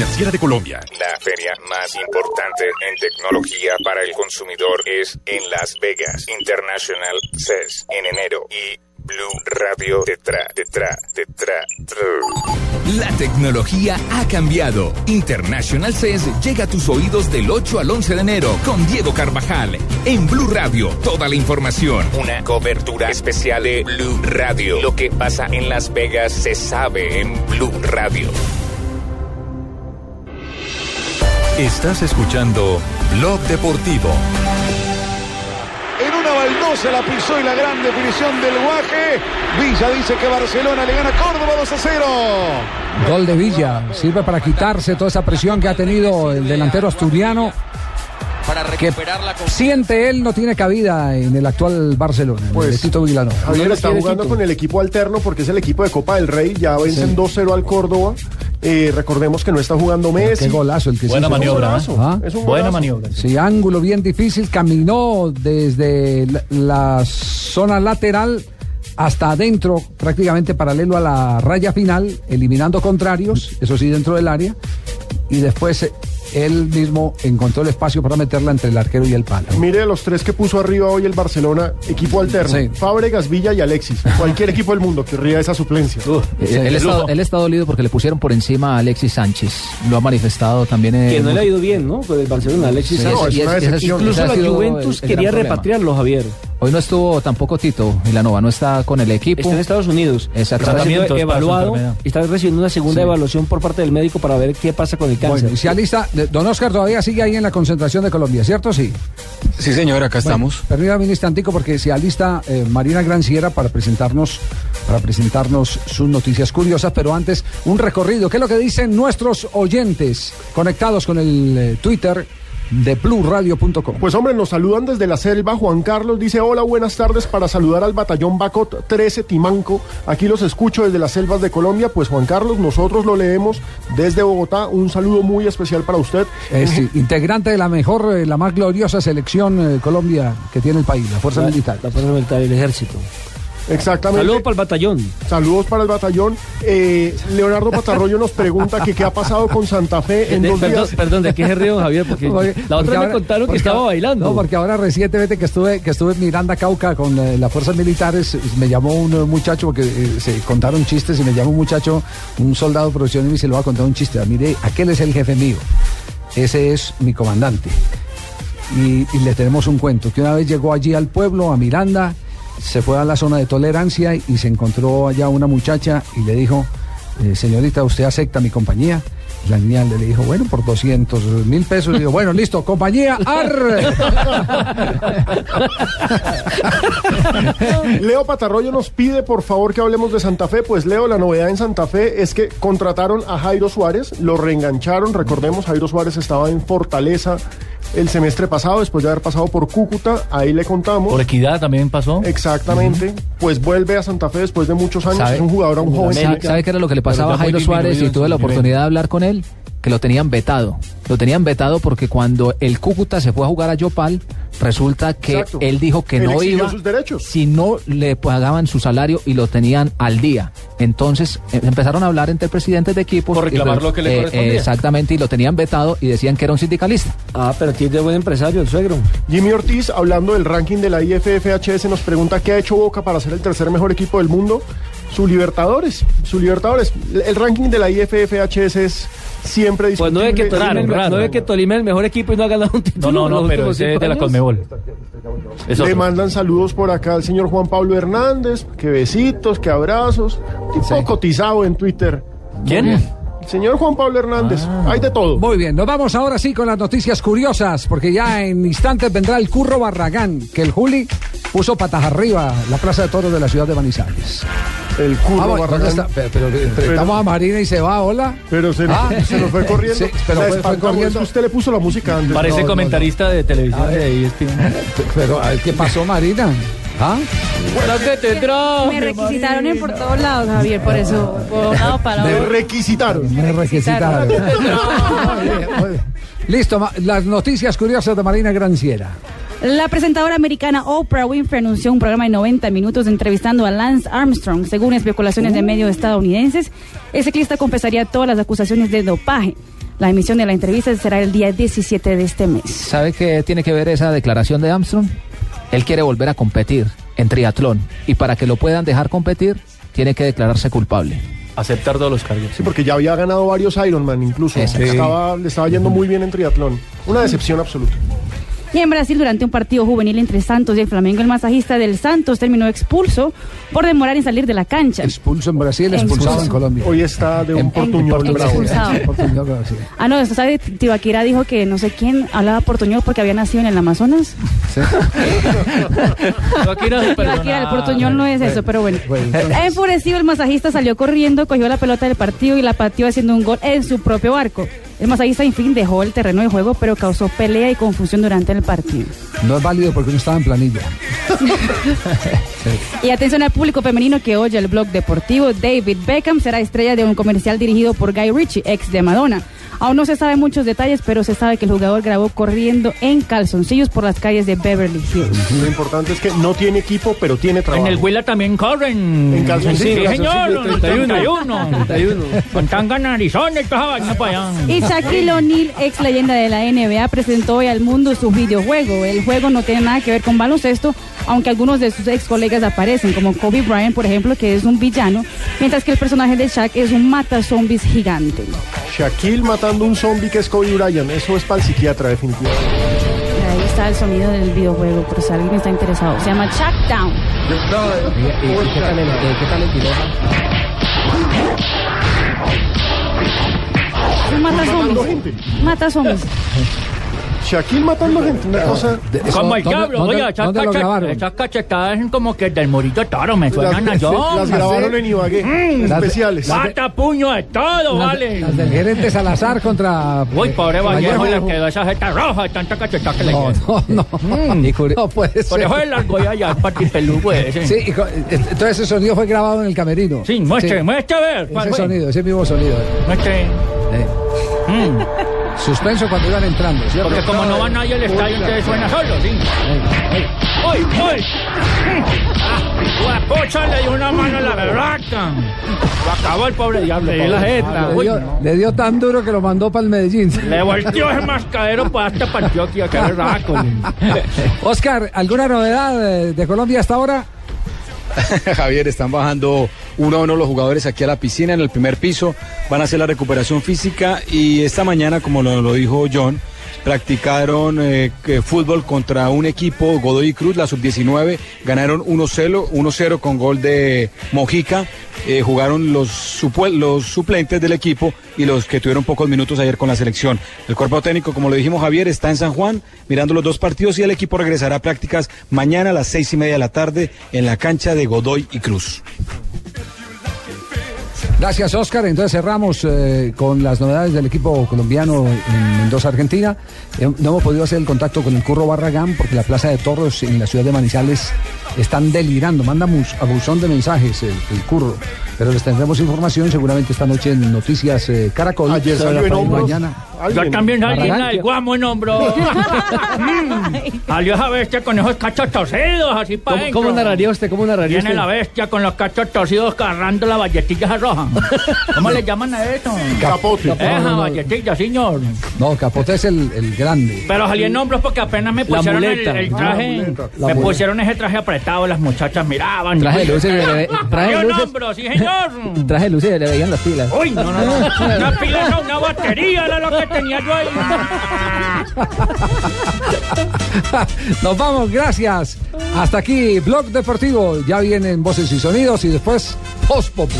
[SPEAKER 48] superfinanciera de Colombia.
[SPEAKER 49] La feria más importante en tecnología para el consumidor es en Las Vegas International CES en enero y Blue Radio detrás, detrás, detrás.
[SPEAKER 25] La tecnología ha cambiado. International CES llega a tus oídos del 8 al 11 de enero con Diego Carvajal. En Blue Radio, toda la información.
[SPEAKER 49] Una cobertura especial de Blue Radio. Lo que pasa en Las Vegas se sabe en Blue Radio.
[SPEAKER 15] Estás escuchando Blog Deportivo.
[SPEAKER 50] En una baldosa la pisó y la gran definición del Guaje. Villa dice que Barcelona le gana a Córdoba 2 a 0.
[SPEAKER 5] Gol de Villa. Sirve para quitarse toda esa presión que ha tenido el delantero asturiano.
[SPEAKER 51] Para
[SPEAKER 5] Que
[SPEAKER 51] recuperar la
[SPEAKER 5] siente él no tiene cabida en el actual Barcelona, en el de Tito.
[SPEAKER 4] Javier está jugando con el equipo alterno porque es el equipo de Copa del Rey. Ya vencen
[SPEAKER 5] Sí.
[SPEAKER 4] 2-0 al Córdoba. Eh, recordemos que no está jugando Messi.
[SPEAKER 5] Qué golazo el que
[SPEAKER 4] Buena maniobra, ¿eh?
[SPEAKER 5] Es un golazo.
[SPEAKER 4] Es un
[SPEAKER 5] Buena
[SPEAKER 4] golazo.
[SPEAKER 5] maniobra. Sí, ángulo bien difícil. Caminó desde la, la zona lateral hasta adentro, prácticamente paralelo a la raya final, eliminando contrarios, eso sí, dentro del área. Y después eh, él mismo encontró el espacio para meterla entre el arquero y el palo.
[SPEAKER 4] Mire los tres que puso arriba hoy el Barcelona, equipo alterno.
[SPEAKER 5] Sí.
[SPEAKER 4] Fábregas, Villa y Alexis. Cualquier equipo del mundo querría esa suplencia.
[SPEAKER 13] Eh, él, está, él está dolido porque le pusieron por encima a Alexis Sánchez. Lo ha manifestado también en.
[SPEAKER 40] Que no le ha ido bien, ¿no? Con el Barcelona, Alexis
[SPEAKER 13] Sí,
[SPEAKER 40] Sánchez.
[SPEAKER 13] es-
[SPEAKER 40] Incluso la Juventus
[SPEAKER 13] el- el
[SPEAKER 40] quería repatriarlo, Javier.
[SPEAKER 13] Hoy no estuvo tampoco Tito Milanova, no está con el equipo.
[SPEAKER 40] Está en Estados Unidos. Está
[SPEAKER 13] Exactamente.
[SPEAKER 40] siendo evaluado y está recibiendo una segunda
[SPEAKER 5] Sí.
[SPEAKER 40] evaluación por parte del médico para ver qué pasa con el cáncer.
[SPEAKER 5] Bueno, y se alista, don Oscar todavía sigue ahí en la concentración de Colombia, ¿cierto? Sí.
[SPEAKER 47] Sí, señor, acá estamos.
[SPEAKER 5] Permítame un instantico porque se alista eh, Marina Granciera para presentarnos, para presentarnos sus noticias curiosas, pero antes un recorrido. ¿Qué es lo que dicen nuestros oyentes conectados con el eh, Twitter de BlueRadio.com?
[SPEAKER 4] Pues hombre, nos saludan desde la selva. Juan Carlos dice, hola, buenas tardes para saludar al batallón Bacot 13 Timanco. Aquí los escucho desde las selvas de Colombia. Pues Juan Carlos, nosotros lo leemos desde Bogotá. Un saludo muy especial para usted.
[SPEAKER 5] Es sí, integrante de la mejor, eh, la más gloriosa selección eh, Colombia que tiene el país, la Fuerza
[SPEAKER 40] La-
[SPEAKER 5] Militar.
[SPEAKER 40] La Fuerza Militar y el Ejército.
[SPEAKER 4] Exactamente.
[SPEAKER 40] Saludos para el batallón.
[SPEAKER 4] Saludos para el batallón. Eh, Leonardo Patarroyo nos pregunta que qué ha pasado con Santa Fe en
[SPEAKER 40] De-
[SPEAKER 4] dos
[SPEAKER 40] perdón,
[SPEAKER 4] días.
[SPEAKER 40] perdón, ¿de qué se ríe, Javier? Porque
[SPEAKER 5] Porque-
[SPEAKER 40] la
[SPEAKER 5] porque
[SPEAKER 40] otra me
[SPEAKER 5] ahora-
[SPEAKER 40] contaron que
[SPEAKER 5] porque
[SPEAKER 40] estaba bailando.
[SPEAKER 5] No, porque ahora recientemente que estuve que estuve en Miranda Cauca con eh, las fuerzas militares, me llamó un eh, muchacho porque eh, se contaron chistes y me llamó un muchacho, un soldado profesional y me dice, le voy a contar un chiste. Ah, Mire, aquel es el jefe mío. Ese es mi comandante. Y, y le tenemos un cuento, que una vez llegó allí al pueblo, a Miranda, se fue a la zona de tolerancia y se encontró allá una muchacha y le dijo, eh, señorita, ¿usted acepta mi compañía? La niña le dijo, bueno, por 200 mil pesos. Y dijo, bueno, listo, compañía, arre.
[SPEAKER 4] Leo Patarroyo nos pide por favor que hablemos de Santa Fe. Pues Leo, la novedad en Santa Fe es que contrataron a Jairo Suárez, lo reengancharon. Recordemos, Jairo Suárez estaba en Fortaleza el semestre pasado, después de haber pasado por Cúcuta. Ahí le contamos.
[SPEAKER 31] Por equidad también pasó.
[SPEAKER 4] Exactamente. Pues vuelve a Santa Fe después de muchos años.
[SPEAKER 13] ¿Sabe?
[SPEAKER 4] Es un jugador, un joven.
[SPEAKER 13] ¿Sabe, sabe qué era lo que le pasaba a Jairo Suárez y tuve la oportunidad de hablar con él? Que lo tenían vetado. Lo tenían vetado porque cuando el Cúcuta se fue a jugar a Yopal, resulta que
[SPEAKER 4] Exacto.
[SPEAKER 13] él dijo que
[SPEAKER 4] Él
[SPEAKER 13] no iba
[SPEAKER 4] sus derechos.
[SPEAKER 13] si no le pagaban su salario y lo tenían al día. Entonces eh, empezaron a hablar entre presidentes de equipos.
[SPEAKER 31] Por reclamar
[SPEAKER 13] y,
[SPEAKER 31] lo que le
[SPEAKER 13] eh,
[SPEAKER 31] correspondía.
[SPEAKER 13] exactamente, y lo tenían vetado y decían que era un sindicalista.
[SPEAKER 40] Ah, pero tiene buen empresario el suegro.
[SPEAKER 4] Jimmy Ortiz, hablando del ranking de la IFFHS, nos pregunta qué ha hecho Boca para ser el tercer mejor equipo del mundo. Su Libertadores, su Libertadores. El ranking de la IFFHS es siempre
[SPEAKER 40] Pues no ve que. Tolima,
[SPEAKER 31] Raro,
[SPEAKER 40] no
[SPEAKER 31] raro.
[SPEAKER 40] que Tolima es el mejor equipo y no ha ganado un
[SPEAKER 31] No,
[SPEAKER 40] título.
[SPEAKER 31] no, no,
[SPEAKER 40] los
[SPEAKER 31] pero ese es de la. Es
[SPEAKER 4] Le mandan saludos por acá al señor Juan Pablo Hernández, que besitos, que abrazos. Tipo cotizado en Twitter.
[SPEAKER 31] ¿Quién?
[SPEAKER 4] Señor Juan Pablo Hernández, hay de todo.
[SPEAKER 5] Muy bien, nos vamos ahora sí con las noticias curiosas, porque ya en instantes vendrá el Curro Barragán, que el Juli puso patas arriba la Plaza de Toros de la ciudad de Manizales.
[SPEAKER 4] El curro
[SPEAKER 5] Ah, bueno, ¿dónde
[SPEAKER 4] Barragán.
[SPEAKER 5] está? Pero, pero enfrentamos a Marina y se va, hola.
[SPEAKER 4] Pero se,
[SPEAKER 5] Ah.
[SPEAKER 4] se nos fue corriendo.
[SPEAKER 5] Sí, pero
[SPEAKER 4] La
[SPEAKER 5] fue- fue
[SPEAKER 4] espantamos,
[SPEAKER 5] corriendo.
[SPEAKER 4] es que usted le puso la música antes.
[SPEAKER 31] Parece
[SPEAKER 5] No, no,
[SPEAKER 31] comentarista de televisión
[SPEAKER 5] A ver.
[SPEAKER 31] de E ESPN.
[SPEAKER 5] Pero, a ver, ¿qué pasó, Marina? ¿Ah?
[SPEAKER 24] Me requisitaron en por todos lados, Javier, por eso. Por lado para
[SPEAKER 4] Me requisitaron.
[SPEAKER 5] Me requisitaron. Listo, las noticias curiosas de Marina Granciera.
[SPEAKER 24] La presentadora americana Oprah Winfrey anunció un programa de 90 minutos entrevistando a Lance Armstrong. Según especulaciones de medios estadounidenses, el ciclista confesaría todas las acusaciones de dopaje. La emisión de la entrevista será el día 17 de este mes.
[SPEAKER 13] ¿Sabe qué tiene que ver esa declaración de Armstrong? Él quiere volver a competir en triatlón y para que lo puedan dejar competir tiene que declararse culpable.
[SPEAKER 52] Aceptar todos los cargos.
[SPEAKER 4] Sí, porque ya había ganado varios Ironman incluso. Estaba, le estaba yendo muy bien en triatlón. Una decepción absoluta.
[SPEAKER 24] Y en Brasil, durante un partido juvenil entre Santos y el Flamengo, el masajista del Santos terminó expulso por demorar en salir de la cancha.
[SPEAKER 5] Expulso en Brasil, expulsado en. Colombia.
[SPEAKER 4] Hoy está de un portuñol.
[SPEAKER 24] Ah, no, esto sabe, Tibaquira dijo que no sé quién hablaba portuñol porque había nacido en el Amazonas. Tibaquira, el portuñol no es eso, pero bueno. Enfurecido, el masajista salió corriendo, cogió la pelota del partido y la pateó haciendo un gol en su propio arco. El masajista, en fin, dejó el terreno de juego, pero causó pelea y confusión durante el partido.
[SPEAKER 5] No es válido porque no estaba en planilla.
[SPEAKER 24] Y atención al público femenino que oye el blog deportivo. David Beckham será estrella de un comercial dirigido por Guy Ritchie, ex de Madonna. Aún no se saben muchos detalles, pero se sabe que el jugador grabó corriendo en calzoncillos por las calles de Beverly Hills.
[SPEAKER 4] Lo importante es que no tiene equipo, pero tiene trabajo.
[SPEAKER 12] En el Huila también corren.
[SPEAKER 4] En calzoncillos,
[SPEAKER 12] Sí, señor.
[SPEAKER 4] calzoncillos,
[SPEAKER 12] 31. 31. Con tanga narizón y toda esa vaina para allá.
[SPEAKER 24] Y Shaquille O'Neal, ex leyenda de la NBA, presentó hoy al mundo su videojuego. El juego no tiene nada que ver con baloncesto, aunque algunos de sus ex colegas aparecen, como Kobe Bryant, por ejemplo, que es un villano, mientras que el personaje de Shaq es un mata zombies gigante.
[SPEAKER 4] Shaquille matando un zombie que es Kobe Bryant. Eso es para el psiquiatra, definitivamente.
[SPEAKER 24] Ahí está el sonido del videojuego, por si alguien está interesado. Se llama Chuck Down. Mata zombies. Mata zombies.
[SPEAKER 4] Shaquille matando gente, una cosa.
[SPEAKER 12] Como el diablo, oye, esas cache- esas cachetadas son como que del morito toro me suenan a yo.
[SPEAKER 4] las grabaron en Ibagué,
[SPEAKER 12] Mm,
[SPEAKER 4] especiales.
[SPEAKER 12] Mata puño de todo,
[SPEAKER 5] Las,
[SPEAKER 12] vale.
[SPEAKER 5] las del gerente Salazar contra.
[SPEAKER 12] Uy, pobre Vallejo,
[SPEAKER 5] Vallejo.
[SPEAKER 12] le quedó esa jeta roja tanta cachetada que le
[SPEAKER 5] No,
[SPEAKER 12] quedó.
[SPEAKER 5] no, no.
[SPEAKER 12] Mm.
[SPEAKER 5] No puede
[SPEAKER 12] Por
[SPEAKER 5] ser.
[SPEAKER 12] eso es largo ya, ya, partipeludo ese.
[SPEAKER 5] Sí, eh, entonces ese sonido fue grabado en el camerino.
[SPEAKER 12] Sí, muestre, muestre a ver. ¿cuál
[SPEAKER 5] Ese sonido, ese mismo sonido.
[SPEAKER 12] Muestre.
[SPEAKER 5] Eh,
[SPEAKER 12] Mm.
[SPEAKER 5] Suspenso cuando iban entrando, ¿cierto?
[SPEAKER 12] Porque como no va nadie al estadio, entonces suena solo, ¿sí? ¡Uy, uy! ¡Guapocha le dio una mano a la berraca! Lo acabó el pobre diablo.
[SPEAKER 5] Le dio, le
[SPEAKER 12] Uy,
[SPEAKER 5] dio- le dio tan duro que lo mandó para el Medellín.
[SPEAKER 12] Le volteó el mascadero para hasta para Antioquia, qué berraco.
[SPEAKER 5] Oscar, ¿alguna novedad eh, de Colombia hasta ahora?
[SPEAKER 47] Javier, están bajando uno a uno los jugadores aquí a la piscina en el primer piso, van a hacer la recuperación física y esta mañana, como lo, dijo John, practicaron eh, fútbol contra un equipo, Godoy Cruz, la sub-19, ganaron 1-0 1-0 con gol de Mojica, eh, jugaron los, los suplentes del equipo y los que tuvieron pocos minutos ayer con la selección. El cuerpo técnico, como lo dijimos Javier, está en San Juan mirando los dos partidos y el equipo regresará a prácticas mañana a las seis y media de la tarde en la cancha de Godoy y Cruz.
[SPEAKER 5] Gracias, Oscar. Entonces cerramos eh, con las novedades del equipo colombiano en Mendoza, Argentina. Eh, no hemos podido hacer el contacto con el Curro Barragán porque la Plaza de Toros en la ciudad de Manizales están delirando. Manda mus- a buzón de mensajes el, el Curro. Pero les tendremos información seguramente esta noche en Noticias eh, Caracol.
[SPEAKER 4] Ayer salió en hombros.
[SPEAKER 5] mañana.
[SPEAKER 12] Yo también salí en guamo en hombro. Mm. Salió esa bestia con esos cachos torcidos, así para
[SPEAKER 40] ¿Cómo, cómo narraría usted? ¿Cómo narraría
[SPEAKER 12] Viene
[SPEAKER 40] usted?
[SPEAKER 12] la bestia con los cachos torcidos agarrando la valletilla roja. ¿Cómo le llaman a eso?
[SPEAKER 4] Capote.
[SPEAKER 12] Esa valletilla, señor.
[SPEAKER 5] No, Capote es el, el grande.
[SPEAKER 12] Pero salí en hombros porque apenas me
[SPEAKER 40] La
[SPEAKER 12] pusieron el,
[SPEAKER 40] Ah,
[SPEAKER 12] traje.
[SPEAKER 5] la muleta. La
[SPEAKER 12] me pusieron ese traje apretado, las muchachas miraban.
[SPEAKER 13] Traje luces, le ve- traje luces.
[SPEAKER 12] sí, señor.
[SPEAKER 13] Traje luces y le veían las pilas.
[SPEAKER 12] Uy, no, no, no. Una pila, no, una batería era lo que tenía yo ahí.
[SPEAKER 5] Nos vamos, gracias. Hasta aquí, Blog Deportivo. Ya vienen voces y sonidos y después Post Populi.